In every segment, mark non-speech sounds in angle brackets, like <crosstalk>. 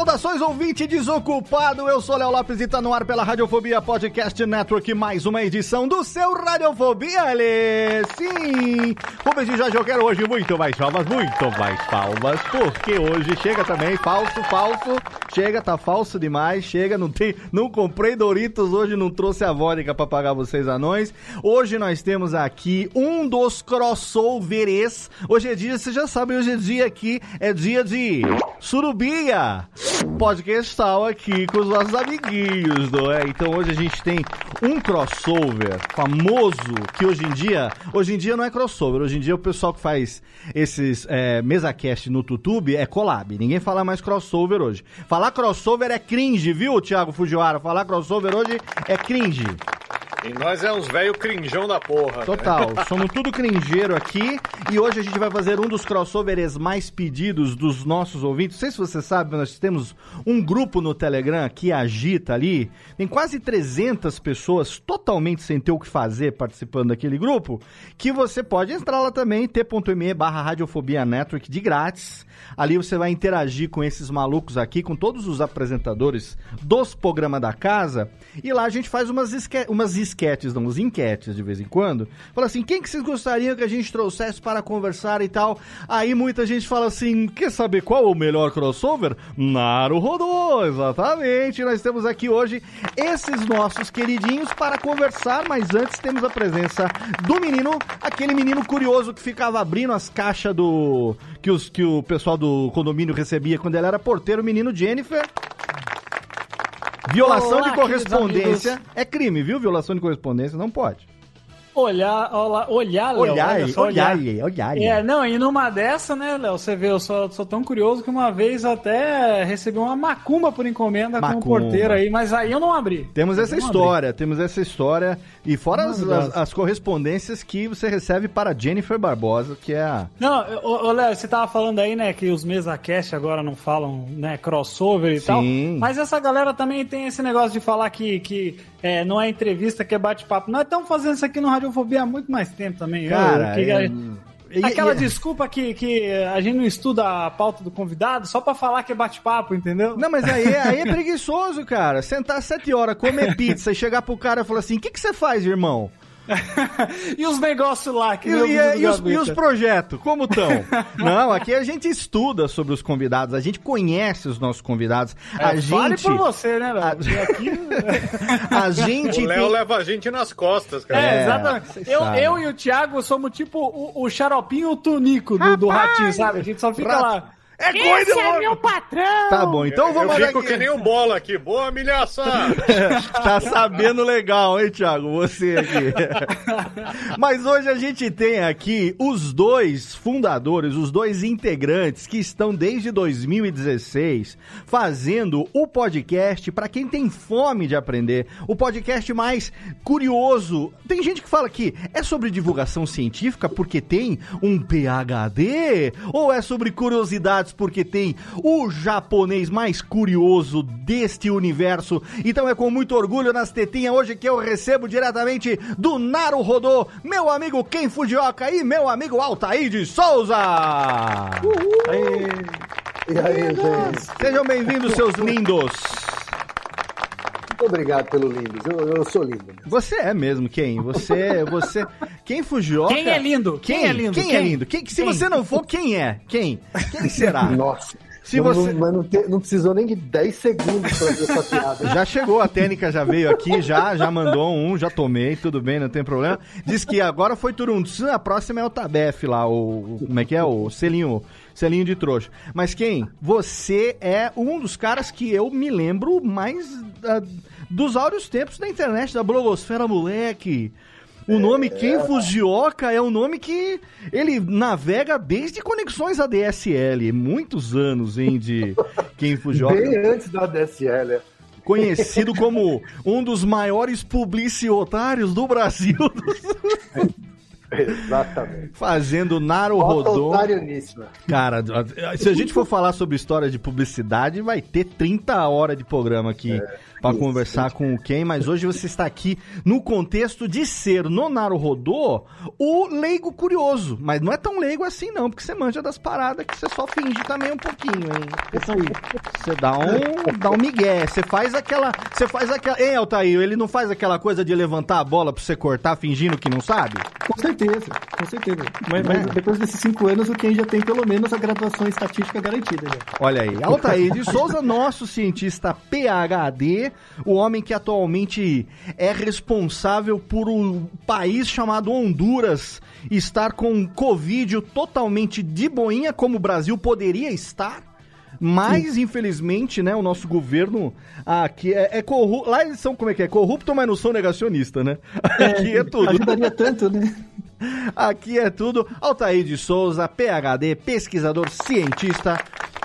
Saudações, ouvinte desocupado. Eu sou Léo Lopes e tá no ar pela Radiofobia Podcast Network. Mais uma edição do seu Radiofobia, Ale. Sim. Rubens de Jorge, eu quero hoje muito mais palmas, muito mais palmas, porque hoje chega também falso, falso. Chega, tá falso demais. Chega, não tem, não comprei Doritos hoje, não trouxe a vodka pra pagar vocês anões. Hoje nós temos aqui um dos crossovers. Hoje é dia, vocês já sabem, hoje é dia aqui, é dia de Surubia podcastal aqui com os nossos amiguinhos, não é? Então hoje a gente tem um crossover famoso que hoje em dia, hoje em dia não é crossover, hoje em dia o pessoal que faz esses é, mesacast no YouTube é collab. Ninguém fala mais crossover hoje. Falar crossover é cringe, viu, Thiago Fujiwara? Falar crossover hoje é cringe. E nós é uns velho crinjão da porra. né? Total, somos <laughs> tudo cringeiro aqui e hoje a gente vai fazer um dos crossovers mais pedidos dos nossos ouvintes. Não sei se você sabe, nós temos um grupo no Telegram que agita ali. Tem quase 300 pessoas totalmente sem ter o que fazer participando daquele grupo, que você pode entrar lá também, t.me barra Radiofobia Network de grátis. Ali você vai interagir com esses malucos aqui, com todos os apresentadores dos programas da casa. E lá a gente faz umas, esque umas esquetes, não, enquetes de vez em quando. Fala assim, quem que vocês gostariam que a gente trouxesse para conversar e tal? Aí muita gente fala assim, quer saber qual o melhor crossover? Naruhodô, exatamente. Nós temos aqui hoje esses nossos queridinhos para conversar, mas antes temos a presença do menino, aquele menino curioso que ficava abrindo as caixas do... Que, os, que o pessoal do condomínio recebia quando ele era porteiro, o menino Jennifer. Violação Olá, de correspondência é crime, viu? Violação de correspondência não pode. Olhar, olá, olhar, Léo. Olhar, olha só, olhar, olhar. É, não, e numa dessa, né, Léo, você vê, eu sou, sou tão curioso que uma vez até recebi uma macumba por encomenda com Macumba. um porteiro aí, mas aí eu não abri. Temos Eu essa história, temos essa história. E fora as, as- as correspondências que você recebe para Jennifer Barbosa, que é a. Não, ô, ô, Léo, você tava falando aí, né, que os MesaCast agora não falam, né, crossover e Sim. tal. Mas essa galera também tem esse negócio de falar que, que é, não é entrevista, que é bate-papo. Nós estamos fazendo isso aqui no Radiofobia há muito mais tempo também. Eu- Cara, que- é- e- Aquela e- desculpa que, que a gente não estuda a pauta do convidado só pra falar que é bate-papo, entendeu? Não, mas aí, aí é <laughs> preguiçoso, cara. Sentar sete horas, comer <laughs> pizza e chegar pro cara e falar assim: o que, que você faz, irmão? <laughs> e os negócios lá que E, e- e os, e os projetos, como estão? <laughs> Não, aqui a gente estuda sobre os convidados, a gente conhece os nossos convidados. a É, Fale gente. por você, né, Léo? a- aqui... <laughs> A gente O Léo tem. leva a gente nas costas, cara. É, É, exatamente. Eu, eu e o Thiago somos tipo o, o xaropinho e o tunico do, do ratinho, sabe? A gente só fica lá. É coisa Esse é meu patrão! Tá bom, então eu vamos fico aqui. que nem o bola aqui. Boa humilhação. <laughs> Tá sabendo legal, hein, Thiago? Você aqui. <laughs> Mas hoje a gente tem aqui os dois fundadores, os dois integrantes que estão desde 2016 fazendo o podcast para quem tem fome de aprender, o podcast mais curioso. Tem gente que fala que é sobre divulgação científica porque tem um PhD ou é sobre curiosidades porque tem o japonês mais curioso deste universo. Então é com muito orgulho nas tetinhas hoje que eu recebo diretamente do Naru Rodô, meu amigo Ken Fujioka e meu amigo Altair de Souza. E aí, gente? Sejam bem-vindos, seus lindos. Muito obrigado pelo lindo. Eu, eu sou lindo. Você é mesmo, quem? Você, você. Quem Fujioka? Quem é lindo? Quem, é lindo? Quem, é lindo? Quem, se Quem? você não for, quem é? Quem? Quem será? Nossa. Se não, você- não, mas não, te- não precisou nem de 10 segundos pra ver essa piada. Já chegou, a técnica já veio aqui, já, já mandou um, já tomei, tudo bem, não tem problema. Diz que agora foi Turuntsu, a próxima é o Tabef lá, o. o- Como é que é? O selinho, selinho de trouxa. Mas quem? Você é um dos caras que eu me lembro mais ah, dos áureos tempos da internet, da blogosfera moleque. O nome Ken Fujioka é um nome que ele navega desde conexões ADSL. Muitos anos, hein, de <laughs> Ken Fujioka Bem antes da DSL. é. conhecido como <laughs> um dos maiores publicitários do Brasil, Exatamente. fazendo Naro né? Cara, se a gente for falar sobre história de publicidade, vai ter 30 horas de programa aqui pra conversar com o Ken, mas hoje você está aqui no contexto de ser no Rodô o leigo curioso, mas não é tão leigo assim não, porque você manja das paradas que você só finge também um pouquinho, hein? Isso aí. Você dá um, dá um migué, você faz aquela, você faz aquela, Ei, Altair, ele não faz aquela coisa de levantar a bola pra você cortar fingindo que não sabe? Com certeza, com certeza. Mas, mas Né? depois desses cinco anos, o Ken já tem pelo menos a graduação estatística garantida. Já. Olha aí, Altair de Souza, nosso cientista PhD, o homem que atualmente é responsável por um país chamado Honduras estar com Covid totalmente de boinha, como o Brasil poderia estar. Mas, infelizmente, né, o nosso governo aqui é, é corrupto. Lá eles são, como é que é? Corrupto, mas não são negacionista, né? Aqui é tudo. Ajudaria tanto, né? <laughs> Aqui é tudo. Altair de Souza, PhD, pesquisador, cientista.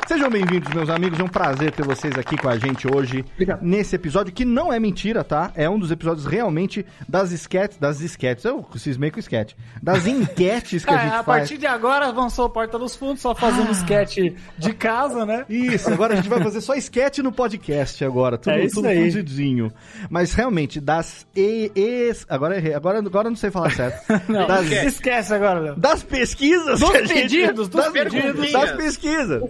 Sejam bem-vindos, meus amigos. É um prazer ter vocês aqui com a gente hoje Obrigado. nesse episódio que não é mentira, tá? É um dos episódios realmente das esquetes, das esquetes. Eu cismei com esquete. Das <laughs> enquetes que a É, gente a faz. partir de agora, avançou a Porta dos Fundos, só fazendo sketch de casa, né? Isso, agora a gente vai fazer só esquete no podcast agora, tudo, É isso tudo aí. fundidinho. Mas realmente, das e, es- agora errei, agora, agora eu não sei falar certo. <laughs> Não, das, esquece agora, Léo. das pesquisas Dos a gente- pedidos, dos das, pedidos. das pesquisas.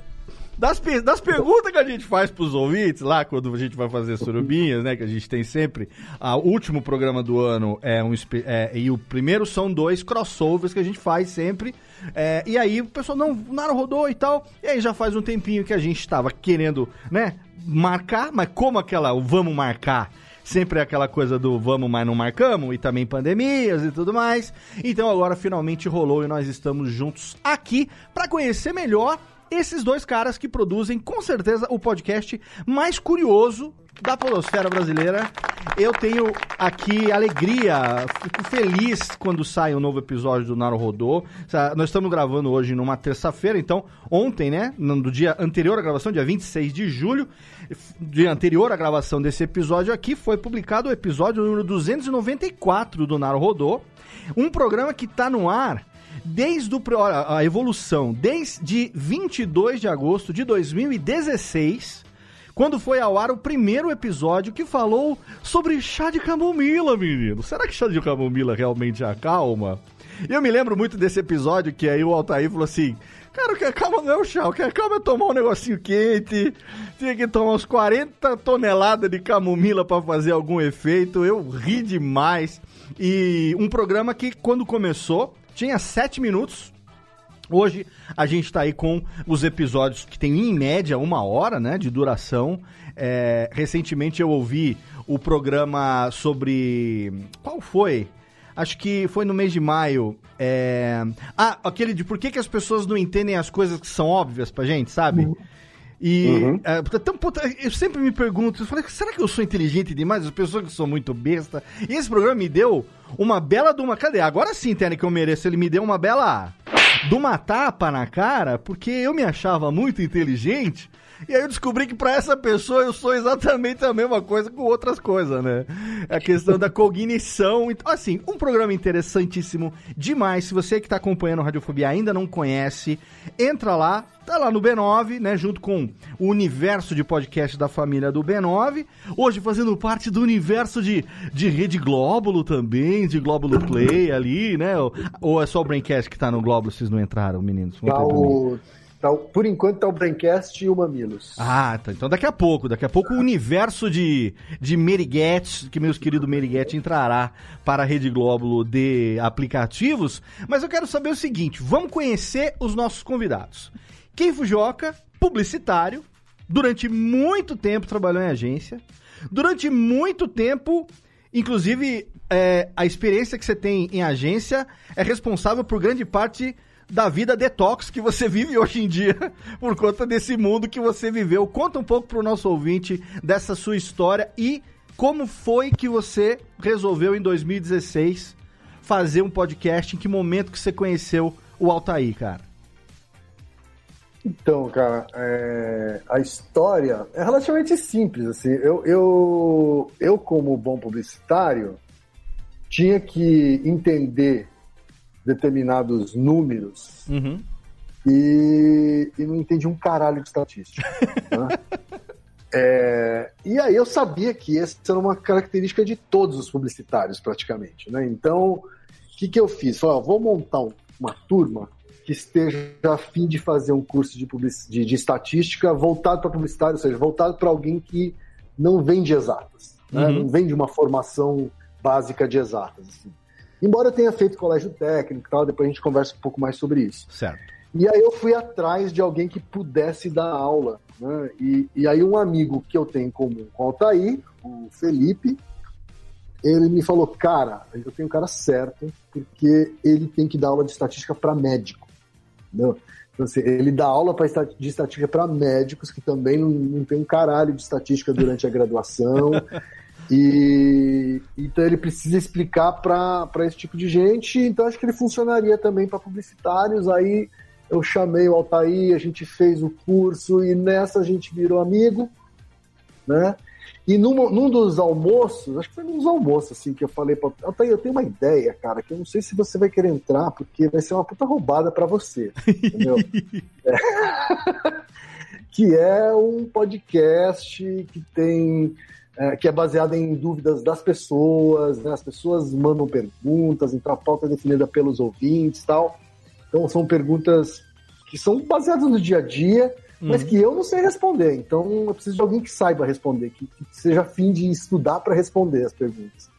Das, das perguntas que a gente faz pros ouvintes lá, quando a gente vai fazer surubinhas, né? Que a gente tem sempre. O último programa do ano é um. é, e o primeiro são dois crossovers que a gente faz sempre. É, e aí o pessoal, não, Naro rodou e tal. E aí já faz um tempinho que a gente tava querendo, né? Marcar, mas como aquela. O vamos marcar sempre é aquela coisa do vamos, mas não marcamos, e também pandemias e tudo mais. Então agora finalmente rolou e nós estamos juntos aqui para conhecer melhor esses dois caras que produzem com certeza o podcast mais curioso da podosfera brasileira. Eu tenho aqui alegria, fico feliz quando sai um novo episódio do Naro Rodô. Nós estamos gravando hoje numa terça-feira, então ontem, né, no dia anterior à gravação, dia 26 de julho, dia anterior à gravação desse episódio aqui, foi publicado o episódio número 294 do Naro Rodô, um programa que está no ar desde o, olha, a evolução, desde 22 de agosto de 2016, quando foi ao ar o primeiro episódio que falou sobre chá de camomila, menino. Será que chá de camomila realmente acalma? Eu me lembro muito desse episódio que aí o Altair falou assim: Cara, o que acalma não é o chá, o que acalma é tomar um negocinho quente, tinha que tomar uns 40 toneladas de camomila pra fazer algum efeito. Eu ri demais. E um programa que, quando começou, tinha 7 minutos. Hoje a gente tá aí com os episódios que tem em média uma hora, né, de duração. É, recentemente eu ouvi o programa sobre. Qual foi? Acho que foi no mês de maio. é, Ah, aquele de por que, que as pessoas não entendem as coisas que são óbvias pra gente, sabe? E é, então, puta, eu sempre me pergunto, eu falei, será que eu sou inteligente demais? As pessoas que são muito besta. E esse programa me deu uma bela de uma. Cadê? Agora sim, Tênis, que eu mereço. Ele me deu uma bela de uma tapa na cara, porque eu me achava muito inteligente. E aí eu descobri que pra essa pessoa eu sou exatamente a mesma coisa com outras coisas, né? A questão da cognição. Então, assim, um programa interessantíssimo demais. Se você que tá acompanhando a Radiofobia ainda não conhece, entra lá, tá lá no B9, né, junto com o universo de podcast da família do B9. Hoje fazendo parte do universo de, de Rede Glóbulo também, de Glóbulo Play ali, né? Ou, ou é só o Braincast que tá no Glóbulo, vocês não entraram, meninos? Tá o, tá por enquanto tá o Braincast e o Mamilos. Ah, tá. Então daqui a pouco, daqui a pouco o universo de, de Meriguete, que meus queridos Meriguete entrará para a Rede Glóbulo de aplicativos. Mas eu quero saber o seguinte: vamos conhecer os nossos convidados. Kim Fujioka, publicitário, durante muito tempo trabalhou em agência. Durante muito tempo, inclusive, é, a experiência que você tem em agência é responsável por grande parte da vida detox que você vive hoje em dia <laughs> por conta desse mundo que você viveu. Conta um pouco pro nosso ouvinte dessa sua história e como foi que você resolveu em 2016 fazer um podcast, em que momento que você conheceu o Altair, cara? Então, cara, é, a história é relativamente simples. Assim, eu, eu, eu, como bom publicitário, tinha que entender determinados números Uhum. e, e não entendi um caralho de estatística. <laughs> né? É, e aí eu sabia que essa era uma característica de todos os publicitários, praticamente. Né? Então, o que, que eu fiz? Falei, ó, vou montar um- uma turma que esteja a fim de fazer um curso de, de, de estatística voltado para publicitário, ou seja, voltado para alguém que não vem de exatas, né? Uhum. não vem de uma formação básica de exatas. assim. Embora eu tenha feito colégio técnico e tal, depois a gente conversa um pouco mais sobre isso. Certo. E aí eu fui atrás de alguém que pudesse dar aula. Né? E, e aí um amigo que eu tenho em comum com o Altair, o Felipe, ele me falou, cara, eu tenho um cara certo, porque ele tem que dar aula de estatística para médico. Entendeu? Então, assim, ele dá aula pra, de estatística para médicos que também não, não tem um caralho de estatística durante a graduação. <laughs> E então ele precisa explicar para esse tipo de gente. Então acho que ele funcionaria também para publicitários. Aí eu chamei o Altair, a gente fez o curso e nessa a gente virou amigo, né? E num, num dos almoços, acho que foi num dos almoços, assim, que eu falei para Altair, eu tenho uma ideia, cara, que eu não sei se você vai querer entrar, porque vai ser uma puta roubada para você, entendeu? É. <laughs> <laughs> que é um podcast que tem é, que é baseado em dúvidas das pessoas, né? as pessoas mandam perguntas, então a pauta é definida pelos ouvintes e tal. Então são perguntas que são baseadas no dia a dia, mas Uhum. que eu não sei responder. Então eu preciso de alguém que saiba responder, que, que seja afim de estudar para responder as perguntas.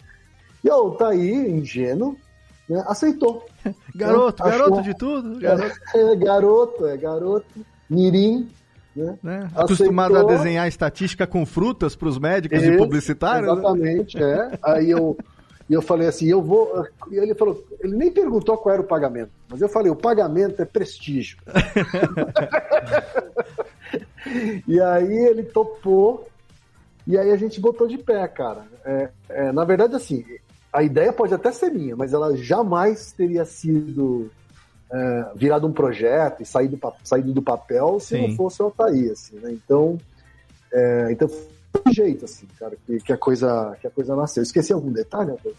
E o Taí, ingênuo, né, aceitou. <laughs> Garoto, Achou- garoto de tudo. Garoto, <laughs> É garoto, é garoto, mirim, né? né? Acostumado a desenhar estatística com frutas pros médicos e Isso, publicitários. né? Exatamente, é. Aí eu, e eu falei assim, eu vou. E ele falou, ele nem perguntou qual era o pagamento, mas eu falei, o pagamento é prestígio. <laughs> e aí ele topou, e aí a gente botou de pé, cara. É, é, na verdade, assim, a ideia pode até ser minha, mas ela jamais teria sido é, virado um projeto e saído, saído do papel se Sim. não fosse o Altair, assim, né? Então, é, então foi do jeito, assim, cara, que, que a coisa, que a coisa nasceu. Esqueci algum detalhe, Matheus?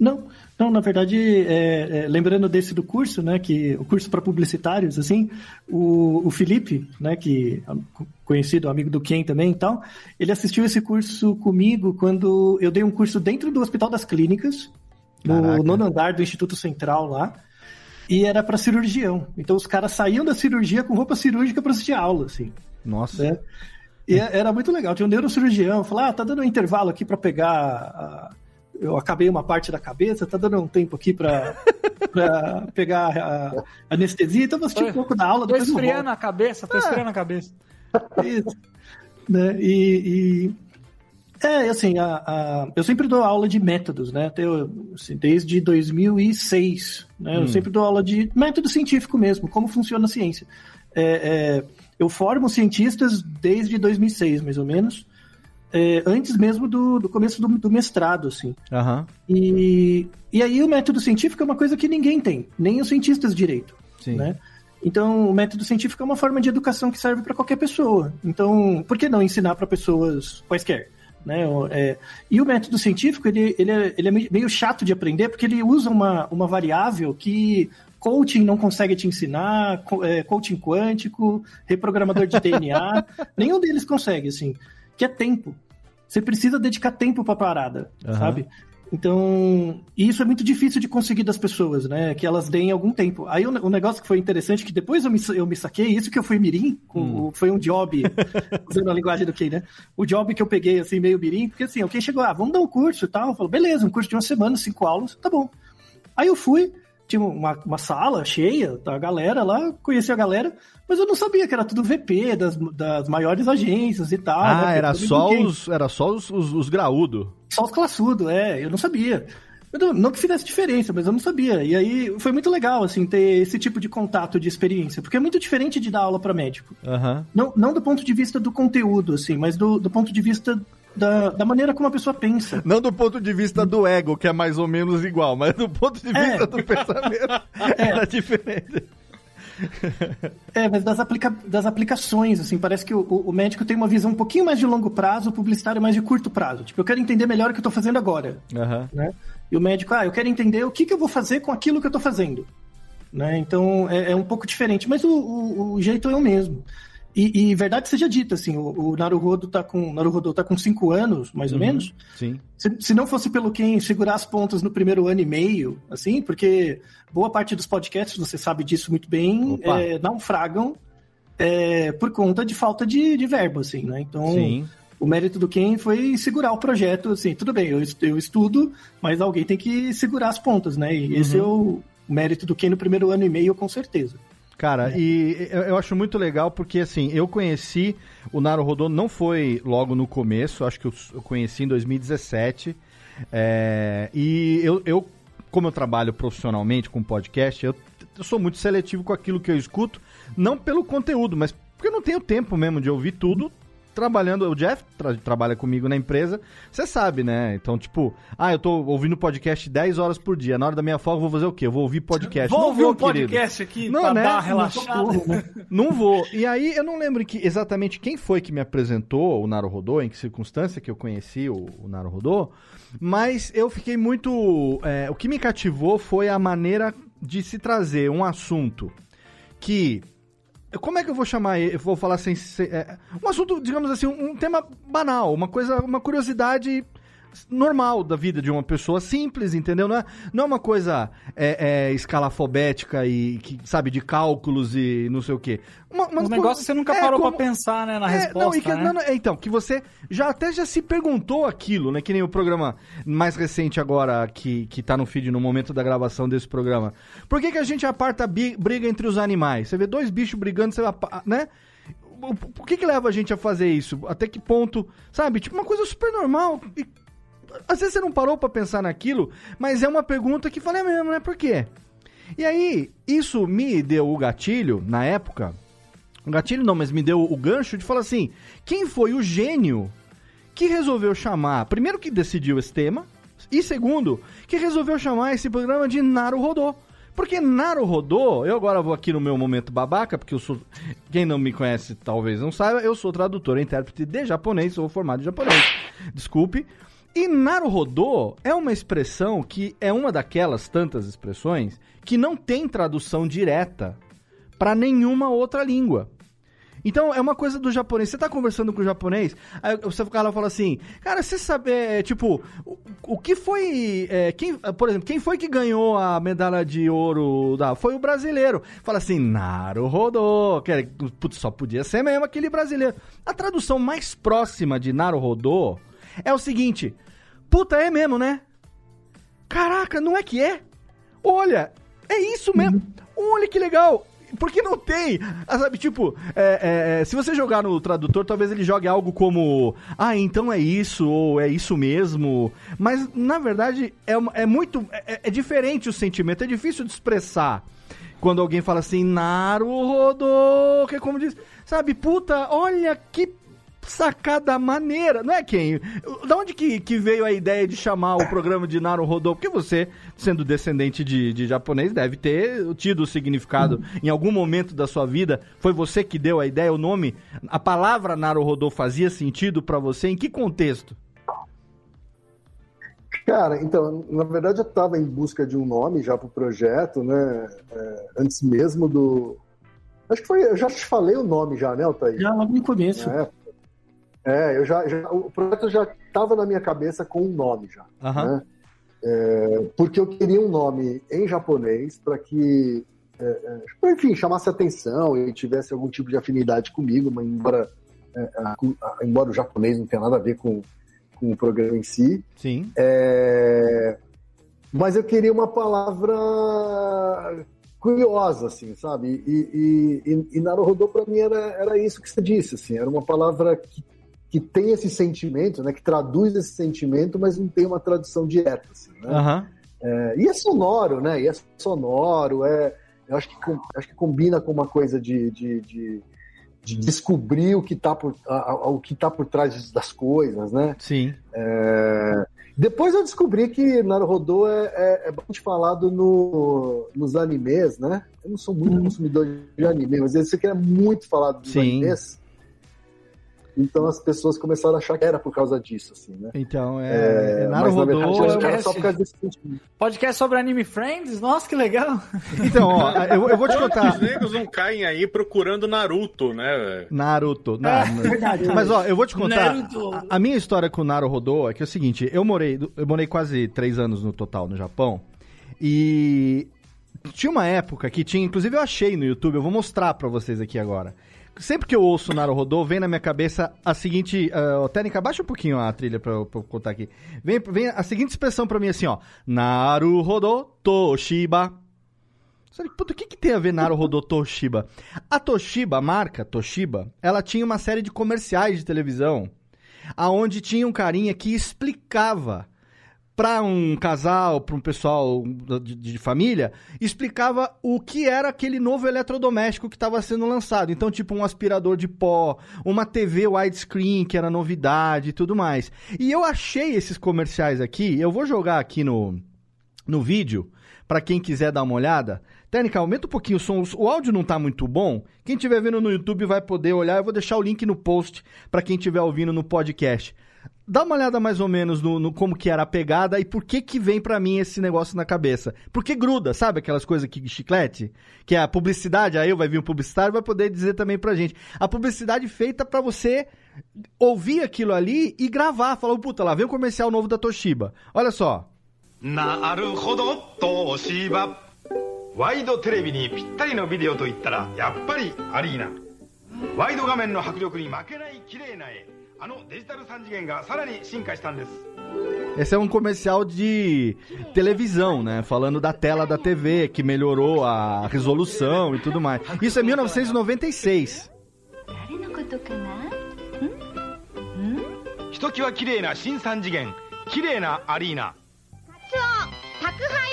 Não, não, na verdade, é, é, lembrando desse do curso, né, que o curso para publicitários, assim, o, o Felipe, né, que é conhecido, amigo do Ken também e tal, ele assistiu esse curso comigo quando eu dei um curso dentro do Hospital das Clínicas, no Caraca. nono andar do Instituto Central lá, e era para cirurgião. Então os caras saíam da cirurgia com roupa cirúrgica para assistir aula, assim. Nossa. né? E é- era muito legal. Tinha um neurocirurgião, falou: ah, tá dando um intervalo aqui para pegar. a- Eu acabei uma parte da cabeça, tá dando um tempo aqui para <laughs> pegar a anestesia, então eu vou assistir um pouco da aula. Tô depois eu esfriando a cabeça, tô esfriando a cabeça. Isso. Né? E, e- É, assim, a, a- eu sempre dou aula de métodos, né? Até assim, desde 2006, né? Hum. Eu sempre dou aula de método científico mesmo, como funciona a ciência. É, é, eu formo cientistas desde 2006, mais ou menos, é, antes mesmo do, do começo do, do mestrado, assim. Aham. E, e aí o método científico é uma coisa que ninguém tem, nem os cientistas direito. Sim. Né? Então, o método científico é uma forma de educação que serve para qualquer pessoa. Então, por que não ensinar para pessoas quaisquer? Né? É, e o método científico, ele, ele, é, ele é meio chato de aprender, porque ele usa uma, uma variável que coaching não consegue te ensinar, é, coaching quântico, reprogramador de DNA, <laughs> nenhum deles consegue, assim, que é tempo. Você precisa dedicar tempo pra parada, Aham. sabe? Então, e isso é muito difícil de conseguir das pessoas, né? Que elas deem algum tempo. Aí o, o negócio que foi interessante, que depois eu me, eu me saquei, isso que eu fui mirim, com, Hum. foi um job, <laughs> usando a linguagem do Key, né? O job que eu peguei, assim, meio mirim, porque assim, Key chegou, ah, vamos dar um curso e tal. Falou, beleza, um curso de uma semana, cinco aulas, tá bom. Aí eu fui, tinha uma, uma sala cheia, tá, a galera lá, conheci a galera, mas eu não sabia que era tudo VP das, das maiores agências e tal. Ah, né? era só os, era só os, os, os graúdo. só os classudos, é, eu não sabia. Eu não, que fizesse diferença, mas eu não sabia. E aí foi muito legal, assim, ter esse tipo de contato, de experiência, porque é muito diferente de dar aula para médico. Aham. Não, não do ponto de vista do conteúdo, assim, mas do, do ponto de vista da, da maneira como a pessoa pensa. Não do ponto de vista do ego, que é mais ou menos igual, mas do ponto de É. vista do <laughs> pensamento era diferente. <laughs> É, mas das, aplica das aplicações, assim, parece que o, o- médico tem uma visão um pouquinho mais de longo prazo, o publicitário mais de curto prazo. Tipo, eu quero entender melhor o que eu tô fazendo agora. Aham. né? E o médico, ah, eu quero entender o que, que eu vou fazer com aquilo que eu tô fazendo. Né? Então é, é um pouco diferente, mas o, o- o jeito é o mesmo. E, e verdade seja dita, assim, o, o Naruhodo tá com Naruhodo tá com cinco anos, mais ou Uhum. menos. Sim. Se, se não fosse pelo quem segurar as pontas no primeiro ano e meio, assim, porque boa parte dos podcasts, você sabe disso muito bem, é, naufragam é, por conta de falta de, de verbo, assim, né? Então, Sim. o mérito do Ken foi segurar o projeto, assim, tudo bem, eu, eu estudo, mas alguém tem que segurar as pontas, né? E esse é o mérito do Ken no primeiro ano e meio, com certeza. Cara, e eu, eu acho muito legal porque, assim, eu conheci o Naruhodô, não foi logo no começo, acho que eu, eu conheci em 2017. é, e eu, eu, como eu trabalho profissionalmente com podcast, eu, eu sou muito seletivo com aquilo que eu escuto, não pelo conteúdo, mas porque eu não tenho tempo mesmo de ouvir tudo trabalhando. O Jeff tra- trabalha comigo na empresa, você sabe, né? Então, tipo, ah, eu tô ouvindo podcast 10 horas por dia. Na hora da minha folga, eu vou fazer o quê? Eu vou ouvir podcast. Vou Não ouvir um querido. podcast aqui Não, pra né? dar uma Não. <laughs> Não vou. E aí, eu não lembro que, exatamente quem foi que me apresentou o Naruhodô, em que circunstância que eu conheci o, o Naruhodô, mas eu fiquei muito... é, o que me cativou foi a maneira de se trazer um assunto que... Como é que eu vou chamar ele? Eu vou falar sem... sem- é, um assunto, digamos assim, um, um tema banal, uma coisa, uma curiosidade normal da vida de uma pessoa simples, entendeu? Não é, não é uma coisa é, é, escalafobética e, que, sabe, de cálculos e não sei o quê. Uma, uma Um negócio que você nunca é, parou como- pra pensar, né, na é, resposta, não, e que- né? não, é, então, que você já até já se perguntou aquilo, né? Que nem o programa mais recente agora, que, que tá no feed no momento da gravação desse programa. Por que, que a gente aparta bi- briga entre os animais? Você vê dois bichos brigando, você né? O- Por que que leva a gente a fazer isso? Até que ponto, sabe? Tipo, uma coisa super normal. E, às vezes você não parou pra pensar naquilo, mas é uma pergunta que falei mesmo, né? Por quê? E aí, isso me deu o gatilho, na época, o gatilho não, mas me deu o gancho de falar assim: quem foi o gênio que resolveu chamar, primeiro que decidiu esse tema, e segundo, que resolveu chamar esse programa de Naruhodô. Porque Naruhodô, eu agora vou aqui no meu momento babaca, porque eu sou. Quem não me conhece talvez não saiba, eu sou tradutor e intérprete de japonês, sou formado em japonês. Desculpe. E Naruhodô é uma expressão que é uma daquelas tantas expressões que não tem tradução direta para nenhuma outra língua. Então é uma coisa do japonês. Você tá conversando com o japonês, aí você fica lá e fala assim, cara, você sabe, é, tipo, o, o que foi. é, quem, por exemplo, quem foi que ganhou a medalha de ouro da. Foi o brasileiro. Fala assim, é- putz, só podia ser mesmo aquele brasileiro. A tradução mais próxima de Naruhodô é o seguinte: puta, é mesmo, né? Caraca, não é que é? Olha, é isso mesmo. Olha que legal. Porque não tem, ah, sabe, tipo, é, é, é, se você jogar no tradutor, talvez ele jogue algo como, ah, então é isso, ou é isso mesmo, mas, na verdade, é, é muito, é, é diferente o sentimento, é difícil de expressar quando alguém fala assim, Naruhodo, que é como diz, sabe, puta, olha que sacada maneira, não é quem? Da onde que, que veio a ideia de chamar o programa de Naruhodô? Porque você, sendo descendente de, de japonês, deve ter tido o significado em algum momento da sua vida. Foi você que deu a ideia, o nome, a palavra Naruhodô fazia sentido pra você? Em que contexto? Cara, então, na verdade eu estava em busca de um nome já para o projeto, né? É, antes mesmo do. Acho que foi. Eu já te falei o nome já, né, Altair? Já logo no começo. É, é eu já, já- O projeto já estava na minha cabeça com um nome já. Né? É, porque eu queria um nome em japonês para que, é, é, enfim, chamasse atenção e tivesse algum tipo de afinidade comigo, mas embora, é, a- a- embora o japonês não tenha nada a ver com, com o programa em si. Sim. É, mas eu queria uma palavra curiosa, assim, sabe? E, e, e, e Naruhodô para mim era, era isso que você disse, assim, era uma palavra que, que tem esse sentimento, né? Que traduz esse sentimento, mas não tem uma tradução direta, assim, né? Aham. É, e é sonoro, né? E é sonoro, é, eu acho que, acho que combina com uma coisa de, de, de, de descobrir o que está por, a- a- o que tá por trás das coisas, né? Sim. É, Depois eu descobri que Naruhodô é, é, é bastante falado no, nos animes, né? Eu não sou muito consumidor de anime, mas esse aqui é muito falado nos Sim. animes. Então as pessoas começaram a achar que era por causa disso, assim, né? Então, é. É, mas na verdade Naruhodô. era só por causa desse sentimento. Podcast sobre Anime Friends? Nossa, que legal. <laughs> Então, ó, eu, eu vou te contar. Os negros não caem aí procurando Naruto, né? velho? Naruto. Não, É, verdade. Mas ó, eu vou te contar. Naruto. A, a minha história com o Naruhodô é que é o seguinte: eu morei, eu morei quase três anos no total no Japão. E tinha uma época que tinha, inclusive eu achei no YouTube, eu vou mostrar pra vocês aqui agora. Sempre que eu ouço Naruhodô, vem na minha cabeça a seguinte. Uh, técnica, baixa um pouquinho a trilha pra eu, pra eu contar aqui. Vem, vem a seguinte expressão pra mim assim, ó. Naruhodô Toshiba. Puta, o que, que tem a ver Naruhodô Toshiba? A Toshiba, a marca Toshiba, ela tinha uma série de comerciais de televisão aonde tinha um carinha que explicava para um casal, para um pessoal de, de família, explicava o que era aquele novo eletrodoméstico que estava sendo lançado. Então, tipo um aspirador de pó, uma TV widescreen, que era novidade e tudo mais. E eu achei esses comerciais aqui, eu vou jogar aqui no, no vídeo, para quem quiser dar uma olhada. Técnica, aumenta um pouquinho o som. O áudio não tá muito bom. Quem estiver vendo no YouTube vai poder olhar. Eu vou deixar o link no post para quem estiver ouvindo no podcast. Dá uma olhada mais ou menos no, no como que era a pegada e por que que vem pra mim esse negócio na cabeça. Porque gruda, sabe aquelas coisas que chiclete? Que é a publicidade, aí vai vir um publicitário vai poder dizer também pra gente. A publicidade feita pra você ouvir aquilo ali e gravar. Falar, puta, lá vem o comercial novo da Toshiba. Olha só. なるほど東芝ワイドテレビにぴったりのビデオといったらやっぱりアリーナワイド画面の迫力に負けない綺麗な絵 esse é um comercial de televisão, né? Falando da tela da TV, que melhorou a resolução e tudo mais. Isso é 1996.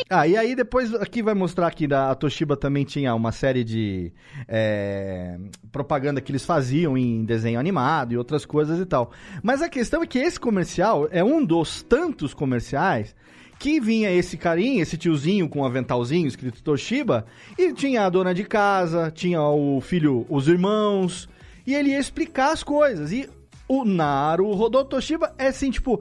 Ah, e aí depois aqui vai mostrar que a Toshiba também tinha uma série de é, propaganda que eles faziam em desenho animado e outras coisas e tal. Mas a questão é que esse comercial é um dos tantos comerciais que vinha esse carinha, esse tiozinho com um aventalzinho escrito Toshiba, e tinha a dona de casa, tinha o filho, os irmãos, e ele ia explicar as coisas. E o Naru Rodô Toshiba é assim, tipo,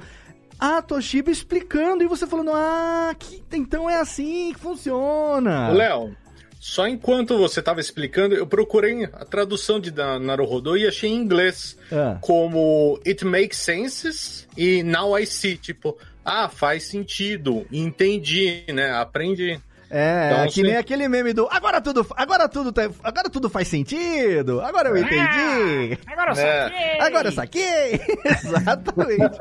a Toshiba explicando e você falando, ah, que, então é assim que funciona. Léo, só enquanto você tava explicando, eu procurei a tradução de da Naruhodô e achei em inglês Ah. como It makes sense e Now I see. Tipo, ah, faz sentido, entendi, né? Aprende. É, Então, que sim. nem aquele meme do agora tudo, agora tudo, tá- agora tudo faz sentido, agora eu entendi. Agora eu É. saquei. Agora eu saquei. <laughs> Exatamente.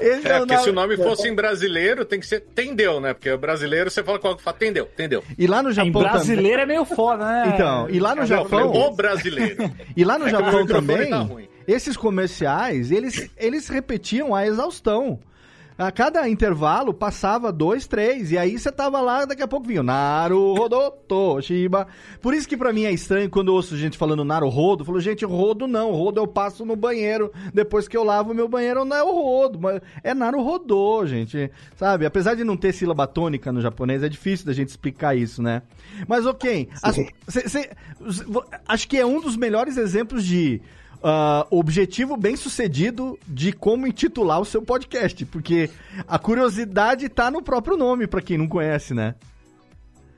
Esse É, o porque se o nome- nome fosse em brasileiro, tem que ser Tendeu, né? Porque o brasileiro você fala qual que fala, Tendeu, Tendeu. E lá no Em Japão brasileiro é meio foda, né? também. Então, e lá no Não, Japão, o brasileiro. <laughs> e lá no É que Japão microfone também, tá esses comerciais, eles eles repetiam a exaustão. A cada intervalo passava dois, três, e aí você tava lá, daqui a pouco vinha o Naruhodo Toshiba. Por isso que pra mim é estranho quando eu ouço gente falando Naruhodo, eu falo, gente, rodo não, rodo eu passo no banheiro, depois que eu lavo meu banheiro não é o rodo, mas é Naruhodo, gente, sabe? Apesar de não ter sílaba tônica no japonês, é difícil da gente explicar isso, né? Mas ok, as- cê- cê- acho que é um dos melhores exemplos de ah, objetivo bem sucedido de como intitular o seu podcast, porque a curiosidade tá no próprio nome, pra quem não conhece, né?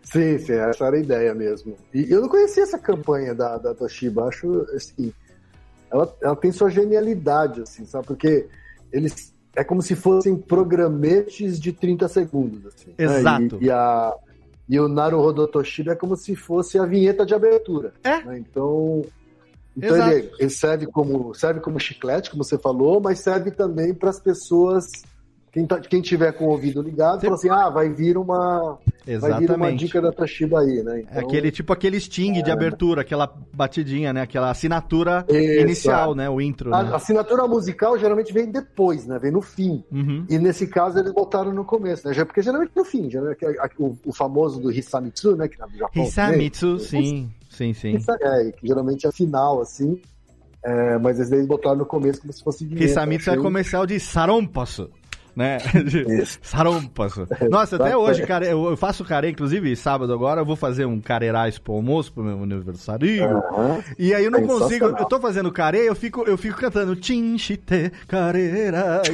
Sim, sim, essa era a ideia mesmo. E eu não conhecia essa campanha da, da Toshiba, acho assim. Ela, ela tem sua genialidade, assim, sabe? Porque eles. É como se fossem programetes de 30 segundos, assim. né? Exato. E, e a, e o Naruhodo Toshiba é como se fosse a vinheta de abertura. É. né? Então. Então Exato. ele, ele serve como serve como chiclete, como você falou, mas serve também para as pessoas quem, tá, quem tiver com o ouvido ligado, fala assim: "Ah, vai vir uma vai vir uma dica da Toshiba aí, né?" É aquele tipo aquele sting de abertura, aquela batidinha, né? Aquela assinatura Isso, inicial, é. né? O intro. A né? assinatura musical geralmente vem depois, né? Vem no fim. Uhum. E nesse caso eles botaram no começo, né? Já- Porque geralmente no fim, já, né? É O, o famoso do Hisamitsu, né? Que na do Japão. Hisamitsu, também. sim, sim, sim. É, que geralmente é final, assim. É, mas eles botaram no começo como se fosse vinheta. Hisamitsu é Achei- comercial de Sarompasso. Né? Sarompasso. <laughs> Nossa, até hoje, cara, eu faço carê, inclusive sábado agora, eu vou fazer um careirais pro almoço, pro meu aniversário. Aham. E aí eu não Sensacional. consigo, eu tô fazendo carê, eu fico, eu fico cantando Chinchite Careirais,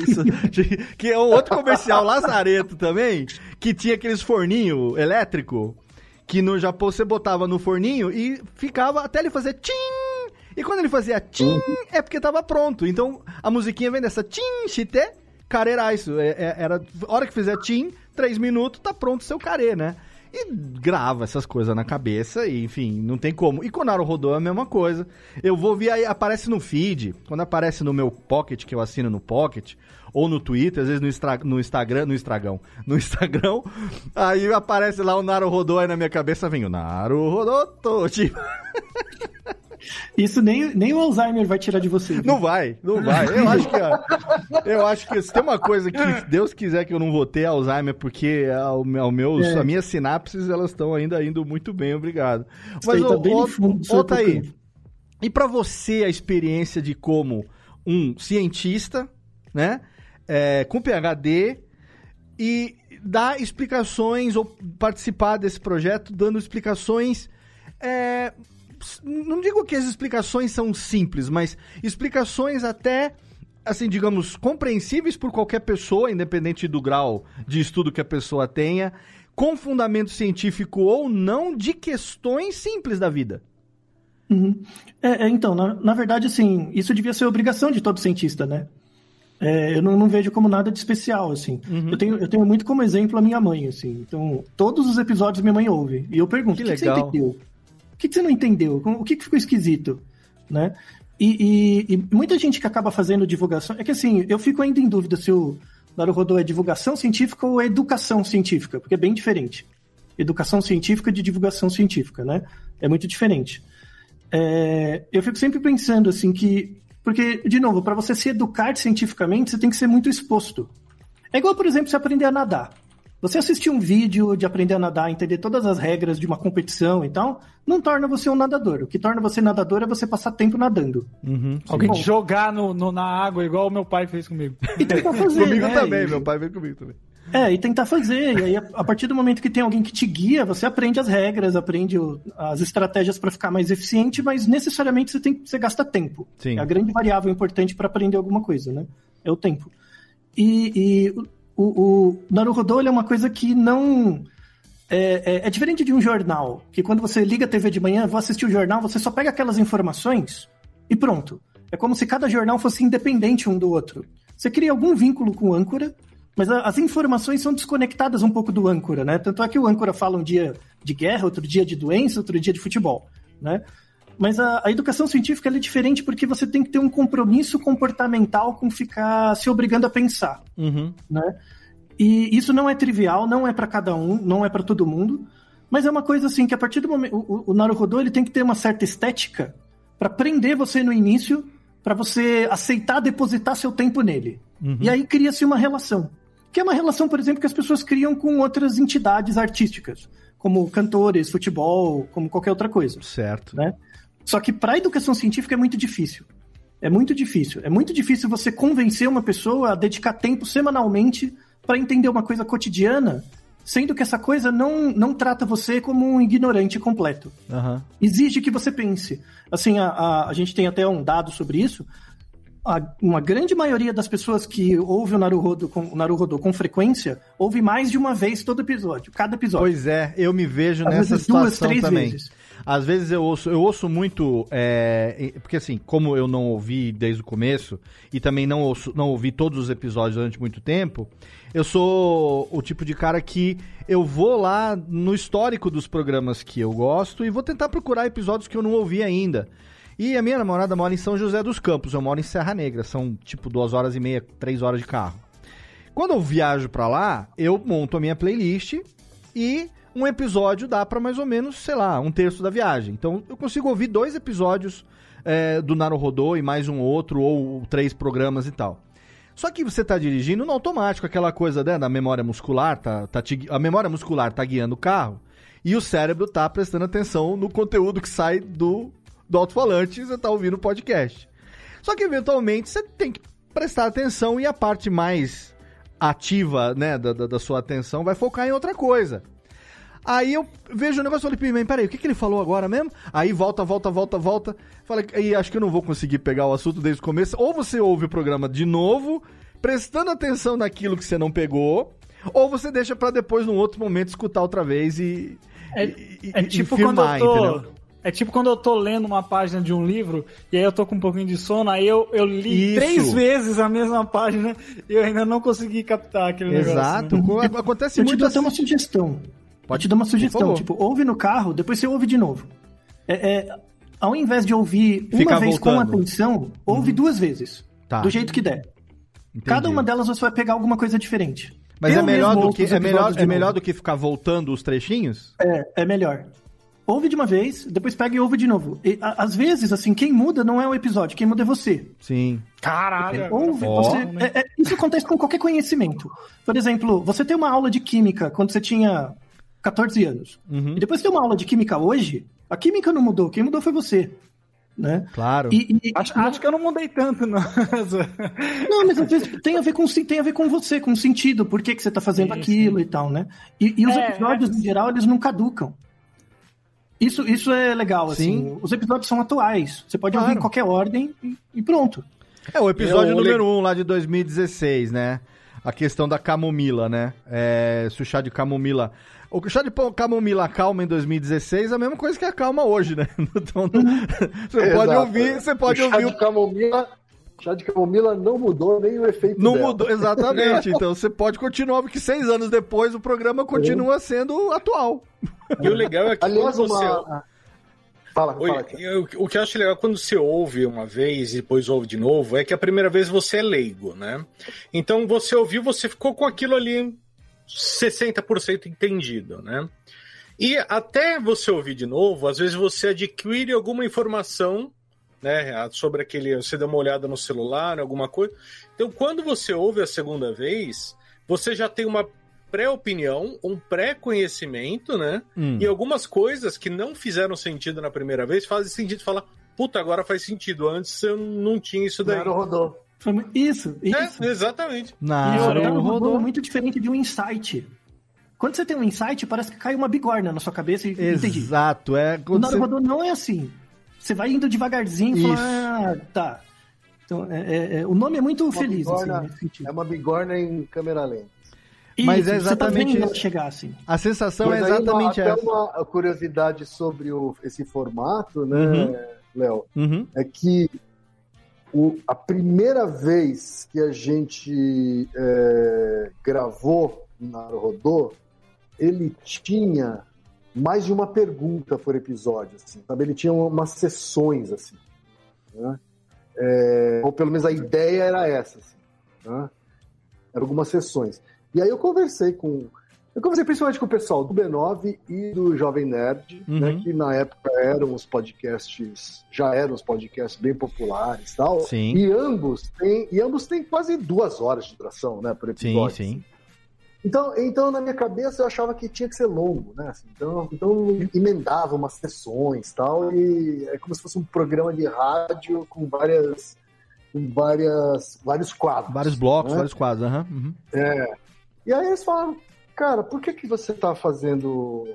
<laughs> que é um outro comercial <laughs> lazareto também, que tinha aqueles forninho elétrico, que no Japão você botava no forninho e ficava até ele fazer tchim. E quando ele fazia tchim, é porque tava pronto. Então a musiquinha vem dessa Chinchite Careirais. É, é, era, a hora que fizer tchim, três minutos, tá pronto o seu carê, né? E grava essas coisas na cabeça, e enfim, não tem como. E com o Naruhodô é a mesma coisa. Eu vou ver aí, aparece no feed, quando aparece no meu Pocket, que eu assino no Pocket, ou no Twitter, às vezes no, no Instagram, no Instagram, <laughs> no Instagram, aí aparece lá o Naruhodô, aí na minha cabeça vem o Naruhodô, tô, tipo, <laughs> Isso nem, nem o Alzheimer vai tirar de você. Não vai, não vai. Eu acho que, ó, eu acho que se tem uma coisa que Deus quiser que eu não vou ter Alzheimer, porque ao, ao meus, É. as minhas sinapses elas estão ainda indo muito bem, obrigado. Isso aí tá bem fundo Thaí, campo. e pra você a experiência de como um cientista, né, é, com PhD e dar explicações ou participar desse projeto dando explicações é, não digo que as explicações são simples, mas explicações até, assim, digamos, compreensíveis por qualquer pessoa, independente do grau de estudo que a pessoa tenha, com fundamento científico ou não, de questões simples da vida. Uhum. É, é, então, na, na verdade, assim, isso devia ser obrigação de todo cientista, né? É, eu não, não vejo como nada de especial, assim. Uhum. Eu, tenho, eu tenho muito como exemplo a minha mãe, assim. Então, todos os episódios minha mãe ouve. E eu pergunto, Que o que, que você legal. entendeu? Que, que você não entendeu? O que, que ficou esquisito? Né? E, e- e muita gente que acaba fazendo divulgação... É que, assim, eu fico ainda em dúvida se o Naruhodô é divulgação científica ou é educação científica, porque é bem diferente. Educação científica de divulgação científica, né? É muito diferente. É, eu fico sempre pensando assim que. Porque, de novo, para você se educar cientificamente, você tem que ser muito exposto. É igual, por exemplo, você aprender a nadar. Você assistir um vídeo de aprender a nadar, entender todas as regras de uma competição e tal, não torna você um nadador. O que torna você nadador é você passar tempo nadando. Alguém Bom. te jogar no, no- na água, igual o meu pai fez comigo. <laughs> E tentar fazer, comigo né? também, E- meu pai veio comigo também. É, e tentar fazer. E aí, a- a partir do momento que tem alguém que te guia, você aprende as regras, aprende o- as estratégias para ficar mais eficiente, mas necessariamente você, tem, você gasta tempo. Sim. É a grande variável importante para aprender alguma coisa, né? É o tempo. E, e o, o Naruhodô é uma coisa que não. É, é- é diferente de um jornal, que quando você liga a TV de manhã, vou assistir o jornal, você só pega aquelas informações e pronto. É como se cada jornal fosse independente um do outro. Você cria algum vínculo com o âncora, mas a- as informações são desconectadas um pouco do âncora, né? Tanto é que o âncora fala um dia de guerra, outro dia de doença, outro dia de futebol, né? Mas a, a educação científica é diferente porque você tem que ter um compromisso comportamental com ficar se obrigando a pensar Uhum. né? E isso não é trivial, não é para cada um, não é para todo mundo, mas é uma coisa assim que a partir do momento o, o Naruhodô ele tem que ter uma certa estética para prender você no início, para você aceitar depositar seu tempo nele. E aí cria-se uma relação, que é uma relação, por exemplo, que as pessoas criam com outras entidades artísticas, como cantores, futebol, como qualquer outra coisa Certo. né? Só que para educação científica é muito difícil. É muito difícil. É muito difícil você convencer uma pessoa a dedicar tempo semanalmente para entender uma coisa cotidiana sendo que essa coisa não, não trata você como um ignorante completo. Aham. Exige que você pense. Assim, a, a, a gente tem até um dado sobre isso. A- uma grande maioria das pessoas que ouve o Naruhodo com, o Naruhodo com frequência, ouve mais de uma vez todo episódio, cada episódio. Pois é, eu me vejo Às nessa vezes duas, situação três também. vezes. Às vezes eu ouço, eu ouço muito, é, porque assim, como eu não ouvi desde o começo e também não, ouço, não ouvi todos os episódios durante muito tempo, eu sou o tipo de cara que eu vou lá no histórico dos programas que eu gosto e vou tentar procurar episódios que eu não ouvi ainda. E a minha namorada mora em São José dos Campos, eu moro em Serra Negra, são tipo duas horas e meia, três horas de carro. Quando eu viajo pra lá, eu monto a minha playlist e um episódio dá pra mais ou menos, sei lá, um terço da viagem. Então eu consigo ouvir dois episódios é, do Naruhodô e mais um outro, ou três programas e tal. Só que você tá dirigindo no automático, aquela coisa né, da memória muscular, tá, tá te a memória muscular tá guiando o carro e o cérebro tá prestando atenção no conteúdo que sai do, do alto-falante e você tá ouvindo o podcast. Só que eventualmente você tem que prestar atenção e a parte mais ativa né, da, da, da sua atenção vai focar em outra coisa. Aí eu vejo o negócio e falei, "Pim, peraí, o que, que ele falou agora mesmo? Aí volta, volta, volta, volta. Falei, aí acho que eu não vou conseguir pegar o assunto desde o começo. Ou você ouve o programa de novo, prestando atenção naquilo que você não pegou, ou você deixa pra depois, num outro momento, escutar outra vez e. É, e- é e tipo firmar, quando eu tô. entendeu? É tipo quando eu tô lendo uma página de um livro e aí eu tô com um pouquinho de sono, aí eu, eu li Isso. três vezes a mesma página e eu ainda não consegui captar aquele Exato. negócio. né? Acontece Eu te muito até assim. uma sugestão. Pode te dar uma sugestão. Tipo, ouve no carro, depois você ouve de novo. É, é, ao invés de ouvir uma Ficar vez com voltando. Uhum. atenção, ouve duas vezes. Tá. Do jeito que der. Cada uma delas você vai pegar alguma coisa diferente. Mas Eu é melhor, do que, é, melhor, é melhor do que ficar voltando os trechinhos? É, é melhor. Ouve de uma vez, depois pega e ouve de novo. E, a- às vezes, assim, quem muda não é o episódio, quem muda é você. Sim. Caralho. Ouve, Ó. você, é- é- isso acontece com qualquer conhecimento. Por exemplo, você tem uma aula de química quando você tinha 14 anos. Uhum. E depois tem uma aula de química hoje, a química não mudou, quem mudou foi você. Né? Claro. E, e- Acho, acho que eu não mudei tanto, não. <laughs> Não, mas às vezes tem a ver com, tem a ver com você, com o sentido, por que, que você tá fazendo Sim, aquilo e tal, né? E, e os É, episódios, é. em geral, eles não caducam. Isso, isso é legal, assim. Sim. Os episódios são atuais. Você pode Claro. ouvir em qualquer ordem e, e pronto. É o episódio Eu- número 1 um, lá de 2016, né? A questão da camomila, né? É, se o chá de camomila. O chá de pão- camomila calma em 2016 é a mesma coisa que acalma hoje, né? <laughs> Então, <laughs> você pode Exato. ouvir, você pode o chá ouvir. de camomila, chá de camomila não mudou nem o efeito Não dela. mudou, exatamente. <laughs> Então você pode continuar, porque seis anos depois o programa continua sendo atual. E o legal é que Aliás, quando você... uma... Fala, Oi, fala. eu- o que eu acho legal quando você ouve uma vez e depois ouve de novo é que a primeira vez você é leigo, né? Então você ouviu, você ficou com aquilo ali 60% entendido, né? E até você ouvir de novo, às vezes você adquire alguma informação, né, sobre aquele, você dá uma olhada no celular, alguma coisa. Então, quando você ouve a segunda vez, você já tem uma pré-opinião, um pré-conhecimento, né? Hum. E algumas coisas que não fizeram sentido na primeira vez fazem sentido falar, puta, agora faz sentido. Antes eu não tinha isso daí. rodou. Isso, isso. É, exatamente. Não, Isso não é rodou. muito diferente de um insight. Quando você tem um insight, parece que cai uma bigorna na sua cabeça e entendi. Exato, é. O Quando você... Não é assim. Você vai indo devagarzinho e Isso. fala, ah, tá. Então, é- é- é- o nome é muito Uma feliz, assim, bigorna- sentido. É uma bigorna em câmera lenta. Mas é Isso, tá exatamente isso. chegar assim. A sensação Mas é aí uma- exatamente até essa. uma curiosidade sobre o- esse formato, né, Uhum. Léo? Uhum. É que o- a primeira vez que a gente é, gravou na Rodô, ele tinha mais de uma pergunta por episódio, assim, sabe? Ele tinha umas sessões, assim, né? É, ou pelo menos a ideia era essa, assim, né? Eram algumas sessões. E aí eu conversei com... Eu conversei principalmente com o pessoal do B9 e do Jovem Nerd, Uhum. né, que na época eram os podcasts, já eram os podcasts bem populares e tal. Sim. E ambos têm, e ambos têm quase duas horas de duração, né, por Sim, episódio. sim. Então, então, na minha cabeça, eu achava que tinha que ser longo, né? assim, então, então emendava umas sessões tal, e é como se fosse um programa de rádio com várias. com várias, vários quadros. Vários blocos, né? vários quadros. aham, uhum. É. E aí eles falaram, cara, por que, que você tá fazendo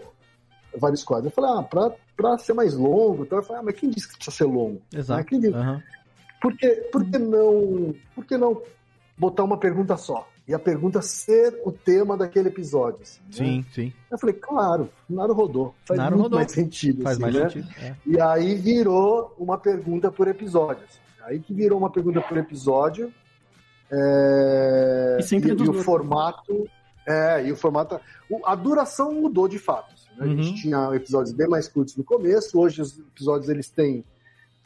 vários quadros? Eu falei, ah, pra, pra ser mais longo. Então eu falei, ah, mas quem disse que precisa ser longo? Exato. Né? Quem disse? Aham. Por, que, por, que não, por que não botar uma pergunta só? E a pergunta ser o tema daquele episódio. assim, né? Sim, sim. Eu falei, claro, Naro rodou. Faz muito rodou. mais sentido. Faz assim, mais né? sentido. é. E aí virou uma pergunta por episódio. assim. Aí que virou uma pergunta por episódio. É, E sempre e, e o formato. É, e o formato. A duração mudou de fato. assim, né? A Uhum. gente tinha episódios bem mais curtos no começo. Hoje os episódios eles têm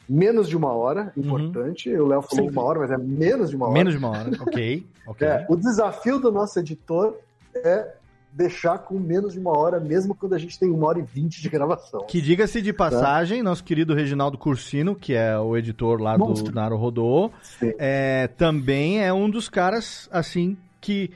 menos de uma hora, importante. O Léo falou Sempre. uma hora, mas é menos de uma hora. Menos de uma hora. Ok. <laughs> Ok. É, o desafio do nosso editor é deixar com menos de uma hora, mesmo quando a gente tem uma hora e vinte de gravação. Que diga-se de passagem, nosso querido Reginaldo Cursino, que é o editor lá do Monstro. Naro Rodô, é, também é um dos caras, assim, que,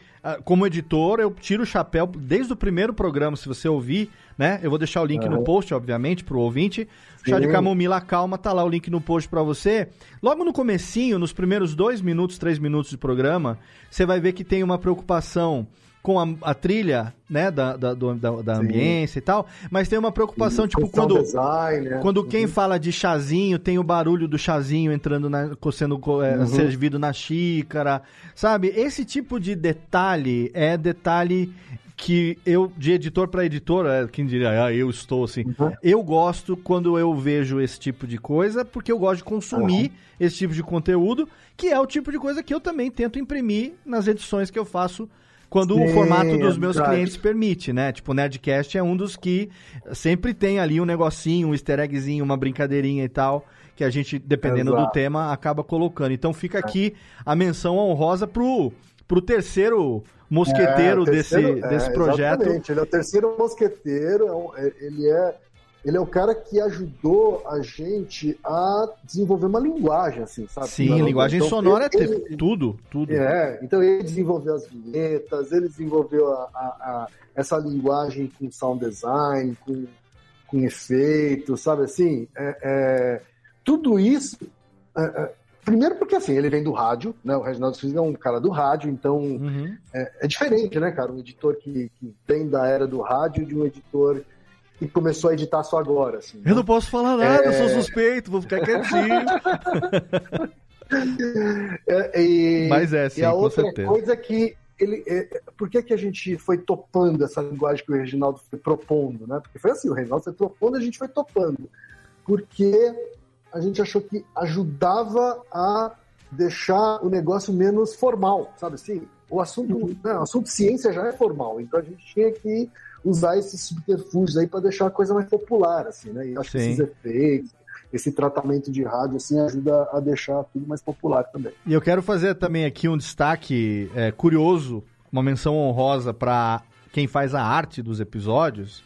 como editor, eu tiro o chapéu desde o primeiro programa, se você ouvir, né? Eu vou deixar o link no Aham. post, obviamente, pro ouvinte. Chá de Sim. camomila calma, tá lá o link no post pra você. Logo no comecinho, nos primeiros dois minutos, três minutos de programa, você vai ver que tem uma preocupação com a, a trilha, né, da, da, do- da, da Sim. ambiência e tal, mas tem uma preocupação, Com tipo, quando... design, né? Quando quem fala de chazinho, tem o barulho do chazinho entrando na, sendo é, Uhum. servido na xícara, sabe? Esse tipo de detalhe é detalhe que eu, de editor para editor, é, quem diria, ah, eu estou assim. Uhum. Eu gosto quando eu vejo esse tipo de coisa, porque eu gosto de consumir esse tipo de conteúdo, que é o tipo de coisa que eu também tento imprimir nas edições que eu faço quando o Sim, formato dos é meus verdade. clientes permite, né? Tipo, o Nerdcast é um dos que sempre tem ali um negocinho, um easter eggzinho, uma brincadeirinha e tal, que a gente, dependendo do Exato. tema, acaba colocando. Então fica aqui a menção honrosa pro, pro terceiro mosqueteiro É, o terceiro- desse, é, desse projeto. Exatamente, ele é o terceiro mosqueteiro, é é- ele é ele é o cara que ajudou a gente a desenvolver uma linguagem, assim, sabe? Sim, Não, linguagem então, sonora é ele- tudo, tudo. É, então ele desenvolveu as vinhetas, ele desenvolveu a, a- a- essa linguagem com sound design, com, com efeitos, sabe assim? É, é, tudo isso. é, é, primeiro porque assim, ele vem do rádio, né? O Reginaldo Souza é um cara do rádio, então Uhum. é, é diferente, né, cara? Um editor que, que vem da era do rádio de um editor que começou a editar só agora, assim. Eu não posso falar nada, eu sou É. suspeito, vou ficar quietinho. <laughs> É, e, Mas é, sim, e a outra certeza. coisa é que ele, é, por que, que a gente foi topando essa linguagem que o Reginaldo foi propondo, né? Porque foi assim, o Reginaldo foi propondo e a gente foi topando. Porque a gente achou que ajudava a deixar o negócio menos formal, sabe assim? O assunto, né, o assunto ciência já é formal, então a gente tinha que usar esses subterfúgios aí para deixar a coisa mais popular, assim, né? E acho que Sim. esses efeitos, esse tratamento de rádio, assim, ajuda a deixar tudo mais popular também. E eu quero fazer também aqui um destaque é, curioso, uma menção honrosa para quem faz a arte dos episódios,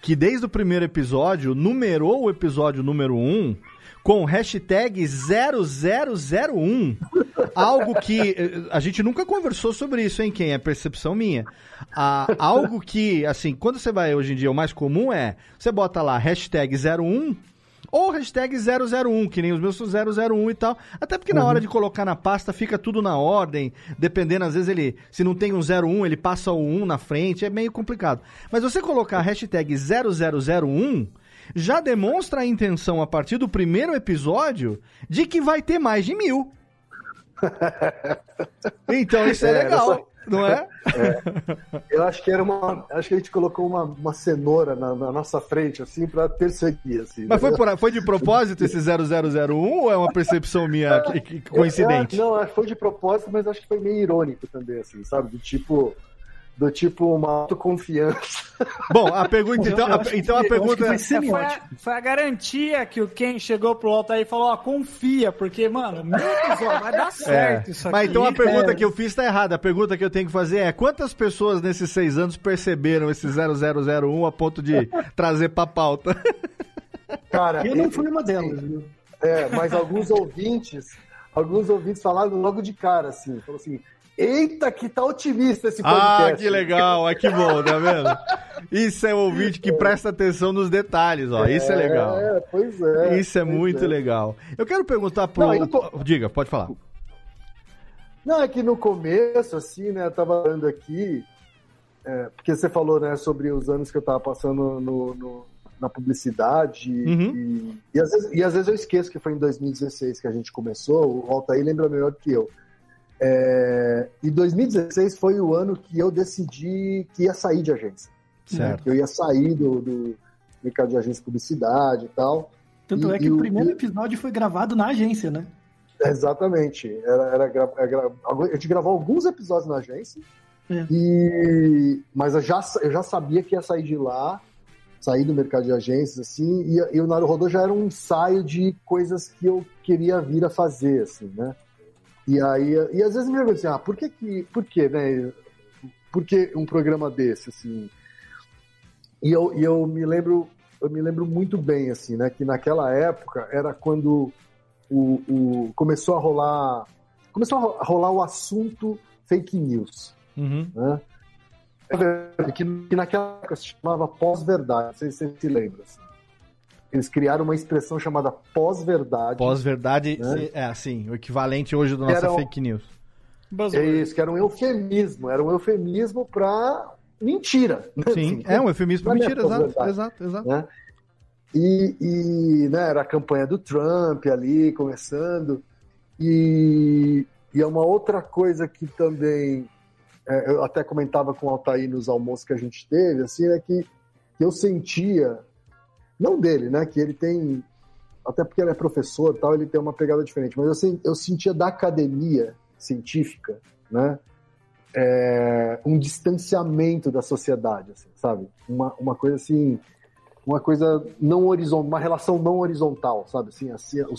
que desde o primeiro episódio numerou o episódio número 1 com hashtag 0001. Algo que eh, a gente nunca conversou sobre isso, hein, quem é percepção minha. Ah, algo que, assim, quando você vai hoje em dia, o mais comum é, você bota lá hashtag 01 ou hashtag 001, que nem os meus são 001 e tal. Até porque na hora de colocar na pasta fica tudo na ordem, dependendo, às vezes ele, se não tem um 01, ele passa o 1 na frente, é meio complicado. Mas você colocar hashtag 0001 já demonstra a intenção a partir do primeiro episódio de que vai ter mais de mil. <laughs> Então isso é, É, legal, não é? Eu acho que era uma. Acho que a gente colocou uma, uma cenoura na, na nossa frente, assim, pra perseguir, assim. Mas né? foi, por- foi de propósito esse 0001 ou é uma percepção minha <laughs> que- que- coincidente? Eu- eu- não, acho que foi de propósito, mas acho que foi meio irônico também, assim, sabe? Do tipo. Do tipo uma autoconfiança. <laughs> Bom, a pergunta então, a, então a pergunta É, foi, a, foi a garantia que o Ken chegou pro Altair e falou: ó, confia, porque, mano, meu episódio vai dar <laughs> certo isso aqui. Mas então a pergunta É. que eu fiz tá errada. A pergunta que eu tenho que fazer é: quantas pessoas nesses seis anos perceberam esse 0001 a ponto de trazer pra pauta? <laughs> Cara, Eu não e- fui uma delas. viu? É, mas alguns ouvintes, alguns ouvintes falaram logo de cara, assim, falou assim. Eita, que tá otimista esse podcast. Ah, que legal, ah, que bom, tá vendo? Isso é um ouvinte que presta atenção nos detalhes, ó. Isso é legal. É, pois é. Isso é muito é. legal. Eu quero perguntar pro. Não, tô- Diga, pode falar. Não, é que no começo, assim, né, eu tava falando aqui, é, porque você falou né, sobre os anos que eu estava passando no, no- na publicidade Uhum. e, e, às vezes, e às vezes eu esqueço que foi em 2016 que a gente começou, o Altair lembra melhor do que eu. É, e 2016 foi o ano que eu decidi que ia sair de agência. Certo. né, Que eu ia sair do, do mercado de agência de publicidade e tal. Tanto E- é que o primeiro e- episódio foi gravado na agência, né? Exatamente. Era, era, gra- era a gente gravou alguns episódios na agência, É. e, mas eu já, eu já sabia que ia sair de lá, sair do mercado de agências, assim, e, e o Naruhodô já era um ensaio de coisas que eu queria vir a fazer, assim, né? E aí, e às vezes me perguntam assim, ah, por que que, por que, né? Por que um programa desse, assim? E eu, e eu me lembro, eu me lembro muito bem, assim, né? Que naquela época era quando o, o- começou a rolar começou a ro- a rolar o assunto fake news, Uhum. né? É que, que naquela época se chamava pós-verdade, não sei se você se lembra. assim. Eles criaram uma expressão chamada pós-verdade. Pós-verdade, Né? é assim, o equivalente hoje do Que nossa o- fake news. É isso, que era um eufemismo, era um eufemismo para mentira. né? Sim, Assim, é um eufemismo é mentira, exato, exato, exato. né? E, e, né, era a campanha do Trump ali, começando. E, e é uma outra coisa que também é, eu até comentava com o Altair nos almoços que a gente teve, assim, é que eu sentia, não dele, né, que ele tem, até porque ele é professor tal, ele tem uma pegada diferente, mas eu, sen- eu sentia da academia científica, né, é, um distanciamento da sociedade, assim, sabe? Uma, uma coisa assim, uma coisa não horizontal, uma relação não horizontal, sabe? Assim, a ci- o,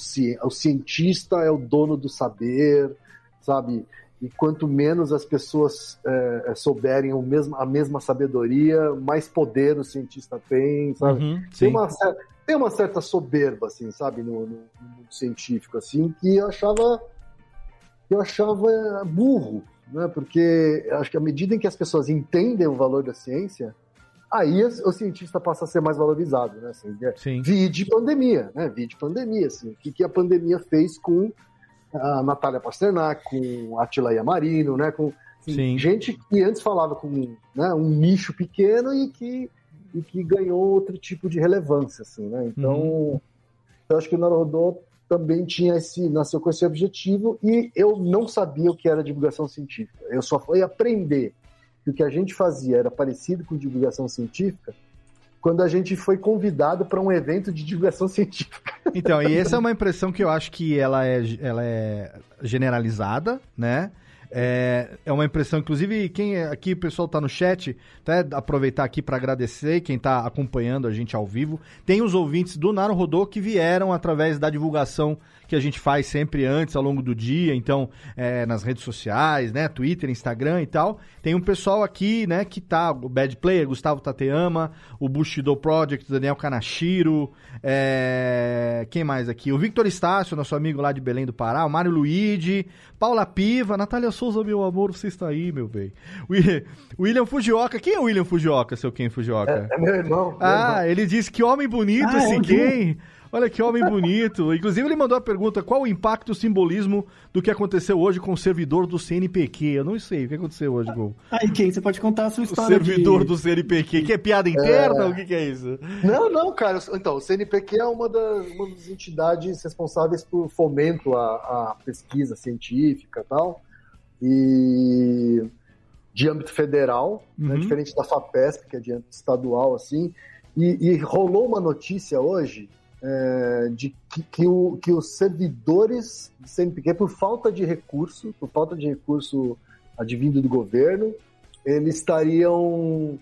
o cientista é o dono do saber, sabe? E quanto menos as pessoas é, é, souberem o mesmo, a mesma sabedoria, mais poder o cientista tem, sabe? Uhum, tem, uma, tem uma certa soberba, assim, sabe, no, no- no mundo científico, assim, que eu achava eu achava burro, né? Porque acho que à medida em que as pessoas entendem o valor da ciência, aí o cientista passa a ser mais valorizado, né? Assim, é- Sim. Vide pandemia, né? Vide pandemia, assim. O que, que a pandemia fez com a Natália Pasternak, com a Attila Yamarino, né? Com Sim. gente que antes falava com né, um nicho pequeno e que, e que ganhou outro tipo de relevância, assim, né? Então, Uhum. eu acho que o Narodô também tinha esse, nasceu com esse objetivo e eu não sabia o que era divulgação científica. Eu só fui aprender que o que a gente fazia era parecido com divulgação científica quando a gente foi convidado para um evento de divulgação <laughs> científica. Então, e essa é uma impressão que eu acho que ela é, ela é generalizada, né? É, é uma impressão, inclusive, quem é- aqui, o pessoal tá no chat, até aproveitar aqui para agradecer quem tá acompanhando a gente ao vivo. Tem os ouvintes do Naro Rodô que vieram através da divulgação que a gente faz sempre antes, ao longo do dia, então, é, nas redes sociais, né? Twitter, Instagram e tal. Tem um pessoal aqui, né, que tá, o Bad Player, Gustavo Tateyama, o Bushido Project, Daniel Kanashiro, é, quem mais aqui? O Victor Estácio, nosso amigo lá de Belém do Pará, o Mário Luigi, Paula Piva, Natália Souza, meu amor, você está aí, meu bem. Wi- William Fujioka, quem é o William Fujioka, seu quem Fujioka? É, é meu irmão. meu Ah, irmão. ele disse que homem bonito Ah, esse é quem? Olha que homem bonito. Inclusive, ele mandou a pergunta: qual o impacto e o simbolismo do que aconteceu hoje com o servidor do CNPq? Eu não sei o que aconteceu hoje com Aí, quem? Você pode contar a sua o história servidor de... do CNPq. Que é piada interna? O que, que é isso? Não, não, cara. Então, o CNPq é uma das, uma das entidades responsáveis por fomento à, à pesquisa científica e tal. E de âmbito federal, né, Uhum. diferente da FAPESP, que é de âmbito estadual, assim. E, e rolou uma notícia hoje é, de que, que, o- que os servidores do CNPq, por falta de recurso, por falta de recurso advindo do governo, eles estariam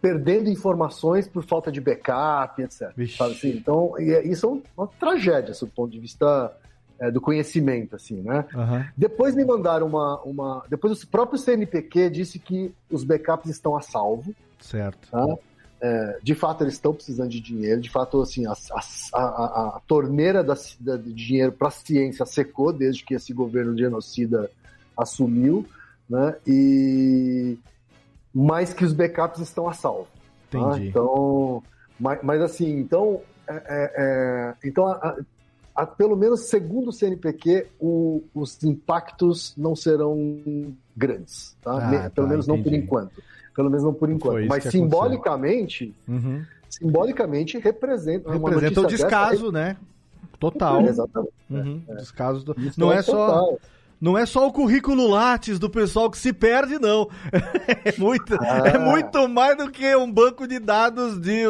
perdendo informações por falta de backup, etc. Assim? Então, é- isso é um- uma tragédia, do ponto de vista é, do conhecimento, assim, né? Aham. Depois me mandaram uma, uma. Depois o próprio CNPq disse que os backups estão a salvo. Certo. Tá? É, de fato, eles estão precisando de dinheiro. De fato, assim, a, a, a- a torneira da, da- de dinheiro para a ciência secou desde que esse governo genocida assumiu, né? E mais que os backups estão a salvo. tá? Entendi. Então, mas, mas assim, então, é, é, é, então pelo menos segundo o CNPq, o- os impactos não serão grandes, tá? Ah, Me- tá, pelo menos não por entendi. enquanto. Pelo menos não por enquanto. Mas simbolicamente, Uhum. simbolicamente representa Representa o descaso, né? Total. dessa- Exatamente. Uhum, Descaso do... Não é é só. total. Não é só o currículo Lattes do pessoal que se perde, não. <laughs> É muito, Ah. é muito mais do que um banco de dados de,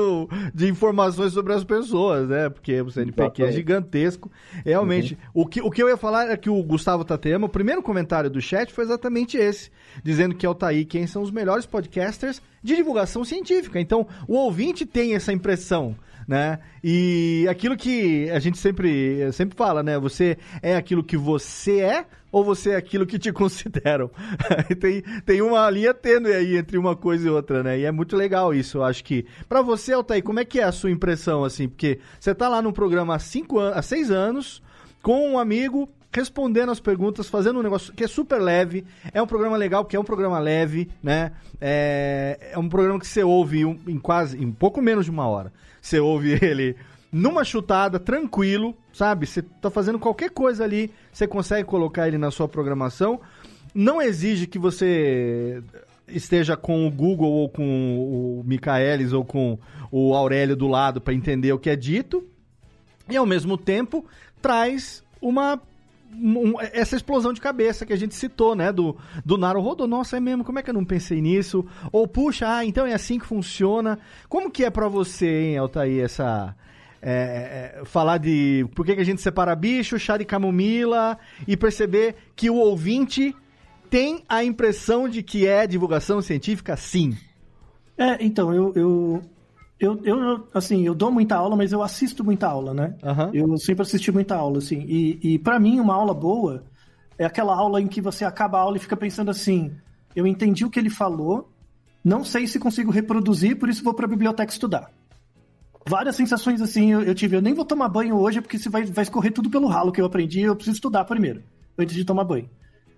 de informações sobre as pessoas, né? Porque o CNPq é gigantesco. Realmente, o, que, o que eu ia falar é que o Gustavo Tatema, o primeiro comentário do chat foi exatamente esse, dizendo que Altair quem são os melhores podcasters de divulgação científica. Então, o ouvinte tem essa impressão né? E aquilo que a gente sempre, sempre fala, né? Você é aquilo que você é ou você é aquilo que te <laughs> consideram? <laughs> tem, tem uma linha tênue aí entre uma coisa e outra, né? E é muito legal isso, eu acho que. Pra você, Altair, como é que é a sua impressão, assim? Porque você tá lá num programa há, cinco an há seis anos, com um amigo, respondendo as perguntas, fazendo um negócio que é super leve. É um programa legal, porque é um programa leve, né? É, é um programa que você ouve em quase, em pouco menos de uma hora. Você ouve <laughs> ele numa chutada, tranquilo, sabe? Você tá fazendo qualquer coisa ali, você consegue colocar ele na sua programação. Não exige que você esteja com o Google ou com o Michaelis ou com o Aurélio do lado para entender o que é dito e ao mesmo tempo traz uma um- essa explosão de cabeça que a gente citou, né, do, do Naro Rodô, nossa, é mesmo, como é que eu não pensei nisso? Ou, puxa, ah, então é assim que funciona. Como que é pra você, hein, Altair, essa... é, é, falar de por que, que a gente separa bicho, chá de camomila e perceber que o ouvinte tem a impressão de que é divulgação científica, sim. É, então, eu, eu, eu, eu, assim, eu dou muita aula, mas eu assisto muita aula, né? Eu sempre assisti muita aula, assim. E, e para mim, uma aula boa é aquela aula em que você acaba a aula e fica pensando assim: eu entendi o que ele falou, não sei se consigo reproduzir, por isso vou para a biblioteca estudar. Várias sensações assim eu, eu tive. Eu nem vou tomar banho hoje porque se vai, vai escorrer tudo pelo ralo que eu aprendi. Eu preciso estudar primeiro, antes de tomar banho.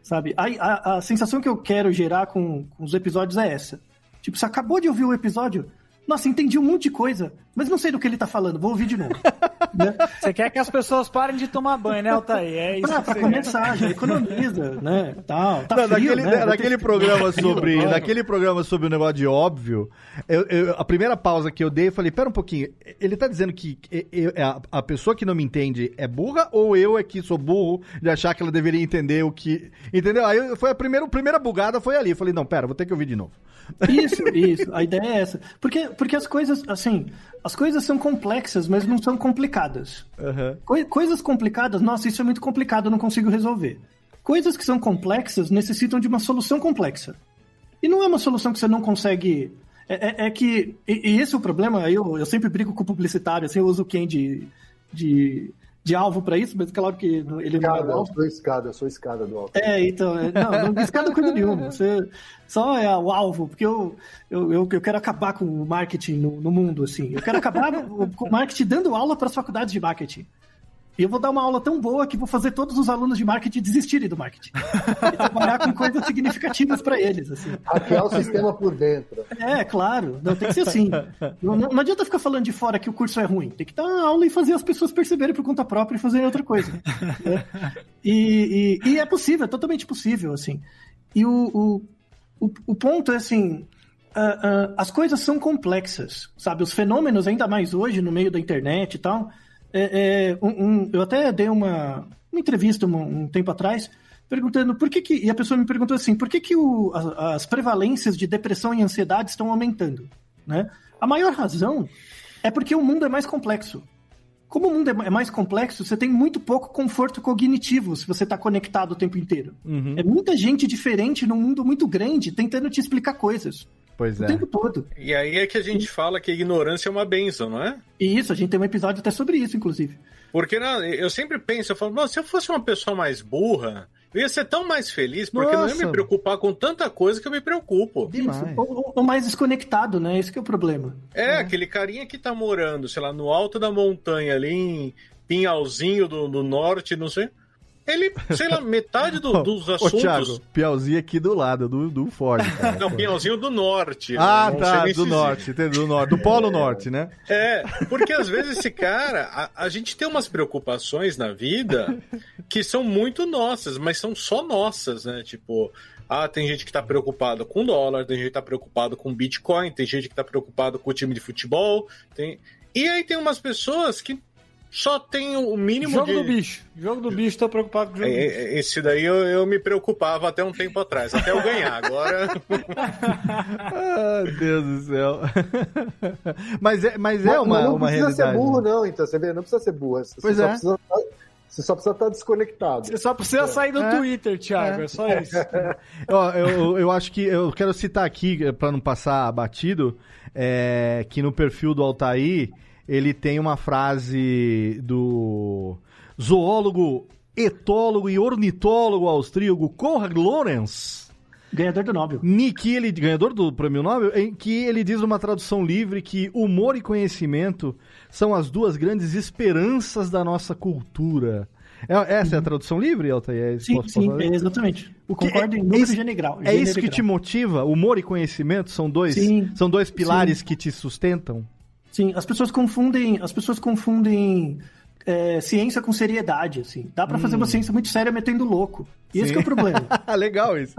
Sabe? A, a, a sensação que eu quero gerar com, com os episódios é essa. Tipo, você acabou de ouvir o episódio, nossa, entendi um monte de coisa, mas não sei do que ele tá falando, vou ouvir de novo. <laughs> Você quer que as pessoas parem de tomar banho, né, Altair? É isso Pra, começar, já economiza, né? Tal, tá Não, frio, naquele, né? Naquele programa sobre, naquele programa sobre o negócio de óbvio, eu- eu- a primeira pausa que eu dei, eu falei, pera um pouquinho, ele tá dizendo que eu- a, a pessoa que não me entende é burra ou eu é que sou burro de achar que ela deveria entender o que... Entendeu? Aí foi a primeira, a primeira bugada foi ali, eu falei, não, pera, vou ter que ouvir de novo. Isso, isso. A ideia é essa. Porque, porque as coisas, assim, as coisas são complexas, mas não são complicadas. Coi- coisas complicadas, nossa, isso é muito complicado, eu não consigo resolver. Coisas que são complexas necessitam de uma solução complexa. E não é uma solução que você não consegue. É, é- é que. E, e esse é o problema, eu, eu sempre brigo com o publicitário, assim, eu uso quem de, de, de alvo pra isso, mas claro que ele não é Escada, o eu alvo. sou escada, eu sou escada do alto. É, então, é, não, não escada coisa nenhuma. Você só é o alvo, porque eu, eu, eu, eu quero acabar com o marketing no, no mundo, assim. Eu quero acabar <laughs> com o marketing dando aula para as faculdades de marketing. E eu vou dar uma aula tão boa que vou fazer todos os alunos de marketing desistirem do marketing. <laughs> E trabalhar com coisas significativas para eles, assim. Hackear o sistema por dentro. É, claro. Não, tem que ser assim. Não, não- não adianta ficar falando de fora que o curso é ruim. Tem que dar aula e fazer as pessoas perceberem por conta própria e fazerem outra coisa. né? <laughs> E, e- e é possível, é totalmente possível, assim. E o, o, o, o ponto é assim. ah, ah, as coisas são complexas, sabe? Os fenômenos, ainda mais hoje, no meio da internet e tal. É- é, um- um- eu até dei uma, uma entrevista um, um tempo atrás perguntando por que, que e a pessoa me perguntou assim por que, que o- a- as prevalências de depressão e ansiedade estão aumentando né? A maior razão é porque o mundo é mais complexo. Como o mundo é é mais complexo você tem muito pouco conforto cognitivo se você está conectado o tempo inteiro. É muita gente diferente num mundo muito grande tentando te explicar coisas Pois o é. tempo todo E aí é que a gente fala que a ignorância é uma benção, não é? e isso a gente tem um episódio até sobre isso inclusive Porque né, eu sempre penso, eu falo, "Nossa, se eu fosse uma pessoa mais burra, eu ia ser tão mais feliz, porque não ia Nossa. me preocupar com tanta coisa que eu me preocupo. Ou, ou mais desconectado né esse que é o problema É, aquele carinha que tá morando, sei lá, no alto da montanha ali em Pinhalzinho do, do norte, não sei. Ele, sei lá, metade do- <laughs> dos Ô, assuntos. Thiago, Piauzinho aqui do lado, do, do Ford, cara. Não, Pinhãozinho do Norte. Ah, sei tá, do se norte, entendeu? Do norte, do Polo Norte, né? É, porque às vezes esse cara, a, a gente tem umas preocupações na vida que são muito nossas, mas são só nossas, né? Tipo, ah, tem gente que tá preocupada com dólar, tem gente que tá preocupado com Bitcoin, tem gente que tá preocupado com o time de futebol, tem... E aí tem umas pessoas que só tem o mínimo Jogo de... do bicho. Jogo do bicho, tô preocupado com o jogo do É, bicho. é, Esse daí eu, eu me preocupava até um tempo atrás, até eu ganhar. Agora. Ah, Deus do céu. mas é, mas é Mas- uma, não uma precisa realidade. ser burro, não, então. Você vê, não precisa ser burro. Você Pois só é. Precisa, você só precisa estar desconectado. Você só precisa sair do É. Twitter, Thiago. É, só isso. <laughs> Ó, eu, eu acho que eu quero citar aqui, para não passar batido, é, que no perfil do Altair ele tem uma frase do zoólogo, etólogo e ornitólogo austríaco Konrad Lorenz. Ganhador do Nobel. Ni- que ele, ganhador do prêmio Nobel, em que ele diz numa tradução livre que humor e conhecimento são as duas grandes esperanças da nossa cultura. É- essa é a tradução livre, Altair? É Sim, posso sim, é exatamente. O que- Concordo é- em número general. É isso que te motiva? Humor e conhecimento são dois, Sim. são dois pilares Sim. que te sustentam? Sim, as pessoas confundem, as pessoas confundem é, ciência com seriedade, assim. Dá pra fazer uma ciência muito séria metendo louco. E esse Hum. Sim. que é o problema. <laughs> Legal isso.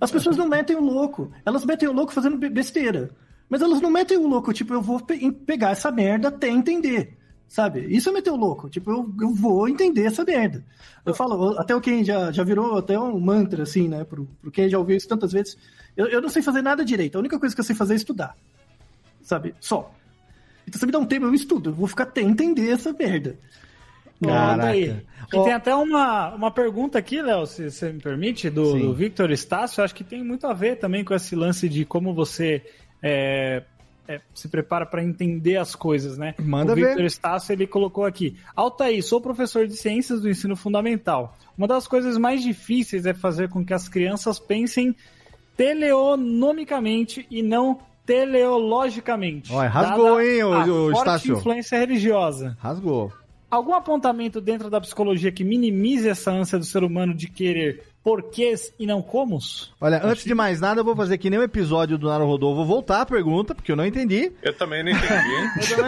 As pessoas não metem o louco. Elas metem o louco fazendo be- besteira. Mas elas não metem o louco, tipo, eu vou pe- pegar essa merda até entender. Sabe? Isso é meter o louco. Tipo, eu, eu vou entender essa merda. Eu falo, até o Ken já, já virou até um mantra, assim, né? Pro, pro quem já ouviu isso tantas vezes. Eu, eu não sei fazer nada direito. A única coisa que eu sei fazer é estudar. Sabe? Só. Então você me dá um tema, eu estudo. Eu vou ficar até entender essa merda. Caraca. Aí. E tem até uma, uma pergunta aqui, Léo, se você me permite, do, do Victor Estácio. Acho que tem muito a ver também com esse lance de como você é, é, se prepara para entender as coisas, né? Manda o Victor ver. Estácio, ele colocou aqui. Altair, sou professor de ciências do ensino fundamental. Uma das coisas mais difíceis é fazer com que as crianças pensem teleonomicamente e não teleologicamente. Olha, rasgou, hein, o- o forte Estácio? influência religiosa. Rasgou. Algum apontamento dentro da psicologia que minimize essa ânsia do ser humano de querer porquês e não comos? Olha, antes de mais nada, eu vou fazer que nem o episódio do Naruhodô. Vou voltar a pergunta, porque eu não entendi. Eu também não entendi.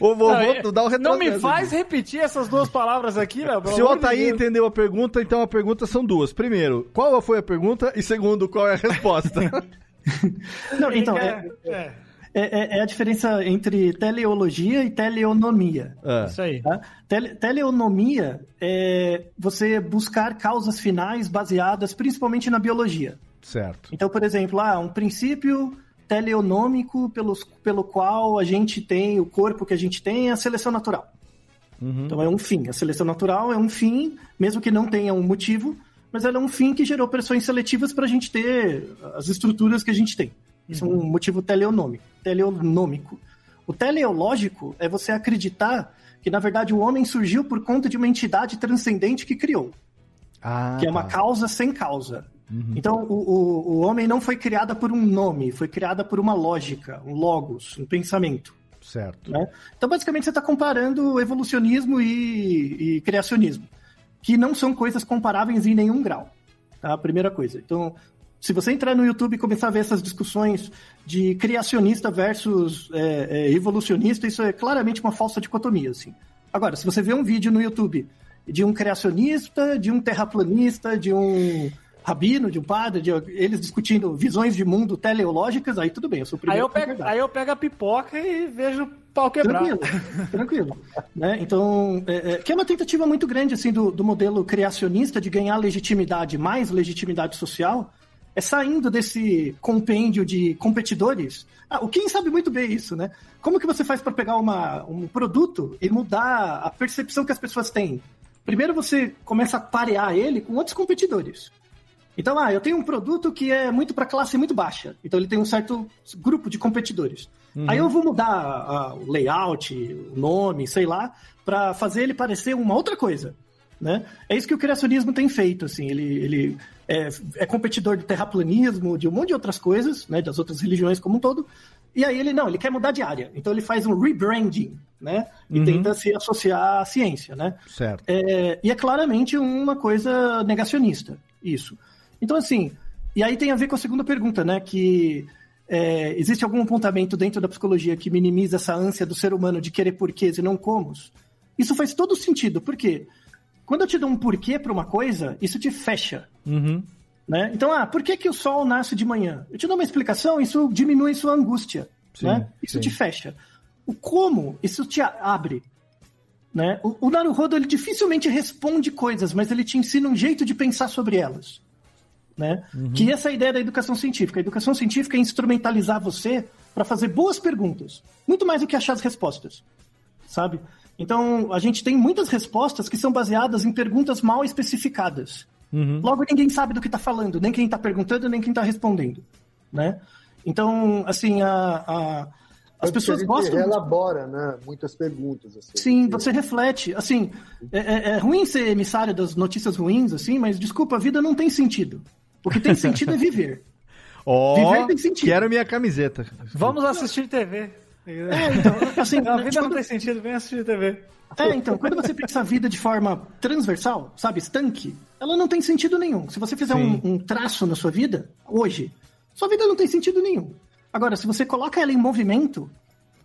Ou <laughs> vou, Não, vou dar o Não me faz repetir essas duas palavras aqui, Léo. Se o de Altair entendeu a pergunta, então a pergunta são duas. Primeiro, qual foi a pergunta? E segundo, qual é a resposta? <laughs> Não, então, é, é, é, é a diferença entre teleologia e teleonomia. Ah, isso aí. Tá? Tele- teleonomia é você buscar causas finais baseadas principalmente na biologia. certo. Então, por exemplo, ah, um princípio teleonômico pelos, pelo qual a gente tem, o corpo que a gente tem é a seleção natural. Uhum. Então é um fim. A seleção natural é um fim, mesmo que não tenha um motivo, mas ela é um fim que gerou pressões seletivas para a gente ter as estruturas que a gente tem. Isso é um motivo teleonômico. teleonômico. O teleológico é você acreditar que, na verdade, o homem surgiu por conta de uma entidade transcendente que criou, Ah, que é uma tá. causa sem causa. Uhum. Então, o, o, o homem não foi criada por um nome, foi criada por uma lógica, um logos, um pensamento. Certo. né? Então, basicamente, você está comparando evolucionismo e, e criacionismo, que não são coisas comparáveis em nenhum grau. Tá? A primeira coisa. Então, se você entrar no YouTube e começar a ver essas discussões de criacionista versus é, é, evolucionista, isso é claramente uma falsa dicotomia. Assim. Agora, se você vê um vídeo no YouTube de um criacionista, de um terraplanista, de um rabino, de um padre, de eles discutindo visões de mundo teleológicas, aí tudo bem, eu sou o Aí primeiro eu, a concordar. pego, aí eu pego a pipoca e vejo pau quebrar. Tranquilo, tranquilo. né? Então, é, é, que é uma tentativa muito grande assim do, do modelo criacionista de ganhar legitimidade, mais legitimidade social, é saindo desse compêndio de competidores. Ah, o Kim sabe muito bem isso, né? Como que você faz para pegar uma, um produto e mudar a percepção que as pessoas têm? Primeiro você começa a parear ele com outros competidores. Então, ah, eu tenho um produto que é muito para classe muito baixa. Então ele tem um certo grupo de competidores. Uhum. Aí eu vou mudar o layout, o nome, sei lá, para fazer ele parecer uma outra coisa. Né? É isso que o criacionismo tem feito. Assim, ele, ele é, é competidor do terraplanismo, de um monte de outras coisas, né, das outras religiões como um todo. E aí ele não, ele quer mudar de área. Então ele faz um rebranding. né? E Uhum. tenta se associar à ciência, né? Certo. É, e é claramente uma coisa negacionista, isso. Então, assim, e aí tem a ver com a segunda pergunta, né? Que é, existe algum apontamento dentro da psicologia que minimiza essa ânsia do ser humano de querer porquês e não comos? Isso faz todo sentido, por quê? Quando eu te dou um porquê para uma coisa, isso te fecha. Uhum. Né? Então, ah, por que, que o sol nasce de manhã? Eu te dou uma explicação, isso diminui sua angústia. Sim, né? Isso sim. te fecha. O como, isso te abre. Né? O, o Naruhodo, ele dificilmente responde coisas, mas ele te ensina um jeito de pensar sobre elas. Né? Uhum. Que essa é a ideia da educação científica. A educação científica é instrumentalizar você para fazer boas perguntas. Muito mais do que achar as respostas. Sabe? Então, a gente tem muitas respostas que são baseadas em perguntas mal especificadas. Uhum. Logo, ninguém sabe do que está falando, nem quem está perguntando, nem quem está respondendo, né? Então, assim, a, a- as pessoas a gente gostam... elabora, né? Muitas perguntas. Assim. Sim, você reflete. Assim, é, é- é ruim ser emissário das notícias ruins, assim, mas desculpa, a vida não tem sentido. O que tem sentido é viver. <laughs> Ó, Viver tem sentido. quero minha camiseta. Vamos assistir TV. É, então, assim, a vida não quando- tem sentido, vem assistir TV. É, então, quando você pensa a vida de forma transversal, sabe, estanque, ela não tem sentido nenhum. Se você fizer um, um traço na sua vida, hoje, sua vida não tem sentido nenhum. Agora, se você coloca ela em movimento,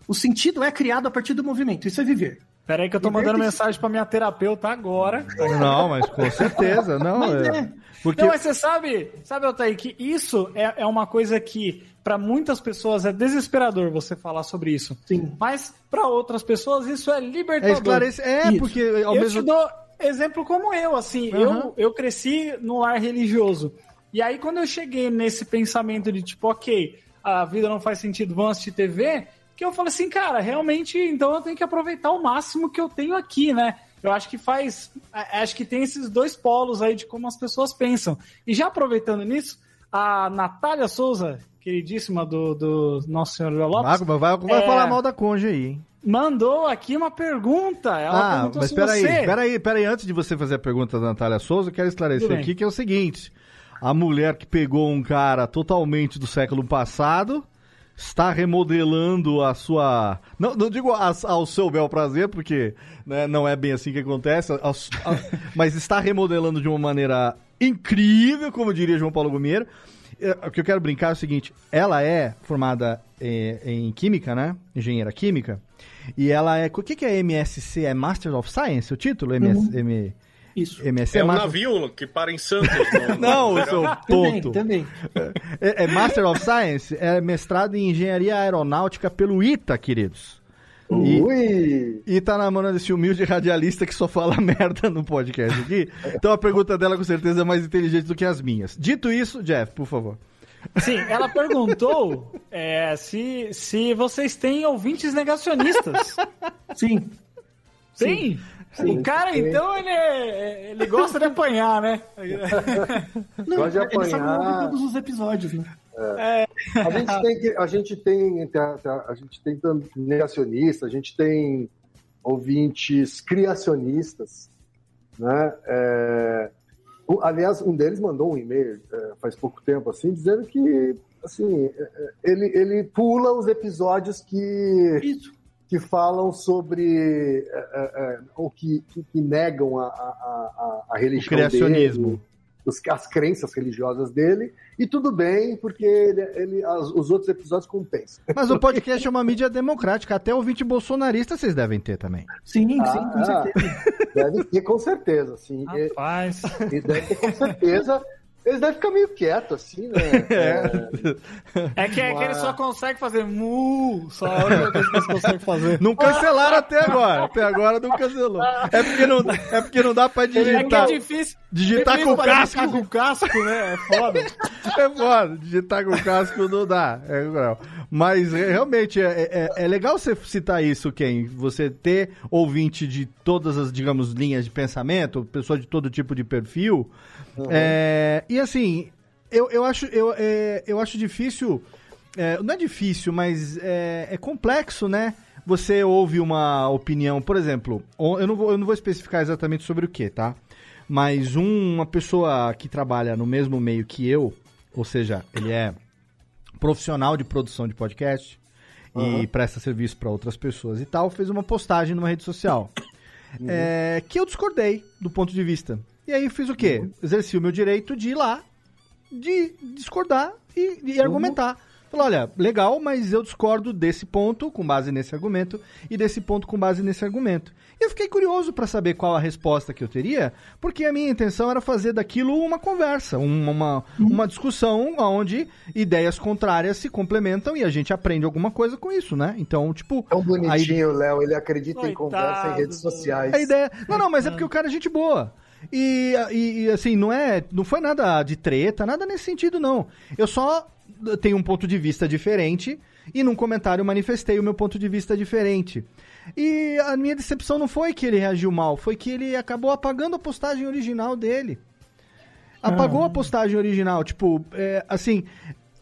o sentido é criado a partir do movimento. Isso é viver. Peraí que eu tô mandando mensagem pra minha terapeuta agora. Não, mas com certeza, não. Mas é. é. Porque Não, mas você sabe, sabe, Altair, que isso é, é uma coisa que para muitas pessoas é desesperador você falar sobre isso. Sim. Mas para outras pessoas isso é é libertador. esclarecer. É, Isso. porque ao eu mesmo te dou exemplo como eu, assim, Aham. eu, eu cresci no lar religioso. E aí, quando eu cheguei nesse pensamento de tipo, ok, a vida não faz sentido, vamos assistir TV, que eu falei assim, cara, realmente, então eu tenho que aproveitar o máximo que eu tenho aqui, né? Eu acho que faz. Acho que tem esses dois polos aí de como as pessoas pensam. E já aproveitando nisso, a Natália Souza, queridíssima do, do Nosso Senhor Lopes, Mago, vai, vai É. falar mal da conja aí, hein? mandou aqui uma pergunta. Ela ah, mas peraí, você... peraí, peraí, antes de você fazer a pergunta da Natália Souza, eu quero esclarecer aqui que é o seguinte: a mulher que pegou um cara totalmente do século passado está remodelando a sua. Não, não digo a- ao seu bel prazer, porque né, não é bem assim que acontece, a- a- <laughs> mas está remodelando de uma maneira incrível, como diria João Paulo Gumiero. É, O que eu quero brincar é o seguinte: ela é formada eh, em química, né? Engenheira química. E ela é. O que, que é MSC? É Master of Science o título? MS, M- Isso. MSC É um Master- navio que para em Santos. <laughs> Não, no eu sou verão. Também, tonto. também. É, é Master of Science, é mestrado em Engenharia Aeronáutica pelo ITA, queridos. E, Ui! e tá na mão desse humilde radialista que só fala <laughs> merda no podcast aqui. Então a pergunta dela com certeza é mais inteligente do que as minhas. Dito isso, Jeff, por favor. Sim, ela perguntou é, se, se vocês têm ouvintes negacionistas. Sim. Sim. O cara, Sim. então, ele, é- ele gosta de apanhar, né? Não, Gosta de ele sabe apanhar. todos os episódios, né? A gente <laughs> tem que, a gente tem, a, a gente tem negacionista, a gente tem ouvintes criacionistas, né? É, aliás, um deles mandou um e-mail é, faz pouco tempo assim, dizendo que assim é, é, ele, ele pula os episódios que Isso. Que falam sobre é, é, é, ou que, que, que negam a, a, a, a religião criacionismo. dele, os- as crenças religiosas dele e tudo bem porque ele, ele- as- os outros episódios compensam. Mas o podcast é uma mídia democrática, até ouvinte bolsonarista vocês devem ter também. Sim, sim, Ah, com certeza. Deve ter com certeza, sim. E, Rapaz. e deve ter com certeza. Eles devem ficar meio quietos, assim, né? <laughs> É, É que, é que ele só consegue fazer mu, só a única coisa que eles <laughs> conseguem fazer. Não cancelaram até agora. Até agora não cancelou. É porque não, é porque não dá pra É que é digitar. difícil. Digitar com pra casco. digitar com casco, né? É foda. <laughs> É foda, digitar com casco não dá. É, não. Mas é, realmente é, é, é legal você citar isso, Ken. Você ter ouvinte de todas as, digamos, linhas de pensamento, pessoa de todo tipo de perfil. É, e assim, eu, eu, acho, eu, é, eu acho difícil. é, não é difícil, mas é, é complexo, né? Você ouve uma opinião, por exemplo, o- eu não vou, eu não vou especificar exatamente sobre o que, tá? Mas um- uma pessoa que trabalha no mesmo meio que eu, ou seja, ele é profissional de produção de podcast, e presta serviço para outras pessoas e tal, fez uma postagem numa rede social. é, que eu discordei do ponto de vista. E aí eu fiz o quê? Exerci o meu direito de ir lá, de discordar e, e argumentar. Falei, olha, legal, mas eu discordo desse ponto com base nesse argumento e desse ponto com base nesse argumento. E eu fiquei curioso para saber qual a resposta que eu teria, porque a minha intenção era fazer daquilo uma conversa, uma, uma, uma discussão onde ideias contrárias se complementam e a gente aprende alguma coisa com isso, né? Então, tipo. Tão bonitinho, Léo. Ele acredita em conversa em redes sociais. A ideia. Não, não, mas é porque o cara é gente boa. E, e, e, assim, não é. Não foi nada de treta, nada nesse sentido, não. Eu só tenho um ponto de vista diferente e num comentário manifestei o meu ponto de vista diferente. E a minha decepção não foi que ele reagiu mal, foi que ele acabou apagando a postagem original dele. Apagou Ah. a postagem original, tipo, é, assim,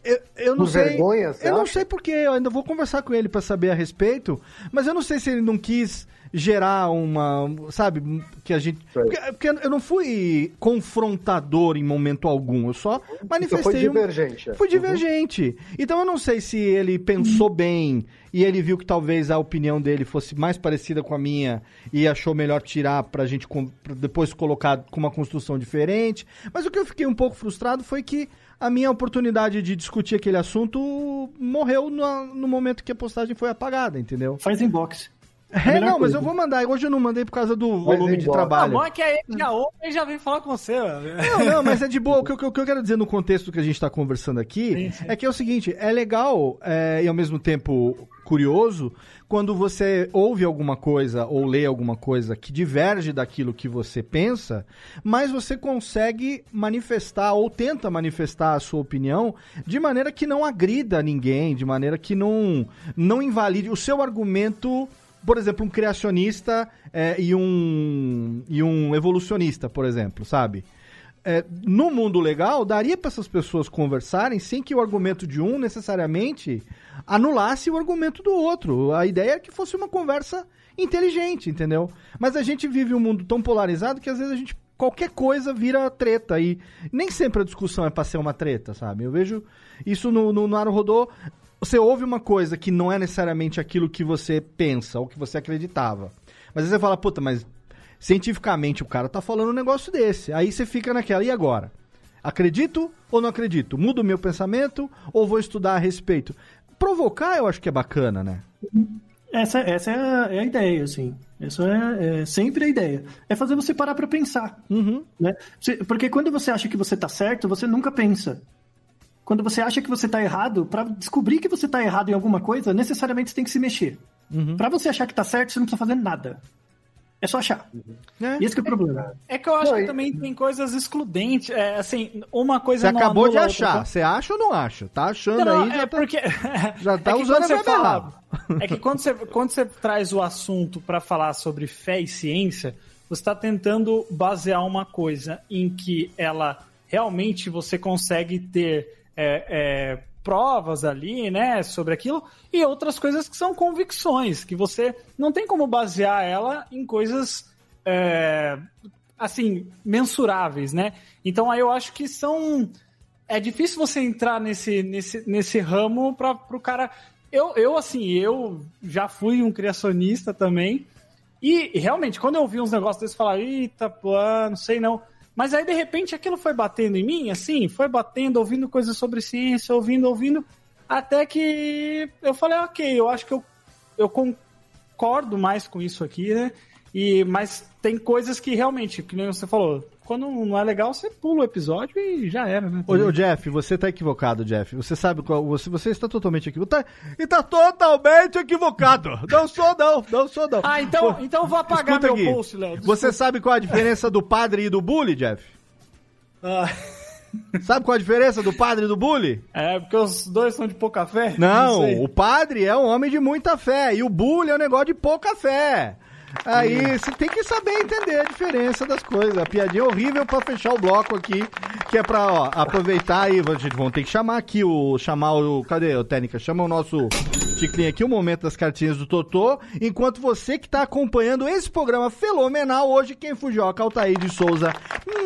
eu, eu não Por sei. vergonha, eu não acha? sei porquê, eu ainda vou conversar com ele pra saber a respeito, mas eu não sei se ele não quis gerar uma, sabe, que a gente, porque, porque eu não fui confrontador em momento algum, eu só manifestei foi um- divergente, é. Fui divergente. Então eu não sei se ele pensou bem e ele viu que talvez a opinião dele fosse mais parecida com a minha e achou melhor tirar pra gente com- pra depois colocar com uma construção diferente. Mas o que eu fiquei um pouco frustrado foi que a minha oportunidade de discutir aquele assunto morreu no, no momento que a postagem foi apagada, entendeu? Faz inbox. É, melhor não, mas coisa. eu vou mandar. Hoje eu não mandei por causa do volume de trabalho. bom é que aí já ouve e já vem falar com você. velho. Não, não, mas é de boa. O que, eu- o que eu quero dizer no contexto que a gente está conversando aqui é que é o seguinte: é legal é, e ao mesmo tempo curioso quando você ouve alguma coisa ou lê alguma coisa que diverge daquilo que você pensa, mas você consegue manifestar ou tenta manifestar a sua opinião de maneira que não agrida ninguém, de maneira que não, não invalide o seu argumento por exemplo, um criacionista é, e, um, e um evolucionista, por exemplo, sabe? É, no mundo legal, daria para essas pessoas conversarem sem que o argumento de um necessariamente anulasse o argumento do outro. A ideia é que fosse uma conversa inteligente, entendeu? Mas a gente vive um mundo tão polarizado que às vezes a gente qualquer coisa vira treta e nem sempre a discussão é para ser uma treta, sabe? Eu vejo isso no, no Naruhodô. Você ouve uma coisa que não é necessariamente aquilo que você pensa ou que você acreditava. Mas aí você fala, puta, mas cientificamente o cara tá falando um negócio desse. Aí você fica naquela, e agora? Acredito ou não acredito? Mudo o meu pensamento ou vou estudar a respeito? Provocar eu acho que é bacana, né? Essa, essa é, a, é a ideia, assim. Essa é, é sempre a ideia. É fazer você parar pra pensar. Né? Você- porque quando você acha que você tá certo, você nunca pensa. Quando você acha que você tá errado, pra descobrir que você tá errado em alguma coisa, necessariamente você tem que se mexer. Pra você achar que tá certo, você não precisa fazer nada. É só achar. E esse que é o problema. É que eu acho que também tem coisas excludentes. É, assim, uma coisa Você não acabou de anula a outra. achar. Você acha ou não acha? Tá achando Não, aí, é já tá, porque já <laughs> tá é que usando você fala- errado. <laughs> É que quando você, quando você traz o assunto para falar sobre fé e ciência, você está tentando basear uma coisa em que ela realmente você consegue ter é, é, provas ali, né, sobre aquilo, e outras coisas que são convicções, que você não tem como basear ela em coisas é, assim mensuráveis, né? Então aí eu acho que são é difícil você entrar nesse, nesse, nesse ramo para o cara. Eu, eu, assim, eu já fui um criacionista também. E realmente, quando eu vi uns negócios desses, eu falava, eita, pô, não sei não. Mas aí, de repente, aquilo foi batendo em mim, assim, foi batendo, ouvindo coisas sobre ciência, ouvindo, ouvindo, até que eu falei, ok, eu acho que eu, eu concordo mais com isso aqui, né? E, mas tem coisas que realmente, que nem você falou, quando não é legal, você pula o episódio e já era, né? Ô, ô, Jeff, você tá equivocado, Jeff. Você sabe qual. Você, você está totalmente equivocado. Tá, e tá totalmente equivocado. Não sou, não. Não sou, não. Ah, então, então eu vou apagar Escuta meu aqui. post, Léo. Você sabe qual a diferença do padre e do bully, Jeff? Ah, Sabe qual a diferença do padre e do bully? é, porque os dois são de pouca fé? Não, sei. o padre é um homem de muita fé e o bully é um negócio de pouca fé. Aí você tem que saber entender a diferença das coisas. A piadinha é horrível pra fechar o bloco aqui, que é pra aproveitar aí. A gente vão ter que chamar aqui o. Chamar o. Cadê o técnica? Chama o nosso Ticlin aqui, o momento das cartinhas do Totô. Enquanto você que tá acompanhando esse programa fenomenal, hoje quem Fujioka, Altair de Souza,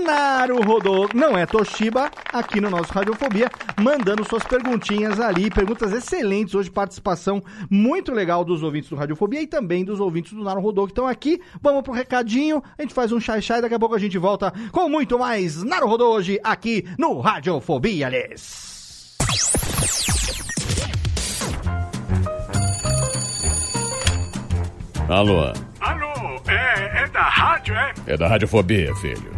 Naru Rodô, não é Toshiba, aqui no nosso Radiofobia, mandando suas perguntinhas ali, perguntas excelentes hoje, participação muito legal dos ouvintes do Radiofobia e também dos ouvintes do Naru Rodô que estão aqui. Vamos pro recadinho, a gente faz um chai chai, daqui a pouco a gente volta com muito mais Naru Rodô hoje aqui no Radiofobia, les. Alô, Alô, é, é da rádio, é? é da Radiofobia, filho.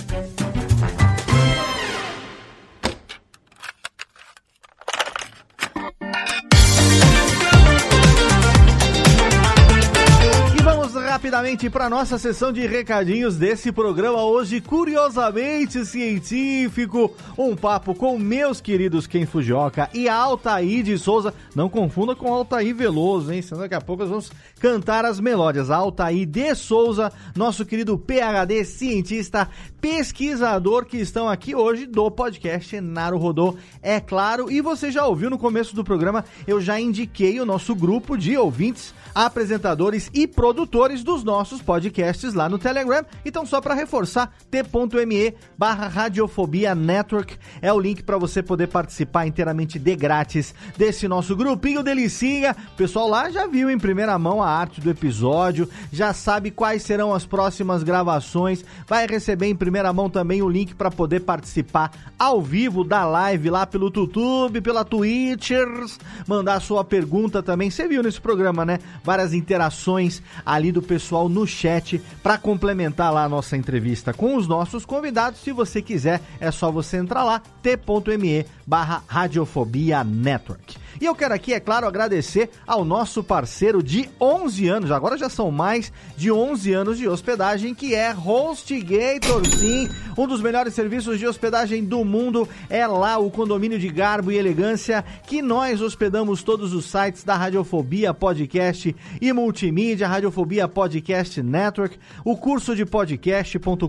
Rapidamente para nossa sessão de recadinhos desse programa hoje, curiosamente científico. Um papo com meus queridos Ken Fujioka e Altair de Souza. Não confunda com Altair Veloso, hein? Senão daqui a pouco nós vamos cantar as melódias. Altair de Souza, nosso querido PhD cientista, pesquisador que estão aqui hoje do podcast Naro Rodô, é claro. E você já ouviu no começo do programa, eu já indiquei o nosso grupo de ouvintes, apresentadores e produtores dos nossos podcasts lá no Telegram. Então, só para reforçar, t.me barra Radiofobia Network é o link para você poder participar inteiramente de grátis desse nosso grupinho delicinha. O pessoal lá já viu em primeira mão a arte do episódio, já sabe quais serão as próximas gravações, vai receber em primeira mão também o link para poder participar ao vivo da live lá pelo YouTube, pela Twitchers, mandar sua pergunta também. Você viu nesse programa, né? Várias interações ali do pessoal no chat para complementar lá a nossa entrevista com os nossos convidados. Se você quiser, é só você entrar lá, t.me barra Radiofobia Network. E eu quero aqui, é claro, agradecer ao nosso parceiro de 11 anos, agora já são mais de 11 anos de hospedagem, que é HostGator, sim, um dos melhores serviços de hospedagem do mundo. É lá o condomínio de garbo e elegância que nós hospedamos todos os sites da Radiofobia Podcast e Multimídia, Radiofobia Podcast Network, o curso de podcast.com.br.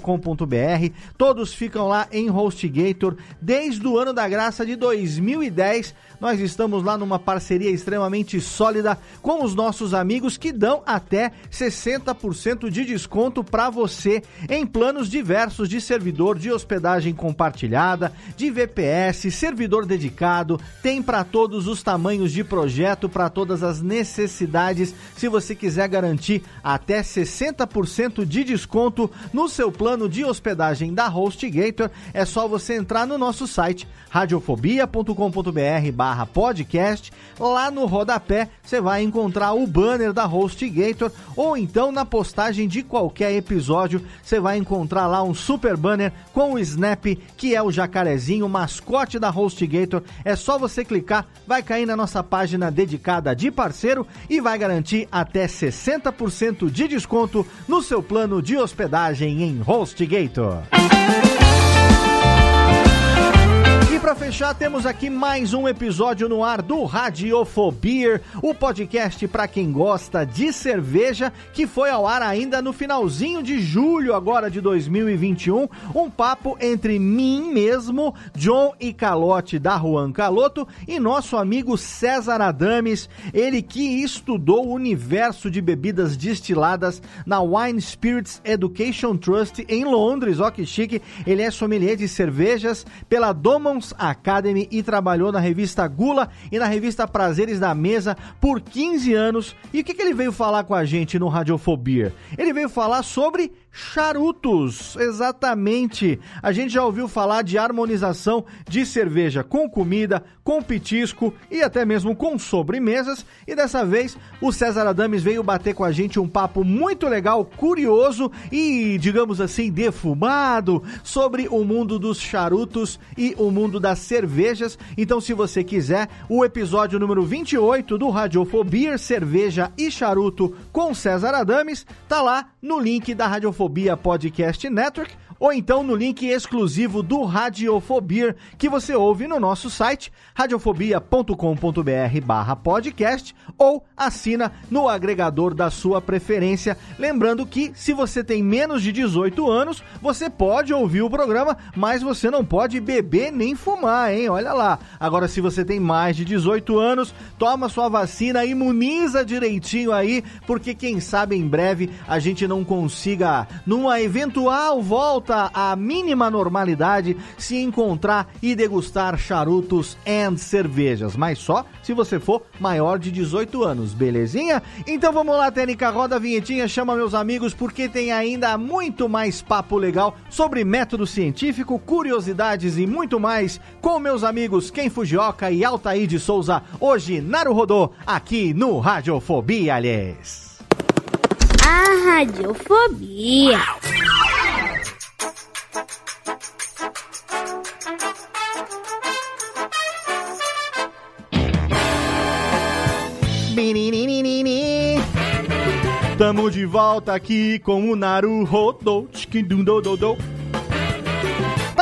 Todos ficam lá em HostGator desde o ano da graça de 2010. Nós estamos lá numa parceria extremamente sólida com os nossos amigos que dão até 60% de desconto para você em planos diversos de servidor de hospedagem compartilhada, de VPS, servidor dedicado, tem para todos os tamanhos de projeto, para todas as necessidades. Se você quiser garantir até 60% de desconto no seu plano de hospedagem da HostGator, é só você entrar no nosso site radiofobia.com.br barra podcast. Lá no rodapé você vai encontrar o banner da HostGator ou então na postagem de qualquer episódio você vai encontrar lá um super banner com o Snap, que é o jacarezinho, mascote da HostGator. É só você clicar, vai cair na nossa página dedicada de parceiro e vai garantir até 60% de desconto no seu plano de hospedagem em HostGator. Para fechar, temos aqui mais um episódio no ar do Radiofobia, o podcast para quem gosta de cerveja, que foi ao ar ainda no finalzinho de julho agora de 2021, um. Papo entre mim mesmo, John e Calote da Juan Caloto e nosso amigo César Adames, ele que estudou o universo de bebidas destiladas na Wine Spirits Education Trust em Londres, ó que chique, ele é sommelier de cervejas pela Academy e trabalhou na revista Gula e na revista Prazeres da Mesa por 15 anos. E o que, que ele veio falar com a gente no Radiofobia? Ele veio falar sobre charutos. Exatamente. A gente já ouviu falar de harmonização de cerveja com comida, com petisco e até mesmo com sobremesas. E dessa vez o César Adames veio bater com a gente um papo muito legal, curioso e, digamos assim, defumado sobre o mundo dos charutos e o mundo das cervejas. Então, se você quiser, o episódio número 28 do Radiofobia, Cerveja e Charuto com César Adames, tá lá no link da Radiofobia Podcast Network ou então no link exclusivo do Radiofobia que você ouve no nosso site radiofobia.com.br barra podcast ou assina no agregador da sua preferência. Lembrando que se você tem menos de 18 anos, você pode ouvir o programa, mas você não pode beber nem fumar, hein? Olha lá. Agora, se você tem mais de 18 anos, toma sua vacina, imuniza direitinho aí, porque quem sabe em breve a gente não consiga, numa eventual volta à mínima normalidade, se encontrar e degustar charutos and cervejas, mas só se você for maior de 18 anos, belezinha? Então vamos lá, Tênica, roda a vinhetinha, chama meus amigos, porque tem ainda muito mais papo legal sobre método científico, curiosidades e muito mais com meus amigos Ken Fujioka e Altair de Souza, hoje Naru Rodô, aqui no Radiofobia, aliás. A radiofobia. Tamo de volta aqui com o Naruhodo.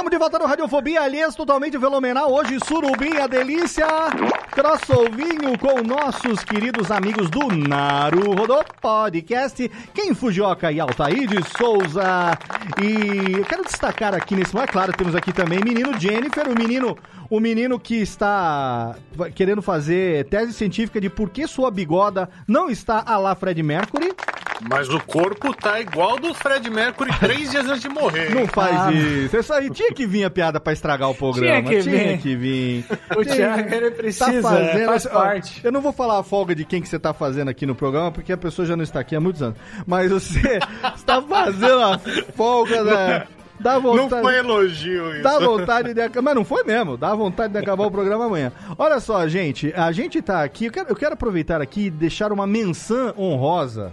Tamo de volta no Radiofobia, aliás, totalmente fenomenal. Hoje, surubinha delícia, crossovinho com nossos queridos amigos do Naruhodo Podcast, Quem Fujioka e Altair de Souza. E eu quero destacar aqui nesse momento, claro, temos aqui também menino Jennifer, o menino, o menino que está querendo fazer tese científica de por que sua bigoda não está a lá Fred Mercury. Mas o corpo tá igual do Fred Mercury três dias antes de morrer. Não faz Ah, isso. Isso aí tinha que vir a piada pra estragar o programa. Tinha que vir. que vir. <laughs> O Thiago, ele precisa, faz ó, parte. Eu não vou falar a folga de quem que você tá fazendo aqui no programa, porque a pessoa já não está aqui há muitos anos. Mas você <laughs> está fazendo a folga da. Dá vontade. Não foi elogio isso. Dá vontade de acabar. Mas não foi mesmo. Dá vontade de acabar o programa amanhã. Olha só, gente. A gente tá aqui. Eu quero, eu quero aproveitar aqui e deixar uma menção honrosa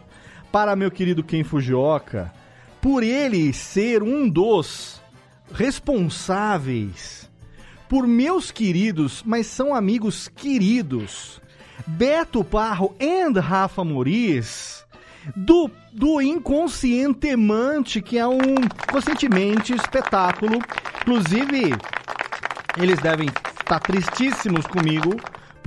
para meu querido Ken Fujioka. Por ele ser um dos responsáveis por meus queridos, mas são amigos queridos, Beto Parro e Rafa Moriz, do, do Inconscientemente, que é um conscientemente espetáculo. Inclusive, eles devem estar tristíssimos comigo,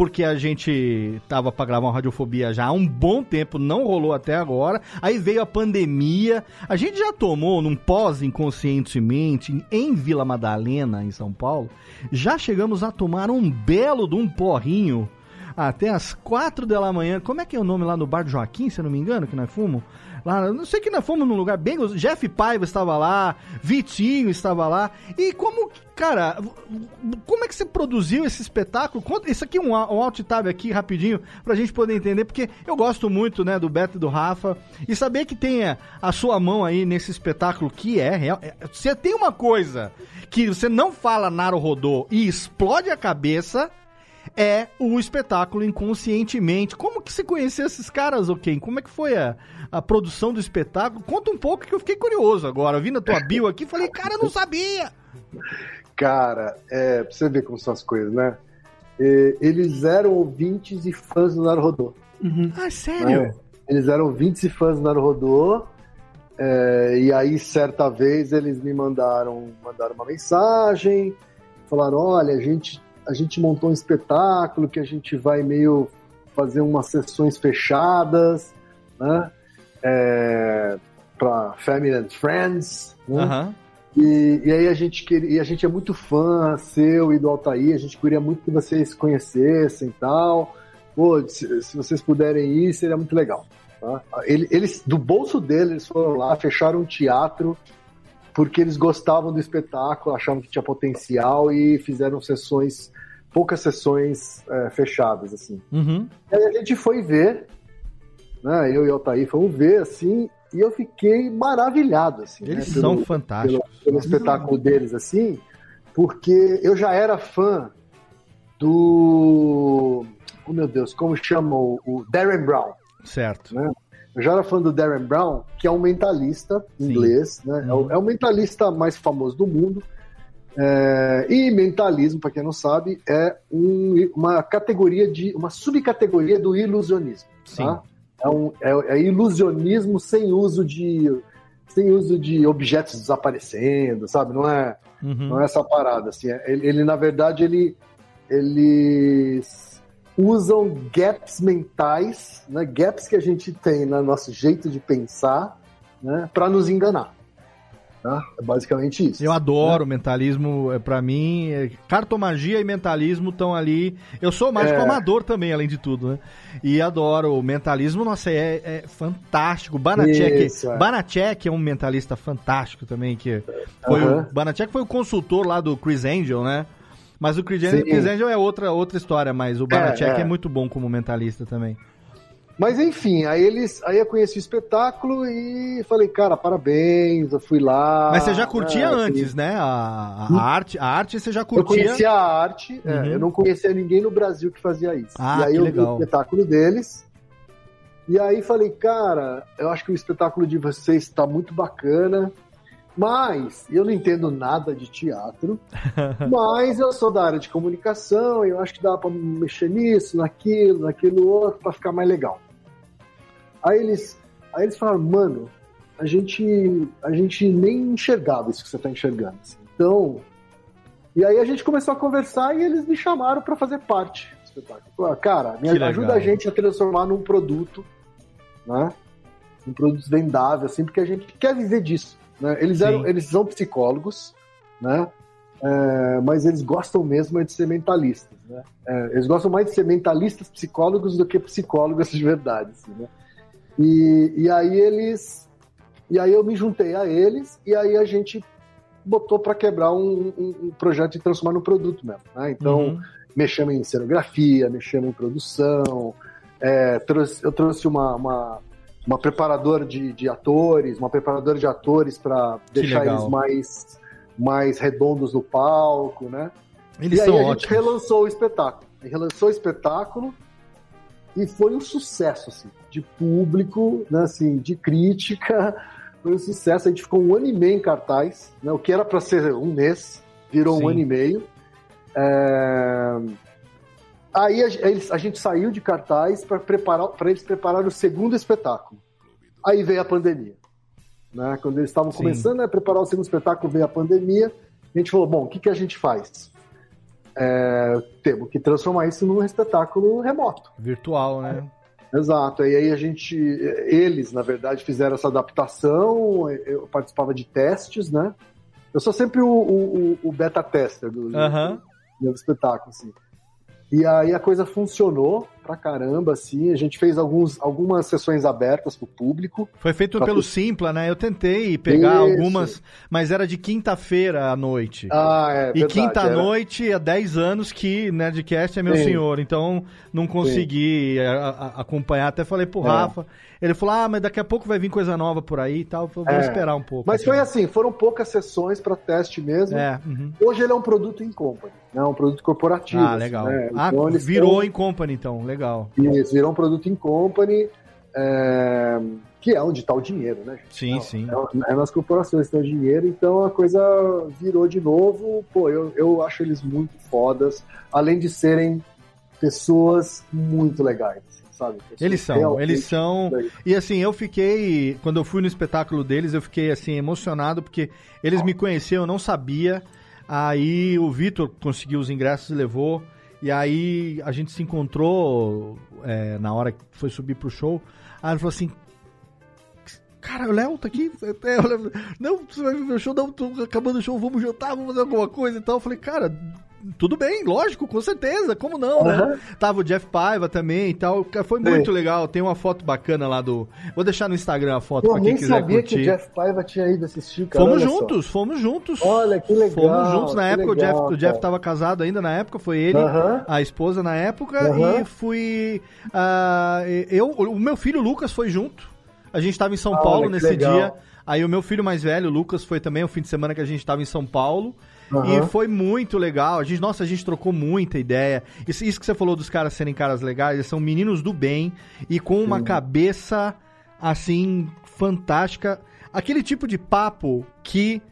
porque a gente tava pra gravar uma radiofobia já há um bom tempo, não rolou até agora. Aí veio a pandemia. A gente já tomou num pós-inconscientemente em Vila Madalena, em São Paulo. Já chegamos a tomar um belo de um porrinho até as quatro da manhã. Como é que é o nome lá no bar do Joaquim, se eu não me engano, que nós fomos? Lá, não sei que nós fomos num lugar bem. Jeff Paiva estava lá, Vitinho estava lá. E como, cara, como é que você produziu esse espetáculo? Conta, isso aqui é um, um alt tab aqui rapidinho pra gente poder entender, porque eu gosto muito, né, do Beto e do Rafa. E saber que tem a, a sua mão aí nesse espetáculo que é real. é- Você tem uma coisa que você não fala Naro Rodô e explode a cabeça é o espetáculo inconscientemente. Como que você conheceu esses caras, ok? Como é que foi a, a produção do espetáculo? Conta um pouco que eu fiquei curioso agora. Vindo a tua <laughs> bio aqui, falei, cara, eu não sabia. Cara, é, pra você ver como são as coisas, né? É, eles eram ouvintes e fãs do Naruhodô. Ah, sério? né? Eles eram ouvintes e fãs do Naruhodô. É, e aí, certa vez, eles me mandaram, mandaram uma mensagem, falaram, olha, a gente, a gente montou um espetáculo que a gente vai meio fazer umas sessões fechadas, né? É, para Family and Friends, né? Aham. E, e aí a gente queria, a gente é muito fã seu e do Altair, a gente queria muito que vocês se conhecessem e tal. Pô, se, se vocês puderem ir, seria muito legal. tá? Ele- Eles, do bolso deles, eles foram lá, fecharam um teatro porque eles gostavam do espetáculo, achavam que tinha potencial e fizeram sessões, poucas sessões é, fechadas, assim. Uhum. Aí a gente foi ver, né? Eu e o Altair fomos ver, assim, E eu fiquei maravilhado, assim. Eles né, são fantásticos. Pelo, pelo espetáculo deles, assim, porque eu já era fã do. Oh, meu Deus, como chama o, o Darren Brown? Certo. Né? Eu já era fã do Darren Brown, que é um mentalista inglês, né? É, o, é o mentalista mais famoso do mundo. É, e mentalismo, para quem não sabe, é um- uma categoria de uma subcategoria do ilusionismo. Tá? É, um, é, é ilusionismo sem uso de sem uso de objetos desaparecendo, sabe? Não é Uhum. não é essa parada assim. É- Ele, ele, na verdade ele eles usam gaps mentais, né? Gaps que a gente tem no nosso jeito de pensar, né? Para nos enganar. Tá? É basicamente isso. Eu adoro mentalismo, é, para mim, é, cartomagia e mentalismo estão ali. Eu sou mágico É. amador também, além de tudo, né? E adoro o mentalismo, nossa, é, é fantástico. Banachek, Isso, é. Banachek é um mentalista fantástico também, que foi Aham. o Banachek foi o consultor lá do Chris Angel, né? Mas o Chris Angel. Chris Angel é outra, outra história, mas o Banachek é, é. muito bom como mentalista também. Mas enfim, aí eles, aí eu conheci o espetáculo e falei, cara, parabéns, eu fui lá. Mas você já curtia né, antes, né? A, a arte, a arte você já Eu curtia. conhecia a arte, é, Uhum. eu não conhecia ninguém no Brasil que fazia isso. Ah, e aí eu legal. vi o espetáculo deles. E aí falei, cara, eu acho que o espetáculo de vocês está muito bacana. Mas eu não entendo nada de teatro. <laughs> mas eu sou da área de comunicação, e eu acho que dá para mexer nisso, naquilo, naquilo outro, para ficar mais legal. Aí eles, aí eles falaram, mano, a gente, a gente nem enxergava isso que você tá enxergando. assim. Então, e aí a gente começou a conversar e eles me chamaram para fazer parte do espetáculo. Falaram, cara, me Que legal. ajuda a gente a transformar num produto, né? Um produto vendável, assim, porque a gente quer viver disso. Né? Eles, Sim. eram, eles são psicólogos, né? É, mas eles gostam mesmo é de ser mentalistas, né? É, eles gostam mais de ser mentalistas psicólogos do que psicólogos de verdade, assim, né? E, e aí eles, e aí eu me juntei a eles e aí a gente botou para quebrar um, um- um projeto de transformar no produto mesmo, né? Então Uhum. mexemos em cenografia, mexemos em produção, é, trouxe- eu trouxe uma, uma, uma preparadora de, de atores, uma preparadora de atores para deixar legal. eles mais, mais redondos no palco, né? Eles e aí a gente ótimos. relançou o espetáculo. Gente relançou o espetáculo e foi um sucesso, assim, de público, né, assim, de crítica. Foi um sucesso. A gente ficou um ano e meio em cartaz, né, o que era para ser um mês, virou Sim. um ano e meio. É, Aí a, a gente saiu de cartaz para preparar para eles preparar o segundo espetáculo. Aí veio a pandemia. Né? Quando eles estavam começando a preparar o segundo espetáculo, veio a pandemia. A gente falou: bom, o que, que a gente faz? É, temos que transformar isso num espetáculo remoto. Virtual, né? Exato. E aí a gente, eles, na verdade, fizeram essa adaptação. Eu participava de testes, né? Eu sou sempre o, o- o- beta tester do, Aham. do espetáculo, assim. E aí a coisa funcionou pra caramba, assim. A gente fez alguns, algumas sessões abertas pro público. Foi feito pelo tu- Simpla, né? Eu tentei pegar algumas, mas era de quinta-feira à noite. Ah, é, E quinta-noite, há 10 anos que Nerdcast é meu Sim. senhor, então não consegui a- a- acompanhar. Até falei pro É. Rafa, ele falou: Ah, mas daqui a pouco vai vir coisa nova por aí e tal. Eu falei, Vou É. esperar um pouco. Mas foi assim, foram poucas sessões pra teste mesmo. É, uhum. Hoje ele é um produto em company, né? Um produto corporativo. Ah, assim, legal. né? Ah, Então, virou em company, então, legal. Isso, virou um produto em company, é, que é onde está o dinheiro, né? gente? Sim, sim. É, é nas corporações que tem o dinheiro, então a coisa virou de novo. Pô, eu, eu acho eles muito fodas, além de serem pessoas muito legais, sabe? Eles são, eles são. E assim, eu fiquei. Quando eu fui no espetáculo deles, eu fiquei assim, emocionado, porque eles me conheciam, eu não sabia. Aí o Vitor conseguiu os ingressos e levou. E aí a gente se encontrou é, na hora que foi subir pro show. Aí ele falou assim. Cara, o Léo tá aqui. É, o não, você vai ver meu show, não, tô acabando o show, vamos jantar, vamos fazer alguma coisa e tal. Eu falei, cara, tudo bem, lógico, com certeza, como não, né? Aham. Tava o Jeff Paiva também e tal. Foi Sim. muito legal. Tem uma foto bacana lá do. Vou deixar no Instagram a foto Pô, pra quem nem quiser sabia curtir. que o Jeff Paiva tinha ido assistir, cara. Fomos olha só. juntos, fomos juntos. Olha, que legal. Fomos juntos na época. o legal, Jeff, o Jeff tava casado ainda na época, foi ele, Aham. a esposa na época. Aham. E fui. ah, eu, o meu filho Lucas foi junto. A gente tava em São Olha, Paulo nesse legal. dia. Aí o meu filho mais velho, o Lucas, foi também o fim de semana que a gente tava em São Paulo. Aham. E foi muito legal. A gente, nossa, a gente trocou muita ideia. Isso, isso que você falou dos caras serem caras legais, eles são meninos do bem e com uma cabeça assim fantástica. Aquele tipo de papo que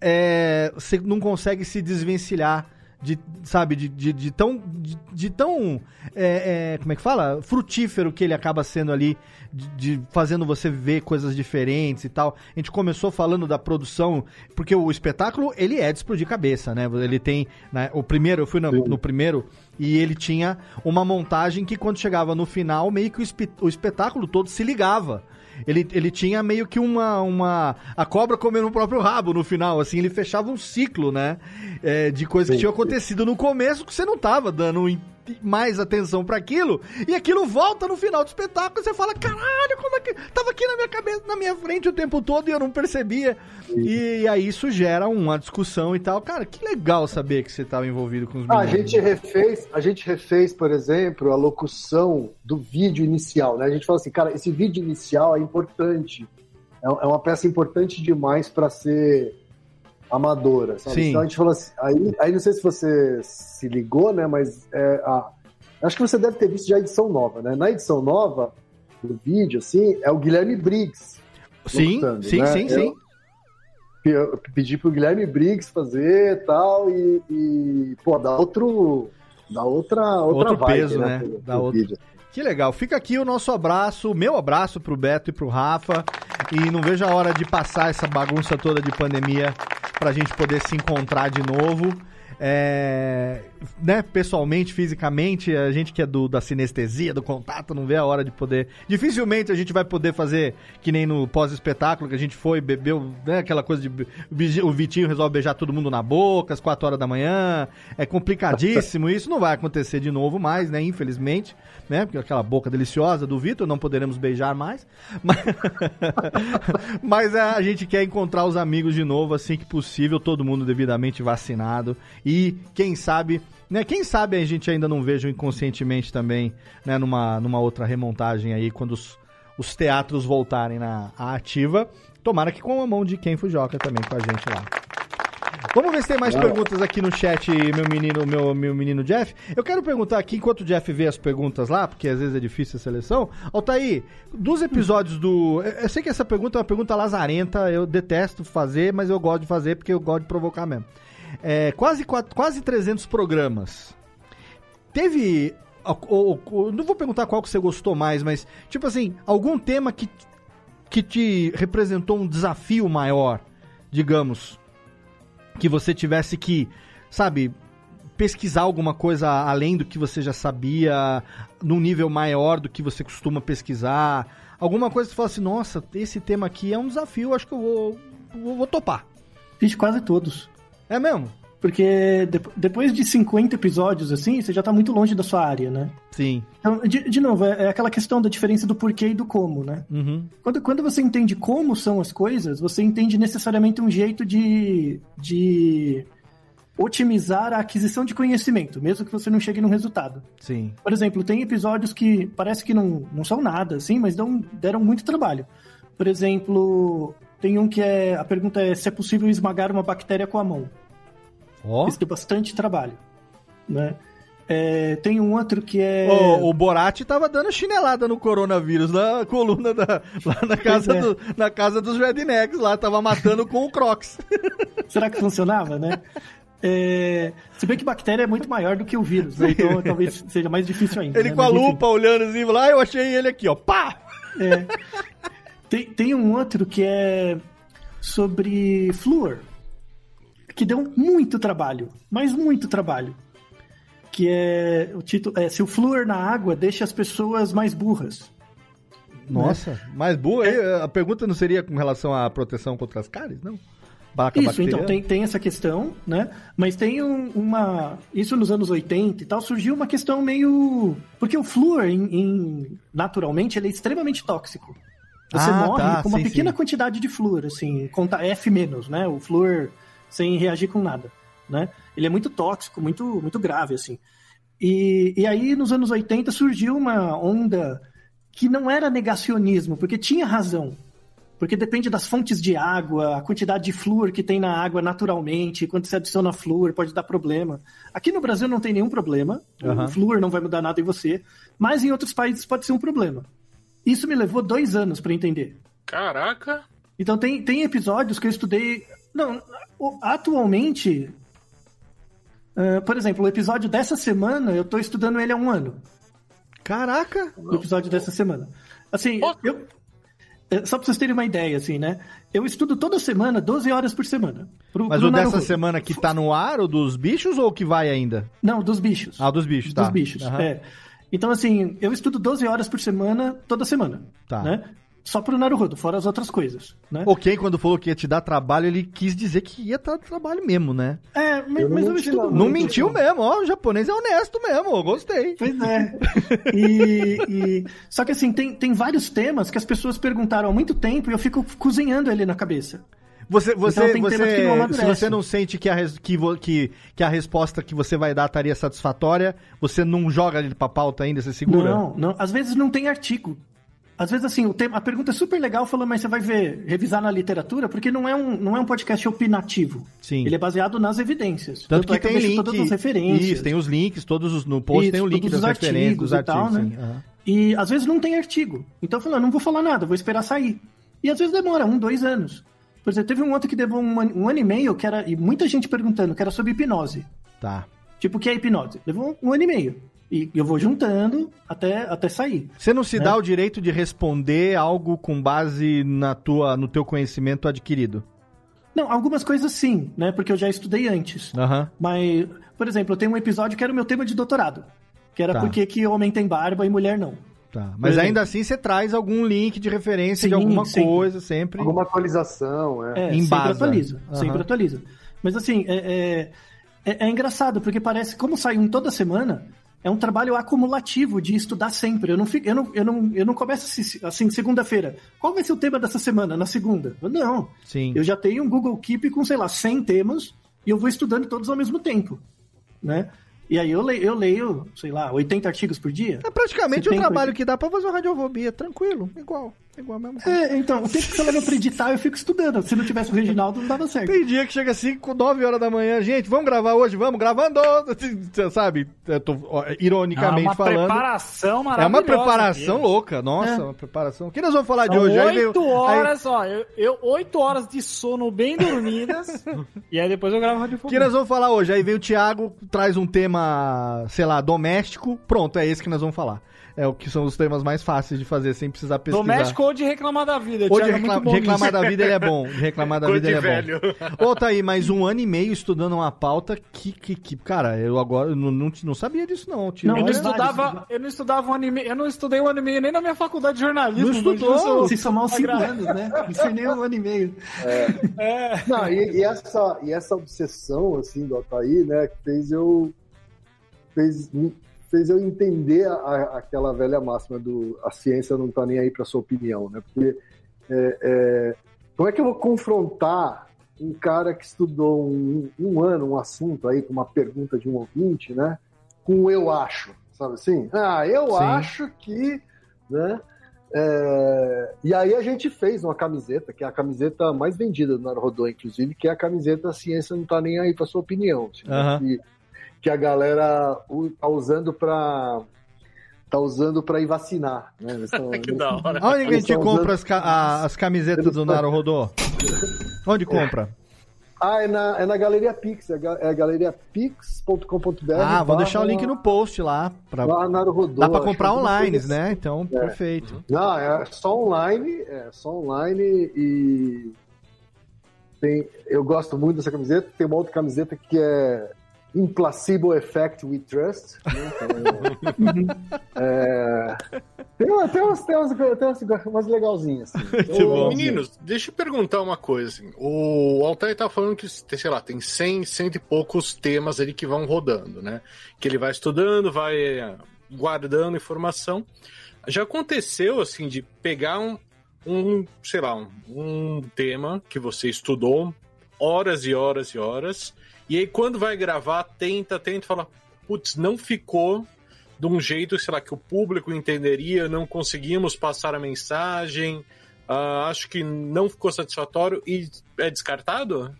é, você não consegue se desvencilhar de, sabe, de, de, de tão, de, de tão, é, é, como é que fala? Frutífero que ele acaba sendo ali, de, de fazendo você ver coisas diferentes e tal. A gente começou falando da produção, porque o espetáculo, ele é de explodir cabeça, né? Ele tem, né, o primeiro, eu fui no, no primeiro, e ele tinha uma montagem que quando chegava no final, meio que o, espe- o espetáculo todo se ligava. Ele, ele tinha meio que uma, uma. A cobra comendo o próprio rabo no final, assim, ele fechava um ciclo, né? é, de coisas que tinham acontecido no começo que você não tava dando mais atenção pra aquilo, e aquilo volta no final do espetáculo e você fala: caralho, como é que. Tava aqui na minha cabeça, na minha frente o tempo todo e eu não percebia. E, aí isso gera uma discussão e tal. Cara, que legal saber que você tava envolvido com os Ah, a meninos. gente refez, a gente refez, por exemplo, a locução do vídeo inicial, né? A gente fala assim, cara, esse vídeo inicial é importante. É é uma peça importante demais para ser amadora, sabe? Sim. Então a gente falou assim, aí, aí não sei se você se ligou, né? Mas é, a- acho que você deve ter visto já a edição nova, né? Na edição nova do vídeo, assim, é o Guilherme Briggs. Sim, locutando, sim, né? sim, Eu- sim. eu pedi pro Guilherme Briggs fazer tal, e, e, pô, dá outro. Dá outra, outra Outro vibe, peso, né? pro- Dá pro outro. vídeo. Que legal. Fica aqui o nosso abraço, meu abraço pro Beto e pro Rafa. E não vejo a hora de passar essa bagunça toda de pandemia pra gente poder se encontrar de novo. É, né, pessoalmente, fisicamente, a gente que é do, da sinestesia, do contato, não vê a hora de poder. Dificilmente a gente vai poder fazer que nem no pós-espetáculo, que a gente foi, bebeu, né, aquela coisa de. O Vitinho resolve beijar todo mundo na boca às 4 horas da manhã. É complicadíssimo, isso não vai acontecer de novo mais, né, infelizmente. Né, porque aquela boca deliciosa do Vitor, não poderemos beijar mais. <laughs> Mas, mas a gente quer encontrar os amigos de novo assim que possível, todo mundo devidamente vacinado. E quem sabe, né? Quem sabe a gente ainda não veja inconscientemente também, né? Numa, numa outra remontagem aí, quando os, os teatros voltarem na à ativa. Tomara que com a mão de quem Fujoca também com a gente lá. Vamos ver se tem mais perguntas aqui no chat, meu menino, meu, meu menino Jeff. Eu quero perguntar aqui, enquanto o Jeff vê as perguntas lá, porque às vezes é difícil a seleção. Altair, dos episódios do. Eu sei que essa pergunta é uma pergunta lazarenta, eu detesto fazer, mas eu gosto de fazer porque eu gosto de provocar mesmo. É, quase, quase 300 programas. Teve. o- o- o- não vou perguntar qual que você gostou mais, mas, tipo assim, algum tema que, que te representou um desafio maior, digamos, que você tivesse que, sabe, pesquisar alguma coisa além do que você já sabia, num nível maior do que você costuma pesquisar, alguma coisa que você fala assim, nossa, esse tema aqui é um desafio, acho que eu vou, vou, vou topar. Fiz quase todos. É mesmo? Porque de- depois de 50 episódios, assim, você já tá muito longe da sua área, né? Sim. Então, de, de novo, é, é aquela questão da diferença do porquê e do como, né? Uhum. Quando, quando você entende como são as coisas, você entende necessariamente um jeito de, de otimizar a aquisição de conhecimento, mesmo que você não chegue num resultado. Sim. Por exemplo, tem episódios que parece que não, não são nada, assim, mas dão, deram muito trabalho. Por exemplo, tem um que é. A pergunta é se é possível esmagar uma bactéria com a mão. Ó. Isso deu bastante trabalho. Né? É, tem um outro que é. O, o Borat tava dando chinelada no coronavírus na coluna da, lá na casa, é. do- na casa dos rednecks lá, tava matando com o Crocs. <laughs> Será que funcionava, né? É, se bem que bactéria é muito maior do que o vírus, né? então talvez seja mais difícil ainda. Ele né? com a Mas, enfim. lupa olhando assim, lá, eu achei ele aqui, ó, pá! É. Tem, tem um outro que é sobre flúor, que deu muito trabalho, mas muito trabalho. Que é o título é Se o flúor na água deixa as pessoas mais burras. Nossa, mas boa, aí, a pergunta não seria com relação à proteção contra as cáries, não? Baca Isso, bacteriana? então, tem, tem essa questão, né? Mas tem um- uma. Isso nos anos 80 e tal, surgiu uma questão meio. Porque o flúor, em, em- naturalmente, ele é extremamente tóxico. Você Ah, morre tá, com uma sim, pequena sim. quantidade de flúor, assim, conta F menos, né? O flúor sem reagir com nada, né? Ele é muito tóxico, muito, muito grave, assim. E, e aí, nos anos 80, surgiu uma onda que não era negacionismo, porque tinha razão. Porque depende das fontes de água, a quantidade de flúor que tem na água naturalmente, quando você adiciona flúor pode dar problema. Aqui no Brasil não tem nenhum problema, Aham. o flúor não vai mudar nada em você, mas em outros países pode ser um problema. Isso me levou dois anos para entender. Caraca! Então tem, tem episódios que eu estudei. Não, atualmente. ah, por exemplo, o episódio dessa semana, eu tô estudando ele há um ano. Caraca! O episódio dessa semana. Assim, eu. é, Só pra vocês terem uma ideia, assim, né? Eu estudo toda semana, 12 horas por semana. Pro- Mas pro o dessa Naruhodo. semana que tá no ar, o dos bichos ou o que vai ainda? Não, dos bichos. Ah, dos bichos, tá. Dos bichos, Aham. é. Então, assim, eu estudo 12 horas por semana, toda semana. Tá. Né? Só pro Naruhodo, fora as outras coisas, né? O Ken, quando falou que ia te dar trabalho, ele quis dizer que ia dar trabalho mesmo, né? É, mas mas eu estudo Não muito, mentiu assim. mesmo, ó, o japonês é honesto mesmo, eu gostei. Pois é. E, e- Só que assim, tem, tem vários temas que as pessoas perguntaram há muito tempo e eu fico cozinhando ele na cabeça. Você, você, Então tem que você se você não sente que a, res- que, que, que a resposta que você vai dar estaria satisfatória, você não joga ele pra pauta ainda, você segura? Não, não. Às vezes não tem artigo. Às vezes, assim, o tema, a pergunta é super legal, falando, mas você vai ver, revisar na literatura, porque não é um, não é um podcast opinativo. Sim. Ele é baseado nas evidências. Tanto que é tem eu deixo link. todas as referências. Isso, tem os links, todos os, no post Isso, tem o link todos das os referências, dos e tal, artigos, né? sim. aham. E às vezes não tem artigo. Então eu falo, "Ah, não vou falar nada, vou esperar sair. E às vezes demora um, dois anos. Por exemplo, teve um outro que levou um, um ano e meio, que era, e muita gente perguntando, que era sobre hipnose. Tá. Tipo, o que é hipnose? Levou um ano e meio. E eu vou juntando até, até sair. Você não se né? dá o direito de responder algo com base na tua, no teu conhecimento adquirido? Não, algumas coisas sim, né? Porque eu já estudei antes. Aham. Mas, por exemplo, eu tenho um episódio que era o meu tema de doutorado. Que era Tá. por que homem tem barba e mulher não. Tá. Mas exemplo. ainda assim você traz algum link de referência de Sim, alguma sempre. coisa, sempre. Alguma atualização, é. É, Embasa. sempre atualiza. Aham. Sempre atualiza. Mas assim, é, é, é- é engraçado, porque parece, como sai um toda semana, é um trabalho acumulativo de estudar sempre. Eu não, fico, eu não, eu não, eu não começo assim, assim, segunda-feira. Qual vai ser o tema dessa semana, na segunda? Eu, Não. Sim. Eu já tenho um Google Keep com, sei lá, 100 temas e eu vou estudando todos ao mesmo tempo. Né? E aí eu leio, eu leio, sei lá, 80 artigos por dia. É praticamente o 70, trabalho que dá pra fazer uma radiofobia, tranquilo, igual, igual mesmo. É, então, o tempo que você leva pra editar, eu fico estudando. Se não tivesse o Reginaldo, não dava certo. Tem dia que chega assim, com 9 horas da manhã, gente, vamos gravar hoje, vamos, gravando, Você sabe, eu tô ó, ironicamente Ah, uma falando. preparação É maravilhosa. uma preparação aqui. louca, nossa, É. uma preparação. O que nós vamos falar de São hoje? Aí veio- oito aí- horas, ó. Eu, eu- oito horas de sono bem dormidas. <laughs> e aí depois eu gravo O radiofobia. que nós vamos falar hoje? Aí vem o Thiago, traz um tema, sei lá, doméstico. Pronto, é esse que nós vamos falar. É o que são os temas mais fáceis de fazer sem precisar pesquisar. Doméstico ou de reclamar da vida. Ou de, é recla- muito bom de reclamar da vida ele é bom. De reclamar da vida ele de é velho. bom. Ô, tá aí, mais um ano e meio estudando uma pauta que, que, que cara, eu agora eu não, não, não sabia disso não. Tio. Não, Eu não, estudava, eu não estudava um ano e meio, eu não estudei um ano e meio nem na minha faculdade de jornalismo. Não estudou? isso- Se somar os cinco anos, né? Não um ano e meio. É. Não, e, e essa, e essa obsessão, assim, do Ataí, né, que fez eu... Fez, fez eu entender a- aquela velha máxima do a ciência não tá nem aí pra sua opinião, né? Porque é, é, como é que eu vou confrontar um cara que estudou um, um ano um assunto aí com uma pergunta de um ouvinte, né? Com o eu acho, sabe assim? Ah, eu Sim. acho que, né? É, e aí a gente fez uma camiseta, que é a camiseta mais vendida do Narodô, inclusive, que é a camiseta A Ciência Não Tá Nem Aí Pra Sua Opinião. assim, né? Que, que a galera tá usando pra tá usando pra ir vacinar. Né? Eles tão- <laughs> Que da hora. Aonde que a Eles gente compra usando- as, ca- as camisetas Eles do Naro Rodô? Onde compra? <laughs> Ah, é na, é na Galeria Pix, é, é galeriapix.com.br. Ah, vou deixar o link no post lá. Pra... Lá Naruhodô, Dá pra comprar alguma online, né? assim. Então, É. perfeito. Não, é só online, é só online e tem, eu gosto muito dessa camiseta. Tem uma outra camiseta que é In Placebo Effect We Trust. né? Então, <laughs> é, tem, uma- tem, umas, tem, umas, tem umas, umas legalzinhas. Assim. <laughs> Ô, meninos, deixa eu perguntar uma coisa. Assim. O Altair tá falando que, sei lá, tem 100, cento e poucos temas ali que vão rodando, né? Que ele vai estudando, vai eh, guardando informação. Já aconteceu, assim, de pegar um, um sei lá, um, um tema que você estudou horas e horas e horas, e aí quando vai gravar, tenta, tenta, fala, putz, não ficou de um jeito, sei lá, que o público entenderia, não conseguimos passar a mensagem, ah, acho que não ficou satisfatório e é descartado?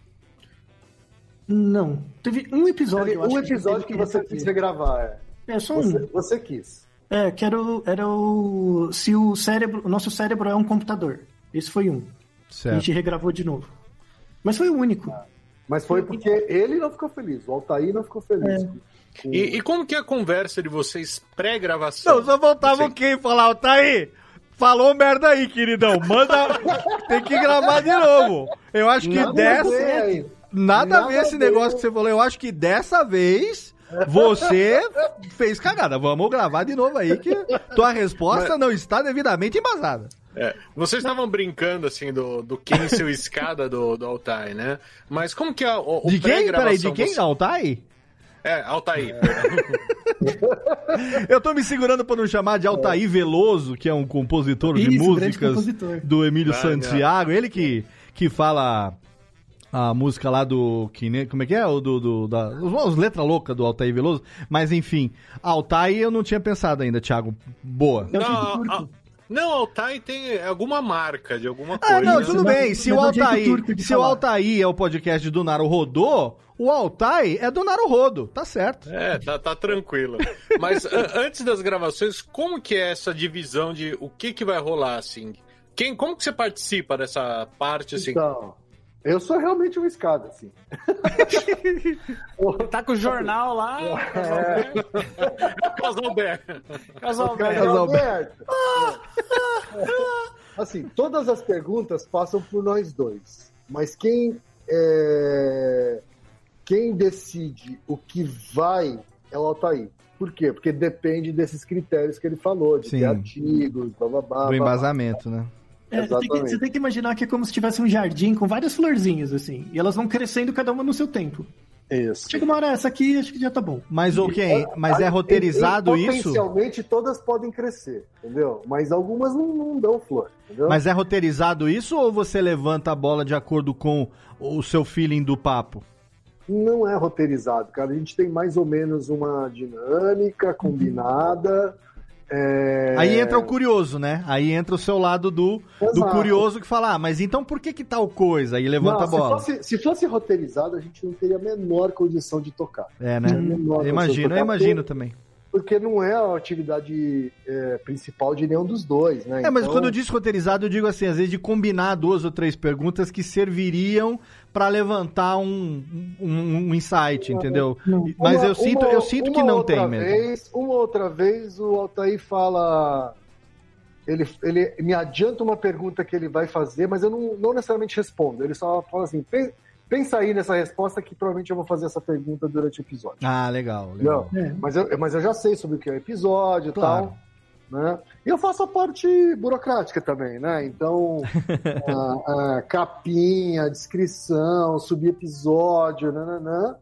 Não. Teve um episódio. Teve eu acho um episódio que você quis regravar, é. É, só Você, um. você quis. É, que era o, era o. Se o cérebro. O nosso cérebro é um computador. Esse foi um. Certo. A gente regravou de novo. Mas foi o único. Mas foi porque ele não ficou feliz, o Altair não ficou feliz. É. E, e como que é a conversa de vocês pré-gravação? Não, só faltava Assim, quem falar, aí. Falou merda aí, queridão. Manda. <laughs> Tem que gravar de novo. Eu acho que Nada dessa. ver aí. Nada, a Nada ver esse ver. negócio que você falou. Eu acho que dessa vez você fez cagada. Vamos gravar de novo aí, que tua resposta Mas- não está devidamente embasada. É, vocês estavam brincando, assim, do, do quem seu escada do, do Altair, né? Mas como que é o, o De quem? Peraí, de quem? Você- Altai? É, Altair. <laughs> Eu tô me segurando pra não chamar de Altair Veloso, que é um compositor de Isso, grande músicas compositor. do Emílio Ah, Santiago. Ele que, que fala a música lá do. Que, nem- como é que é? O do, do, da, os, letras loucas do Altair Veloso. Mas enfim, Altair eu não tinha pensado ainda, Thiago. Boa. É Não. Não, Altair tem alguma marca de alguma Ah, coisa. não, né? tudo bem. Se o Altair, se o. Altair é o podcast do Naro Rodô, o Altair é do Naro Rodo. Tá certo. É, tá, tá tranquilo. Mas antes das gravações, como que é essa divisão de o que que vai rolar, assim? Quem, como que você participa dessa parte, assim? Então, eu sou realmente um escada, assim. <laughs> Tá com o jornal lá. <laughs> Casal Bé. Casal Carlos velho. Alberto. Assim, todas as perguntas passam por nós dois. Mas quem é, quem decide o que vai é o Altair. Por quê? Porque depende desses critérios que ele falou, de Sim. ter artigos, blá blá blá. Do blá, embasamento, né? É, você, tem que, você tem que imaginar que é como se tivesse um jardim com várias florzinhas, assim. E elas vão crescendo cada uma no seu tempo. Isso. Chega uma hora, essa aqui acho que já tá bom. Mas ok, mas é roteirizado E, isso? Potencialmente todas podem crescer, entendeu? Mas algumas não, não dão flor, entendeu? Mas é roteirizado isso ou você levanta a bola de acordo com o seu feeling do papo? Não é roteirizado, cara. A gente tem mais ou menos uma dinâmica combinada. É, Aí entra o curioso, né? Aí entra o seu lado do, do curioso que fala, ah, mas então por que que tal coisa? Aí levanta Não, a bola. Se fosse, se fosse roteirizado, a gente não teria a menor condição de tocar. É, né? Imagino, eu imagino também. Porque não é a atividade é, principal de nenhum dos dois, né? É, mas Então, quando eu disse roteirizado, eu digo assim, às vezes de combinar duas ou três perguntas que serviriam pra levantar um, um, um insight, entendeu? Mas uma- eu sinto, uma- eu sinto que não tem mesmo. Vez, uma outra vez o Altair fala. Ele, ele me adianta uma pergunta que ele vai fazer, mas eu não, não necessariamente respondo. Ele só fala assim: "Pen- pensa aí nessa resposta que provavelmente eu vou fazer essa pergunta durante o episódio. Ah, legal, legal. Não, mas, eu, mas eu já sei sobre o que é o episódio e Claro. tal. Né? E eu faço a parte burocrática também, né? Então, <laughs> a, a capinha, a descrição, subir episódio, nananã,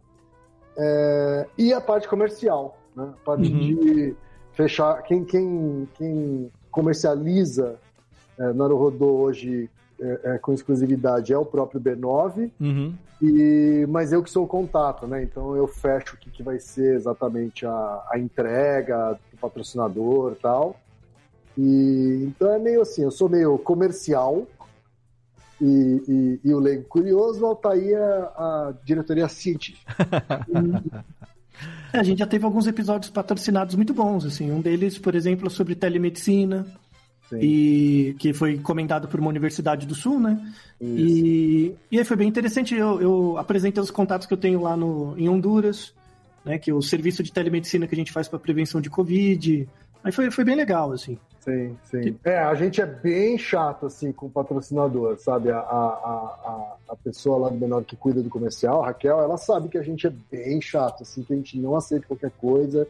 é, e a parte comercial, né? A parte Uhum. de fechar. Quem, quem, quem comercializa é, Naruhodô hoje é, é, com exclusividade é o próprio B9. Uhum. E, mas eu que sou o contato, né? Então eu fecho o que, que vai ser exatamente a, a entrega do patrocinador e tal. E, então é meio assim, eu sou meio comercial e, e, e o leigo curioso, o Altair é a diretoria científica. <laughs> É, a gente já teve alguns episódios patrocinados muito bons, assim. Um deles, por exemplo, sobre telemedicina. E que foi comentado por uma universidade do Sul, né? E, e aí foi bem interessante. Eu, eu apresentei os contatos que eu tenho lá no, em Honduras, né? Que é o serviço de telemedicina que a gente faz para prevenção de Covid. Aí foi, foi bem legal, assim. Sim, sim. É, a gente é bem chato, assim, com o patrocinador, sabe? A, a, a, a pessoa lá do menor que cuida do comercial, a Raquel, ela sabe que a gente é bem chato, assim, que a gente não aceita qualquer coisa,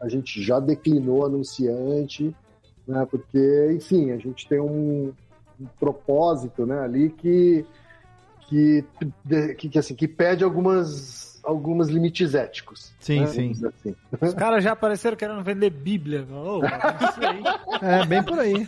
a gente já declinou anunciante, né? Porque, enfim, a gente tem um, um propósito, né, ali que, que, que, que, assim, que pede algumas, algumas limites éticos. Sim, né? sim. Assim. Os caras já apareceram querendo vender Bíblia. Isso aí. <laughs> É, bem por aí.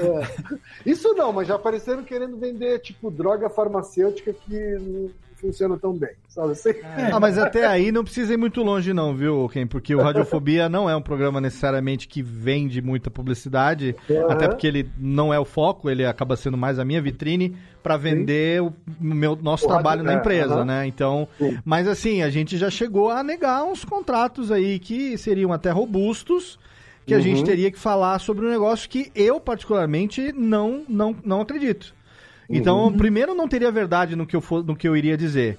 É. Isso não, mas já apareceram querendo vender, tipo, droga farmacêutica que funciona tão bem. Sabe? Você... Ah, mas até aí não precisa ir muito longe, não, viu, Ken? Porque o Radiofobia não é um programa necessariamente que vende muita publicidade, Uhum. até porque ele não é o foco, ele acaba sendo mais a minha vitrine para vender o meu, nosso O trabalho rádio- na é, empresa, aham. né? Então, Sim. mas assim, a gente já chegou a negar uns contratos aí que seriam até robustos, que a Uhum. gente teria que falar sobre um negócio que eu, particularmente, não, não, não acredito. Então, Uhum. primeiro, não teria verdade no que, eu for, no que eu iria dizer.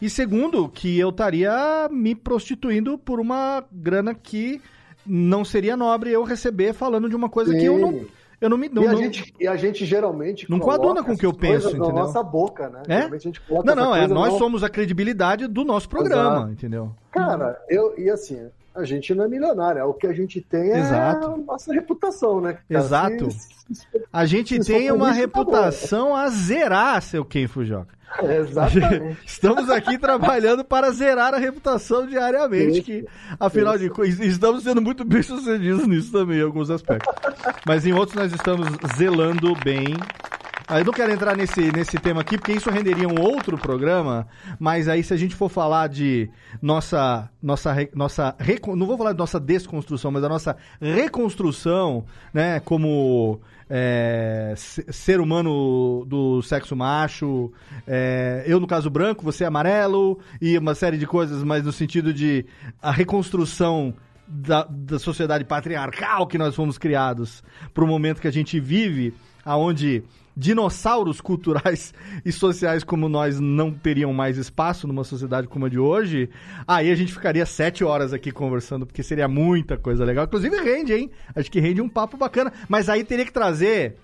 E segundo, que eu estaria me prostituindo por uma grana que não seria nobre eu receber falando de uma coisa que eu não, Sim. eu não me não, e, a não- gente, e a gente geralmente. Não coaduna com o que eu penso, Na entendeu? nossa boca, né? É? Geralmente a gente coloca Não, não, é, nós no- somos a credibilidade do nosso programa, Exato. entendeu? Cara, eu, e assim, a gente não é milionário, o que a gente tem é Exato. a nossa reputação, né? cara? Exato. Se- se- A gente se tem uma isso, tá reputação a zerar, seu Ken Fujoca. bom. Exatamente. <laughs> Estamos aqui trabalhando para zerar a reputação diariamente, Isso, que, afinal de contas, estamos sendo muito bem sucedidos nisso também, em alguns aspectos. Mas em outros nós estamos zelando bem. Ah, Eu não quero entrar nesse, nesse tema aqui, porque isso renderia um outro programa, mas aí se a gente for falar de nossa, nossa, nossa não vou falar de nossa desconstrução, mas da nossa reconstrução, né, como é, se- ser humano do sexo macho, é, eu no caso branco, você amarelo, e uma série de coisas, mas no sentido de a reconstrução da, da sociedade patriarcal que nós fomos criados para o momento que a gente vive, aonde dinossauros culturais <laughs> e sociais como nós não teriam mais espaço numa sociedade como a de hoje, aí a gente ficaria sete horas aqui conversando, porque seria muita coisa legal. Inclusive rende, hein? Acho que rende um papo bacana. Mas aí teria que trazer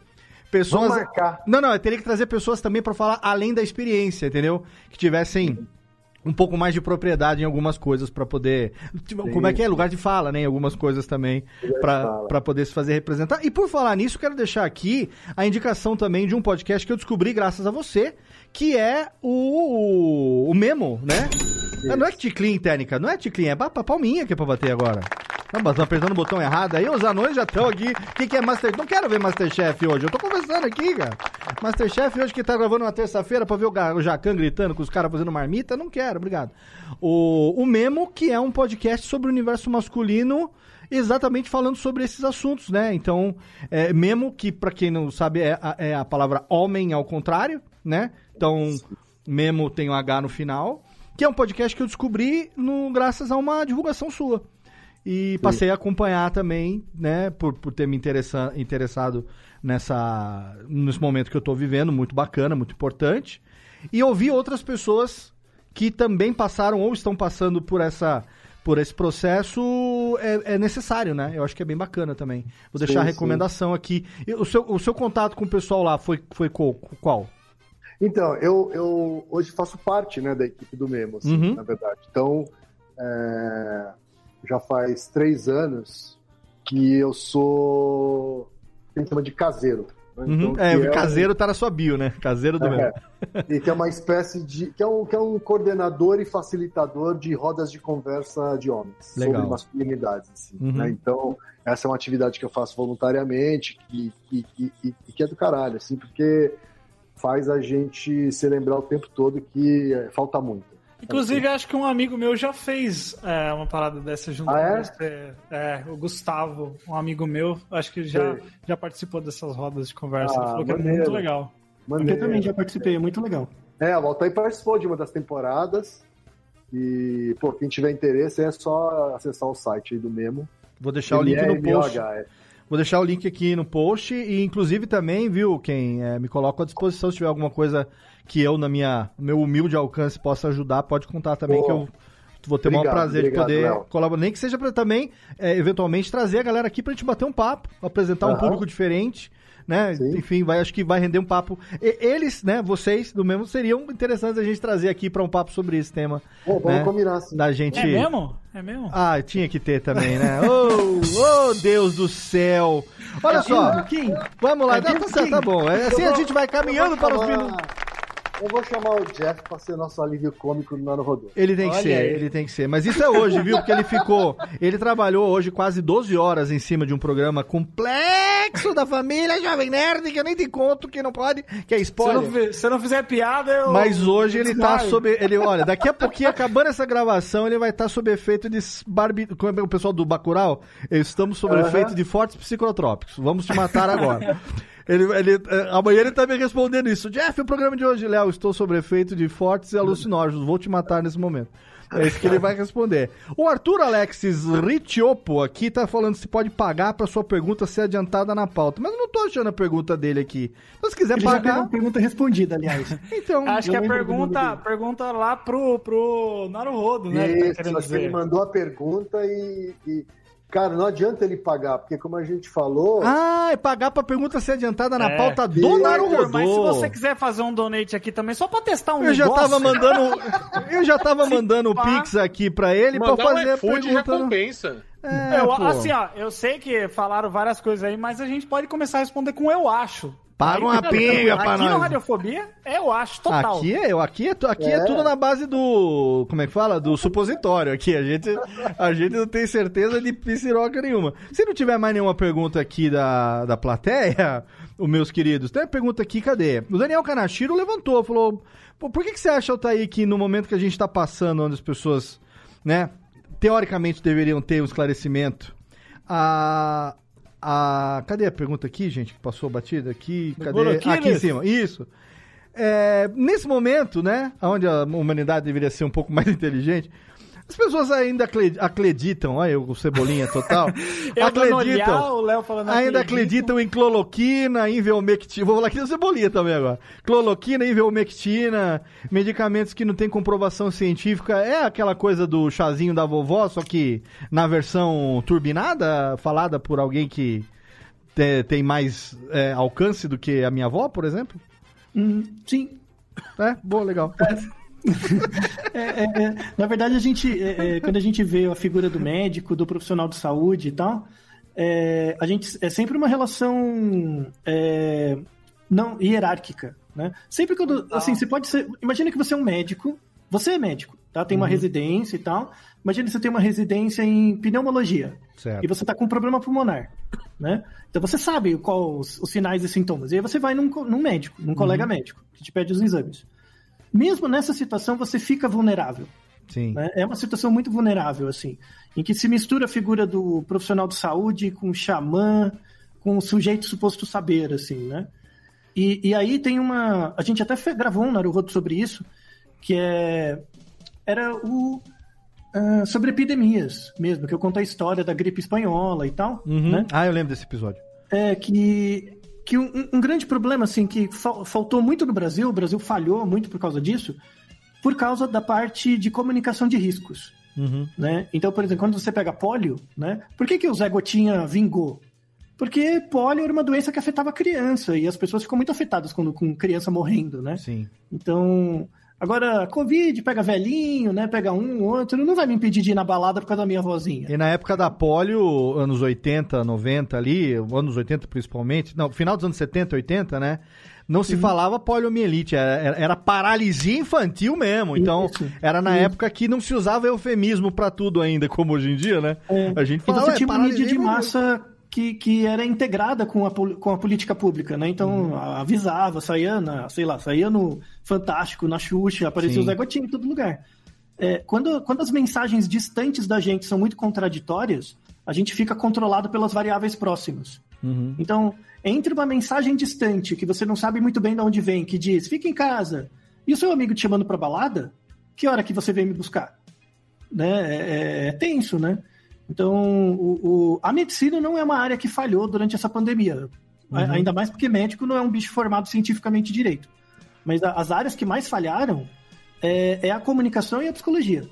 pessoas. Não, não, eu teria que trazer pessoas também para falar além da experiência, entendeu? Que tivessem um pouco mais de propriedade em algumas coisas para poder. tipo. Como é que é? Lugar de fala, né? Em algumas coisas também, para poder se fazer representar. E por falar nisso, quero deixar aqui a indicação também de um podcast que eu descobri graças a você, que é o, o Memo, né? Não é ticlin, técnica, não é ticlin, é ba- palminha que é pra bater agora. Não, mas apertando o botão errado aí, os anões já estão aqui. O que, que é Master... Não quero ver Masterchef hoje, eu tô conversando aqui, cara. Masterchef hoje que tá gravando uma terça-feira pra ver o, Jacan gritando com os caras fazendo marmita, não quero, obrigado. O, o Memo, que é um podcast sobre o universo masculino, exatamente falando sobre esses assuntos, né? Então, é, Memo, que pra quem não sabe é a, é a palavra homem ao contrário, né? Então, Memo tem um H no final, que é um podcast que eu descobri no, graças a uma divulgação sua. E passei a acompanhar também, né, por, por ter me interessa, interessado nessa, nesse momento que eu tô vivendo, muito bacana, muito importante. E ouvir outras pessoas que também passaram ou estão passando por essa por esse processo é, é necessário, né? Eu acho que é bem bacana também. Vou deixar Sim, a recomendação aqui. E O seu, o seu contato com o pessoal lá foi, foi qual? qual? Então, eu, eu hoje faço parte né, da equipe do Memo, assim, Uhum. na verdade. Então, é, já faz três anos que eu sou. Gente chama de caseiro. né? Uhum. Então, É, que o um- caseiro tá na sua bio, né? Caseiro do É. mesmo. E que é uma espécie de. que é, um, que é um coordenador e facilitador de rodas de conversa de homens Legal. sobre masculinidades. Assim, Uhum. né? Então, essa é uma atividade que eu faço voluntariamente e que, que, que, que- que é do caralho, assim, porque faz a gente se lembrar o tempo todo que é, falta muito. Inclusive, acho que um amigo meu já fez é, uma parada dessa junto Ah, com é? você. É, o Gustavo, um amigo meu, acho que já, já participou dessas rodas de conversa. Ah, Ele falou que é maneiro. muito legal. Maneiro. Eu também já participei, é muito legal. É, a Voltaí participou de uma das temporadas. E, pô, quem tiver interesse é só acessar o site aí do Memo. Vou deixar o link no post. Vou deixar o link aqui no post e inclusive também, viu, quem é, me coloca à disposição se tiver alguma coisa que eu na minha meu humilde alcance possa ajudar, pode contar também Pô, que eu vou ter o maior prazer obrigado, de poder Léo. colaborar, nem que seja para também é, eventualmente trazer a galera aqui pra gente bater um papo, apresentar um Aham. público diferente. Né? Enfim, vai, acho que vai render um papo. E- eles, né, vocês do mesmo, seriam interessantes a gente trazer aqui para um papo sobre esse tema. Pô, vamos né? combinar, assim. Da gente. É mesmo? É mesmo? Ah, tinha que ter também, né? <laughs> Oh, oh, Deus do céu! Olha só, vamos lá, É tá, tá tá bom. É assim a gente vai caminhando para os minutos. Eu vou chamar o Jeff pra ser nosso alívio cômico no Nano Rodô. Ele tem que Olha ser, aí. ele tem que ser. Mas isso é hoje, viu? Porque ele ficou. Ele trabalhou hoje quase 12 horas em cima de um programa complexo da família Jovem Nerd, que eu nem te conto, que não pode, que é Se eu spoiler. não, se eu não fizer piada, eu. Mas hoje ele tá sob. Ele, olha, daqui a pouquinho, acabando essa gravação, ele vai estar sob efeito de barbi... Como é o pessoal do Bacurau? Estamos sob Aham. efeito de fortes psicotrópicos. Vamos te matar agora. Ele, ele, eh, amanhã ele tá me respondendo isso. Jeff, o programa de hoje, Léo, estou sob efeito de fortes e alucinógenos. Vou te matar nesse momento. É isso que ele vai responder. O Arthur Alexis Ritiopo aqui tá falando se pode pagar pra sua pergunta ser adiantada na pauta. Mas eu não tô achando a pergunta dele aqui. Então, se quiser Ele já tem pagar. uma pergunta respondida, aliás. Então, Acho eu que a pergunta, pergunta lá pro, pro Naruhodo, né? que tá Isso, acho que ele mandou a pergunta e, e, Cara, não adianta ele pagar, porque como a gente falou. Ah, é pagar pra pergunta ser adiantada na É. pauta do Naruhodô. Mas se você quiser fazer um donate aqui também, só pra testar um Eu já negócio... tava mandando, eu já tava <laughs> Se mandando o. Pix aqui pra ele pra Mandar um fazer a iFood pergunta. no- recompensa. É, eu, pô. assim, ó, eu sei que falaram várias coisas aí, mas a gente pode começar a responder com eu acho. Paga uma pinga pra Aqui no nós. Radiofobia, eu acho, total. Aqui é, eu- aqui é, aqui é. É. tudo na base do, como é que fala? Do supositório aqui. A gente, a gente não tem certeza de pisciroca nenhuma. Se não tiver mais nenhuma pergunta aqui da, da plateia, <laughs> os meus queridos, tem uma pergunta aqui, cadê? O Daniel Kanashiro levantou, falou, "Pô, por que, que você acha, Altair, que no momento que a gente tá passando, onde as pessoas, né, teoricamente deveriam ter um esclarecimento, a... A, cadê a pergunta aqui, gente, que passou batida? Aqui, cadê? Boroquiles. Aqui em cima, isso. É, nesse momento, né, onde a humanidade deveria ser um pouco <laughs> mais inteligente, as pessoas ainda acre- acreditam, olha eu, o cebolinha total, <laughs> olhar, acreditam, o Léo falando ainda acredito. acreditam em cloroquina, em velmectina, vou falar aqui do cebolinha também agora, cloroquina, em velmectina, medicamentos que não tem comprovação científica, é aquela coisa do chazinho da vovó, só que na versão turbinada, falada por alguém que te- tem mais é, alcance do que a minha avó, por exemplo? Hum, sim. É, boa, legal. É, <laughs> é, é, na verdade, a gente, é, é, quando a gente vê a figura do médico, do profissional de saúde e tal, é, a gente é sempre uma relação é, não hierárquica, né? Sempre quando, assim, você pode ser, imagina que você é um médico, você é médico, tá? Tem uma Uhum. residência e tal. Imagina que você tem uma residência em pneumologia Certo. e você está com um problema pulmonar, né? Então você sabe qual os, os sinais e sintomas. E aí você vai num, num médico, num colega médico, que te pede os exames. Mesmo nessa situação, você fica vulnerável. Sim. né? É uma situação muito vulnerável, assim, em que se mistura a figura do profissional de saúde com o xamã, com o sujeito suposto saber, assim, né? E, e aí tem uma... A gente até gravou um Naruhodo sobre isso, que é... Era o... ah, sobre epidemias mesmo, que eu conto a história da gripe espanhola e tal, Uhum. né? Ah, eu lembro desse episódio. é que, que um, um grande problema, assim, que fal- faltou muito no Brasil, o Brasil falhou muito por causa disso, por causa da parte de comunicação de riscos. Uhum. Né? Então, por exemplo, quando você pega pólio, né? Por que, que o Zé Gotinha vingou? Porque pólio era uma doença que afetava a criança e as pessoas ficam muito afetadas quando com criança morrendo, né? Sim. Então, agora, Covid pega velhinho, né? Pega um, outro, não vai me impedir de ir na balada por causa da minha vozinha. E na época da polio, anos 80, 90 ali, anos 80 principalmente, não, final dos anos 70, 80, né? Não se falava poliomielite, era, era- era paralisia infantil mesmo. Então, Isso. era na Isso. época que não se usava eufemismo pra tudo ainda, como hoje em dia, né? É. A gente falava, você "É, tinha uma mídia de infantil". massa que, que era integrada com a, com a política pública, né? Então, Uhum. avisava, saía na, sei lá, saía no Fantástico, na Xuxa, aparecia Sim. o Zé Gotinha em todo lugar. É, quando, quando as mensagens distantes da gente são muito contraditórias, a gente fica controlado pelas variáveis próximas. Uhum. Então, entre uma mensagem distante, que você não sabe muito bem de onde vem, que diz, fica em casa, e o seu amigo te chamando pra balada, que hora que você vem me buscar? Né? É, é- é tenso, né? Então, o- o- a medicina não é uma área que falhou durante essa pandemia. Uhum. Ainda mais porque médico não é um bicho formado cientificamente direito. Mas a- as áreas que mais falharam é, é a comunicação e a psicologia.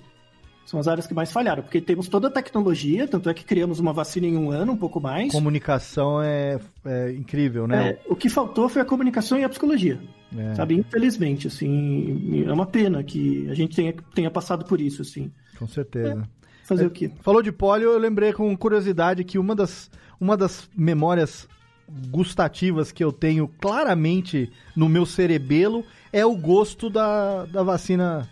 São as áreas que mais falharam, porque temos toda a tecnologia, tanto é que criamos uma vacina em um ano, um pouco mais. Comunicação é, é incrível, né? É, o que faltou foi a comunicação e a psicologia. É. Sabe, infelizmente, assim, é uma pena que a gente tenha, tenha passado por isso, assim. Com certeza. Fazer É, o quê? Falou de polio, eu lembrei com curiosidade que uma das, uma das memórias gustativas que eu tenho claramente no meu cerebelo é o gosto da, da vacina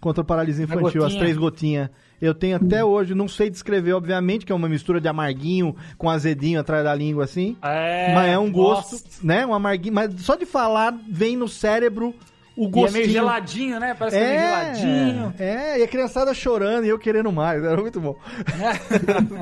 contra a paralisia infantil, as três gotinhas. Eu tenho até hoje, não sei descrever, obviamente, que é uma mistura de amarguinho com azedinho atrás da língua, assim. É, mas é um gosto, nossa. né? Um amarguinho. Mas só de falar, vem no cérebro o E é gostinho. meio geladinho, né? Parece que é meio geladinho. É, e a criançada chorando e eu querendo mais. Era muito bom. <laughs>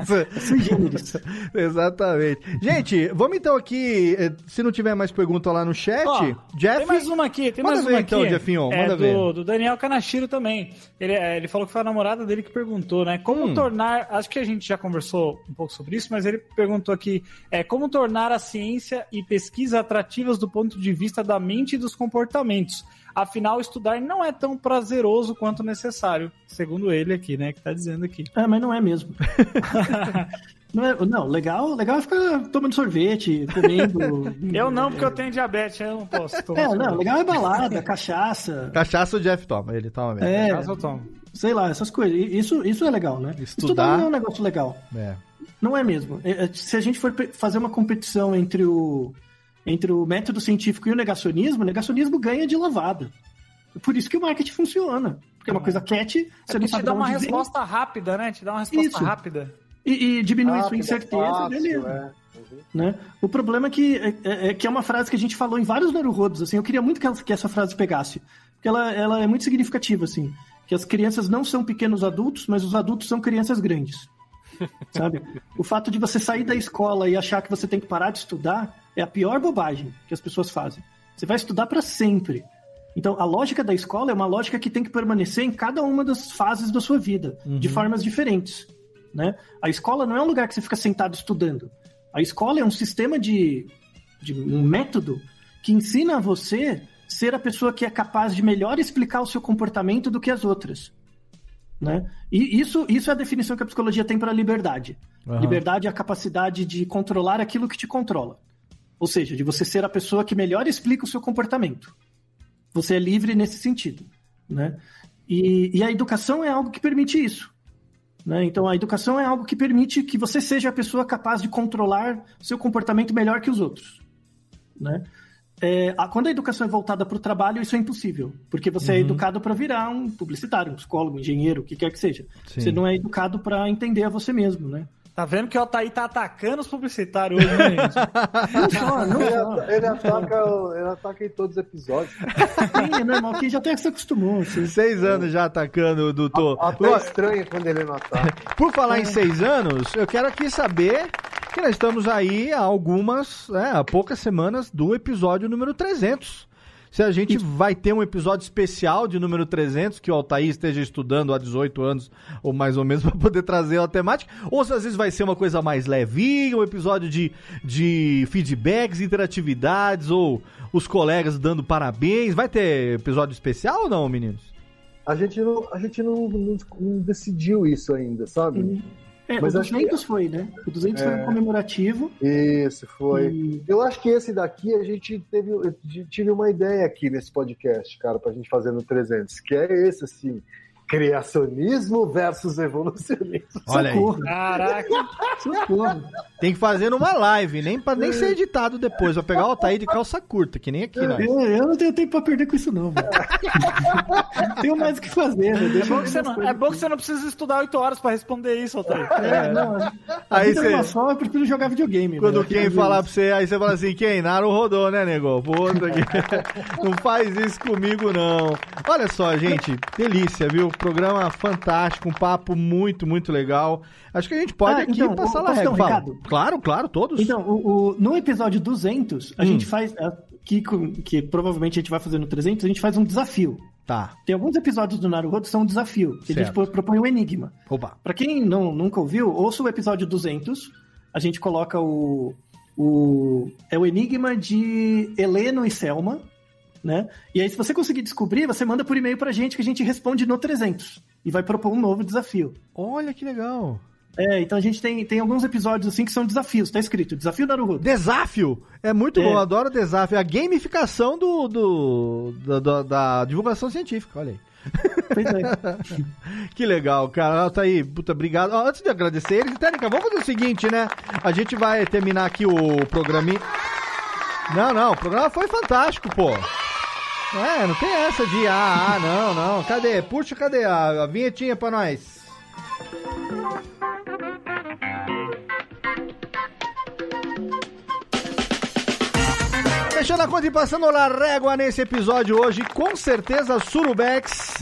Exatamente. Gente, vamos então aqui. eh, Se não tiver mais pergunta lá no chat, Ó, Jeff. Tem mais uma aqui, tem Manda mais ver uma então, aqui. Jeffinho, é manda do, ver. do Daniel Kanashiro também. Ele, é, ele falou que foi a namorada dele que perguntou, né? Como Hum. tornar. Acho que a gente já conversou um pouco sobre isso, mas ele perguntou aqui: é, como tornar a ciência e pesquisa atrativas do ponto de vista da mente e dos comportamentos. Afinal, estudar não é tão prazeroso quanto necessário, segundo ele aqui, né? Que tá dizendo aqui. É, mas não é mesmo. <laughs> não, é- não, legal, legal é ficar tomando sorvete, comendo. <laughs> Eu não, porque eu tenho diabetes, eu não posso tomar. É, não, sorvete. legal é balada, <laughs> cachaça. Cachaça o Jeff toma, ele toma mesmo. É, Caso eu tomo. sei lá, essas coisas. Isso, isso é legal, né? Estudar- não é um negócio legal. É. Não é mesmo. É, é, Se a gente for fazer uma competição entre o, entre o método científico e o negacionismo, o negacionismo ganha de lavada. Por isso que o marketing funciona. Porque é uma coisa cat, É você não que te sabe dá uma vem, resposta rápida, né? Te dá uma resposta Isso. rápida. e, e diminui sua Rápido, incerteza, fácil, beleza. é. né? O problema é que é, é- é que é uma frase que a gente falou em vários Naruhodos, assim, eu queria muito que, ela- que essa frase pegasse, porque ela, ela é muito significativa, assim, que as crianças não são pequenos adultos, mas os adultos são crianças grandes, <laughs> sabe? O fato de você sair da escola e achar que você tem que parar de estudar é a pior bobagem que as pessoas fazem. Você vai estudar para sempre. Então, a lógica da escola é uma lógica que tem que permanecer em cada uma das fases da sua vida, de formas diferentes. Né? A escola não é um lugar que você fica sentado estudando. A escola é um sistema de, de um método que ensina a você ser a pessoa que é capaz de melhor explicar o seu comportamento do que as outras. Né? E isso, isso é a definição que a psicologia tem para liberdade. Aham. Liberdade é a capacidade de controlar aquilo que te controla. Ou seja, de você ser a pessoa que melhor explica o seu comportamento. Você é livre nesse sentido. Né? E, e a educação é algo que permite isso. Né? Então, a educação é algo que permite que você seja a pessoa capaz de controlar seu comportamento melhor que os outros. Né? É, a- quando a educação é voltada para o trabalho, isso é impossível, porque você é Uhum. educado para virar um publicitário, um psicólogo, um engenheiro, o que quer que seja. Sim. Você não é educado para entender a você mesmo, né? Tá vendo que o Altair tá atacando os publicitários hoje, né, gente? <laughs> Não só, não Ele, só. ata- ele ataca, ele ataca em todos os episódios. Sim, é normal, que já até se acostumou. Assim. Seis anos já atacando o doutor. Até Ó, estranho quando ele não ataca. Por falar em seis anos, eu quero aqui saber que nós estamos aí há algumas, né, há poucas semanas do episódio número 300. Se a gente vai ter um episódio especial de número 300, que o Altair esteja estudando há 18 anos, ou mais ou menos, <laughs> para poder trazer a temática, ou se às vezes vai ser uma coisa mais levinha, um episódio de, de feedbacks, interatividades, ou os colegas dando parabéns. Vai ter episódio especial ou não, meninos? A gente não, a gente não, não- não decidiu isso ainda, sabe? É, Mas o acho que- 200 foi, né? O 200 foi É. um comemorativo. Isso, foi. E- Eu acho que esse daqui a gente teve, tive uma ideia aqui nesse podcast, cara, pra gente fazer no 300, que é esse, assim, criacionismo versus evolucionismo. Olha aí. Socorro, Caraca. socorro. Tem que fazer numa live, nem para nem ser editado depois. Vai pegar o Altair de calça curta, que nem aqui, nós. Eu, eu não tenho tempo pra perder com isso, não. <laughs> Tenho mais o que fazer, velho. É Deixa bom, que não, é bom que você não precisa estudar 8 horas pra responder isso, Altair. É, não, Aí é você- uma só, eu prefiro jogar videogame. Quando quem falar pra você, aí você fala assim, quem? Naru rodou, né, nego? Pro outro aqui. Não faz isso comigo, não. Olha só, gente, delícia, viu? Programa fantástico, um papo muito, muito legal. Acho que a gente pode Ah, aqui então, passar lá recado? Claro, claro, todos. Então, o, o- no episódio 200, a Hum. gente faz. é, Que, que provavelmente a gente vai fazer no 300, a gente faz um desafio. Tá. Tem alguns episódios do Naruto que são um desafio, que a gente propõe um enigma. Opa. Pra quem não, nunca ouviu, ouça o episódio 200. A gente coloca o, o. É o enigma de Heleno e Selma. Né? E aí, se você conseguir descobrir, você manda por e-mail pra gente que a gente responde no 300. E vai propor um novo desafio. Olha que legal. É, então a gente tem, tem alguns episódios assim que são desafios, tá escrito, desafio Naruto. Desafio! É muito É. bom, adoro desafio. A gamificação do, do, da- da, da divulgação científica, olha aí. Pois é. <laughs> Que legal, cara. Tá aí, puta, obrigado. Ó, antes de agradecer eles, Técnica, vamos fazer o seguinte, né? A gente vai terminar aqui o programinha. Não, não, o programa foi fantástico, pô. É, não tem essa de ah, ah não, não. Cadê? Puxa, cadê a, a vinhetinha pra nós? Fechando a conta e passando a régua nesse episódio hoje, com certeza Surubex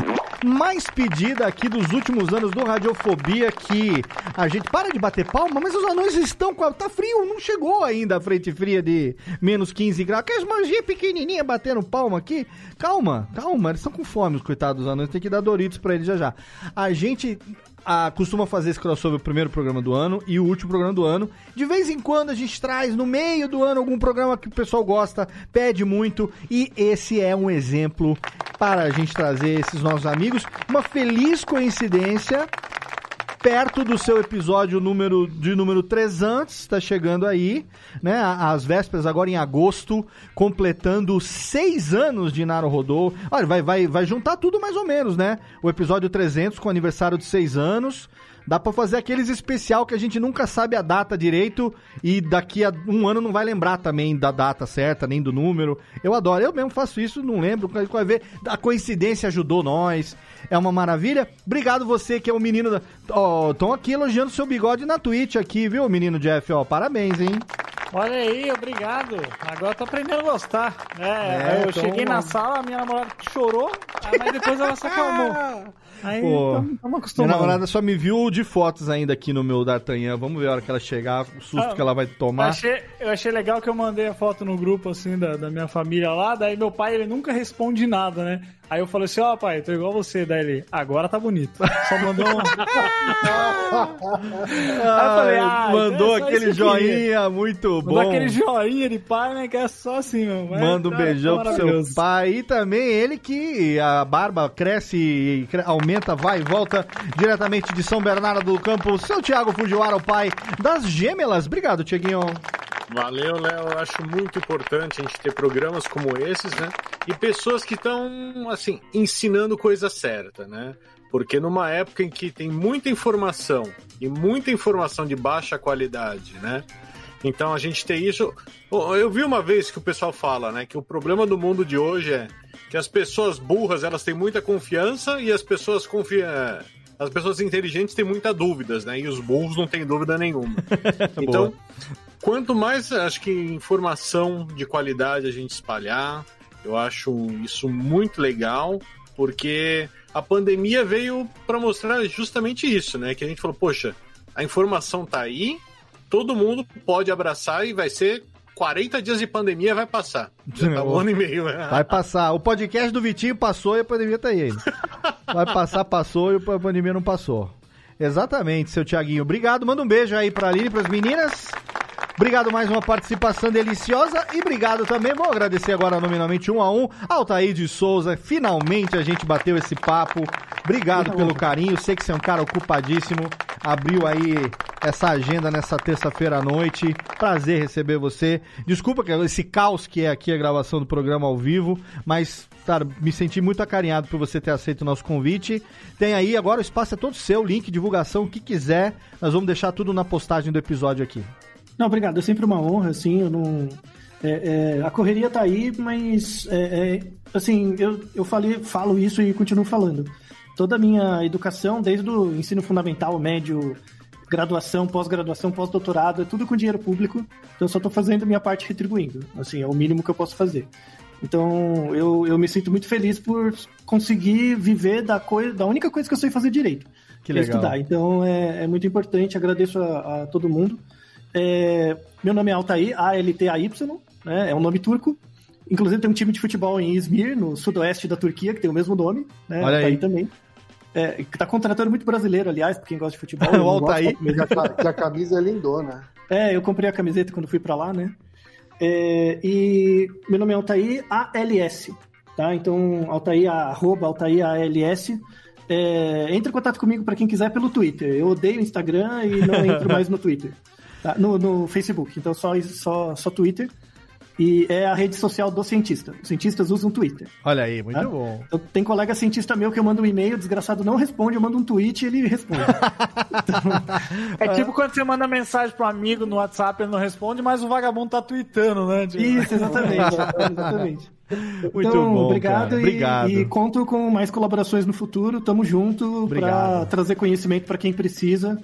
mais pedida aqui dos últimos anos do Radiofobia, que a gente para de bater palma, mas os anões estão com a... Tá frio, não chegou ainda a frente fria de menos 15 graus. Aquelas manjinhas pequenininhas batendo palma aqui. Calma, calma, eles estão com fome, os coitados dos anões, tem que dar Doritos pra eles já já. A gente ah, costuma fazer esse crossover o primeiro programa do ano e o último programa do ano. De vez em quando a gente traz no meio do ano algum programa que o pessoal gosta, pede muito e esse é um exemplo para a gente trazer esses nossos amigos. Uma feliz coincidência perto do seu episódio número de número 300, está chegando aí, né? As vésperas agora em agosto, completando seis anos de Naro Rodô. Olha, vai, vai, vai juntar tudo mais ou menos, né? O episódio 300 com aniversário de seis anos. Dá pra fazer aqueles especial que a gente nunca sabe a data direito e daqui a um ano não vai lembrar também da data certa, nem do número. Eu adoro, eu mesmo faço isso, não lembro. Vai ver, a coincidência ajudou nós. É uma maravilha. Obrigado você que é o menino da. Ó, estão aqui elogiando seu bigode na Twitch aqui, viu, menino Jeff? Ó, parabéns, hein? Olha aí, obrigado. Agora eu tô aprendendo a gostar. É, É, eu então- cheguei na sala, minha namorada chorou, mas depois ela se acalmou. Aí Pô, estamos minha acostumados. namorada só me viu de fotos ainda aqui no meu D'Artagnan. Vamos ver a hora que ela chegar, o susto Ah, que ela vai tomar. Achei, eu achei legal que eu mandei a foto no grupo, assim, da, da minha família lá, daí meu pai, ele nunca responde nada, né? Aí eu falei assim, ó pai, tô igual você, daí ele, agora tá bonito. Só mandou um... <laughs> Falei, ah, mandou então é aquele joinha muito Mandou bom. aquele joinha de pai, né, que é só assim, meu. Manda um tá beijão pro seu pai. E também ele que a barba cresce, cre- aumenta, vai e volta diretamente de São Bernardo do Campo. Seu Thiago Fujiwara, o pai das gêmeas. Obrigado, Tiaguinho. Valeu, Léo. Eu acho muito importante a gente ter programas como esses, né? E pessoas que estão, assim, ensinando coisa certa, né? Porque numa época em que tem muita informação e muita informação de baixa qualidade, né? Então a gente tem isso. Eu vi uma vez que o pessoal fala, né, que o problema do mundo de hoje é que as pessoas burras elas têm muita confiança e as pessoas confia... as pessoas inteligentes têm muitas dúvidas, né? E os burros não têm dúvida nenhuma. <laughs> então, quanto mais acho que informação de qualidade a gente espalhar, eu acho isso muito legal, porque a pandemia veio para mostrar justamente isso, né? Que a gente falou, poxa, a informação tá aí, todo mundo pode abraçar e vai ser 40 dias de pandemia vai passar. Já tá um ano e meio, né? Vai passar. O podcast do Vitinho passou e a pandemia tá aí. Vai passar, passou e a pandemia não passou. Exatamente, seu Tiaguinho. Obrigado. Manda um beijo aí pra Aline e pras meninas. Obrigado mais uma participação deliciosa e obrigado também, vou agradecer agora nominalmente um a um, Altair de Souza, finalmente a gente bateu esse papo, obrigado pelo carinho, sei que você é um cara ocupadíssimo, abriu aí essa agenda nessa terça-feira à noite, prazer receber você, desculpa esse caos que é aqui a gravação do programa ao vivo, mas, cara, me senti muito acarinhado por você ter aceito o nosso convite, tem aí, agora o espaço é todo seu, link, divulgação, o que quiser, nós vamos deixar tudo na postagem do episódio aqui. Não, obrigado. É sempre uma honra, assim, eu não... é, é, a correria tá aí, mas, é, é, assim, eu, eu falei, falo isso e continuo falando. Toda a minha educação, desde o ensino fundamental, médio, graduação, pós-graduação, pós-doutorado, é tudo com dinheiro público, então eu só tô fazendo a minha parte retribuindo. Assim, é o mínimo que eu posso fazer. Então, eu, eu me sinto muito feliz por conseguir viver da, coisa, da única coisa que eu sei fazer direito. Que é legal. estudar. Então, é, é muito importante, agradeço a, a todo mundo. É, meu nome é Altair, A-L-T-A-Y, né? é um nome turco. Inclusive tem um time de futebol em Izmir, no sudoeste da Turquia, que tem o mesmo nome. Né? Olha aí. Altair também. É, que tá contratando muito brasileiro, aliás, pra quem gosta de futebol. <laughs> O Altair. gosto, mas- Que a, camisa é lindona. é, eu comprei a camiseta quando fui pra lá, né? É, e meu nome é Altair ALS, tá? Então, Altair, arroba Altair ALS. É, entre em contato comigo para quem quiser pelo Twitter. Eu odeio o Instagram e não <laughs> entro mais no Twitter. Tá? No, no Facebook, então só, só, só Twitter. E é a rede social do cientista. Os cientistas usam Twitter. Olha aí, muito Tá? bom. Então, tem colega cientista meu que eu mando um e-mail, o desgraçado não responde, eu mando um tweet e ele responde. <laughs> É tipo quando você manda mensagem pro amigo no WhatsApp, ele não responde, mas o vagabundo tá tweetando, né? Tipo... Isso, exatamente. <laughs> exatamente. Muito então, bom, obrigado, cara. e- Obrigado. E, conto com mais colaborações no futuro. Tamo junto Obrigado. para trazer conhecimento para quem precisa.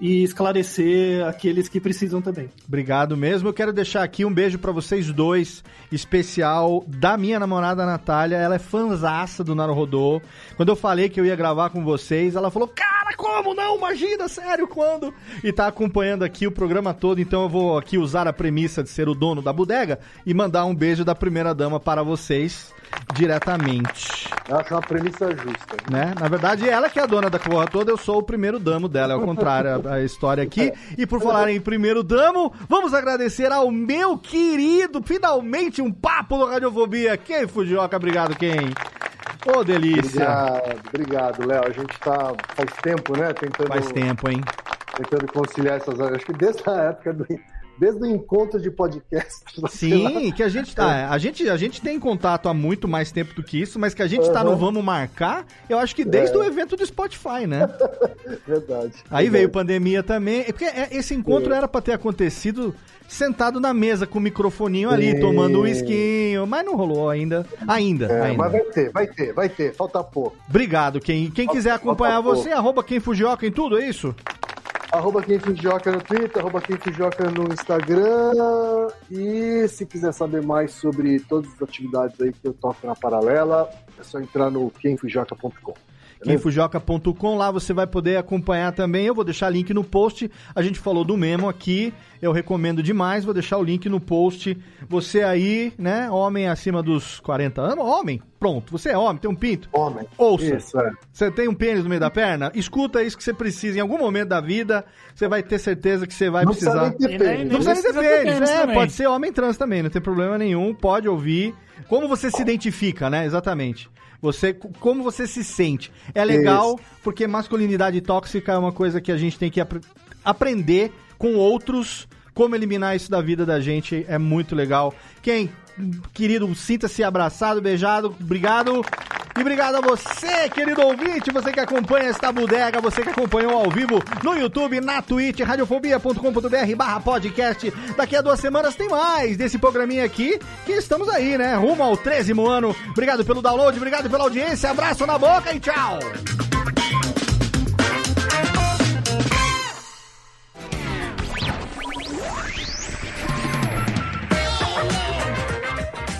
E esclarecer aqueles que precisam também. Obrigado mesmo. Eu quero deixar aqui um beijo pra vocês dois, especial da minha namorada Natália. Ela é fanzaça do Naruhodô. Quando eu falei que eu ia gravar com vocês, ela falou: Cara, como não? Imagina, sério, quando? E tá acompanhando aqui o programa todo, então eu vou aqui usar a premissa de ser o dono da bodega e mandar um beijo da primeira dama para vocês diretamente. Eu acho uma premissa justa. Né? Na verdade, ela que é a dona da porra toda, eu sou o primeiro damo dela, é o contrário a, a história aqui. E por falar em primeiro damo, vamos agradecer ao meu querido, finalmente um papo no Radiofobia. Quem, Fujioka? Obrigado, quem? Ô, delícia. Obrigado, obrigado, Léo. A gente tá faz tempo, né? Tentando, Faz tempo, hein? tentando conciliar essas horas. Acho que desde a época do. Desde o encontro de podcast. <laughs> Sim, que a gente tá. A gente, a gente tem contato há muito mais tempo do que isso, mas que a gente tá no Uhum. Vamos Marcar, eu acho que desde É. o evento do Spotify, né? <laughs> Verdade. Aí veio pandemia também. É porque é, esse encontro era pra ter acontecido sentado na mesa com o microfoninho ali, Sim. tomando um esquinho, mas não rolou ainda. Ainda, É, ainda. mas vai ter, vai ter, vai ter. Falta pouco. Obrigado, quem, quem quiser acompanhar falta você, arroba quem Fujioka em tudo, é isso? Arroba Fujioka no Twitter, arroba Fujioka no Instagram. E se quiser saber mais sobre todas as atividades aí que eu toco na paralela, é só entrar no quemfujioka.com. quemfujoca.com, lá você vai poder acompanhar também. Eu vou deixar link no post. A gente falou do memo aqui, eu recomendo demais. Vou deixar o link no post. Você aí, né, homem acima dos 40 anos, homem, pronto, você é homem, tem um pinto. Homem. Ouça. Isso, é. Você tem um pênis no meio da perna? Escuta isso que você precisa em algum momento da vida. Você vai ter certeza que você vai Não precisar. precisa nem ter pênis. Não precisa nem ter pênis, pênis é, pode ser homem trans também, não tem problema nenhum, pode ouvir. Como você se identifica, né? Exatamente. Você, como você se sente. É legal, porque masculinidade tóxica é uma coisa que a gente tem que apre- aprender com outros. Como eliminar isso da vida da gente é muito legal. Quem, querido, sinta-se abraçado, beijado. Obrigado. E obrigado a você, querido ouvinte, você que acompanha esta bodega, você que acompanhou ao vivo no YouTube, na Twitch, radiofobia.com.br barra podcast. Daqui a duas semanas tem mais desse programinha aqui, que estamos aí, né? Rumo ao 13 ano. Obrigado pelo download, obrigado pela audiência, abraço na boca e tchau!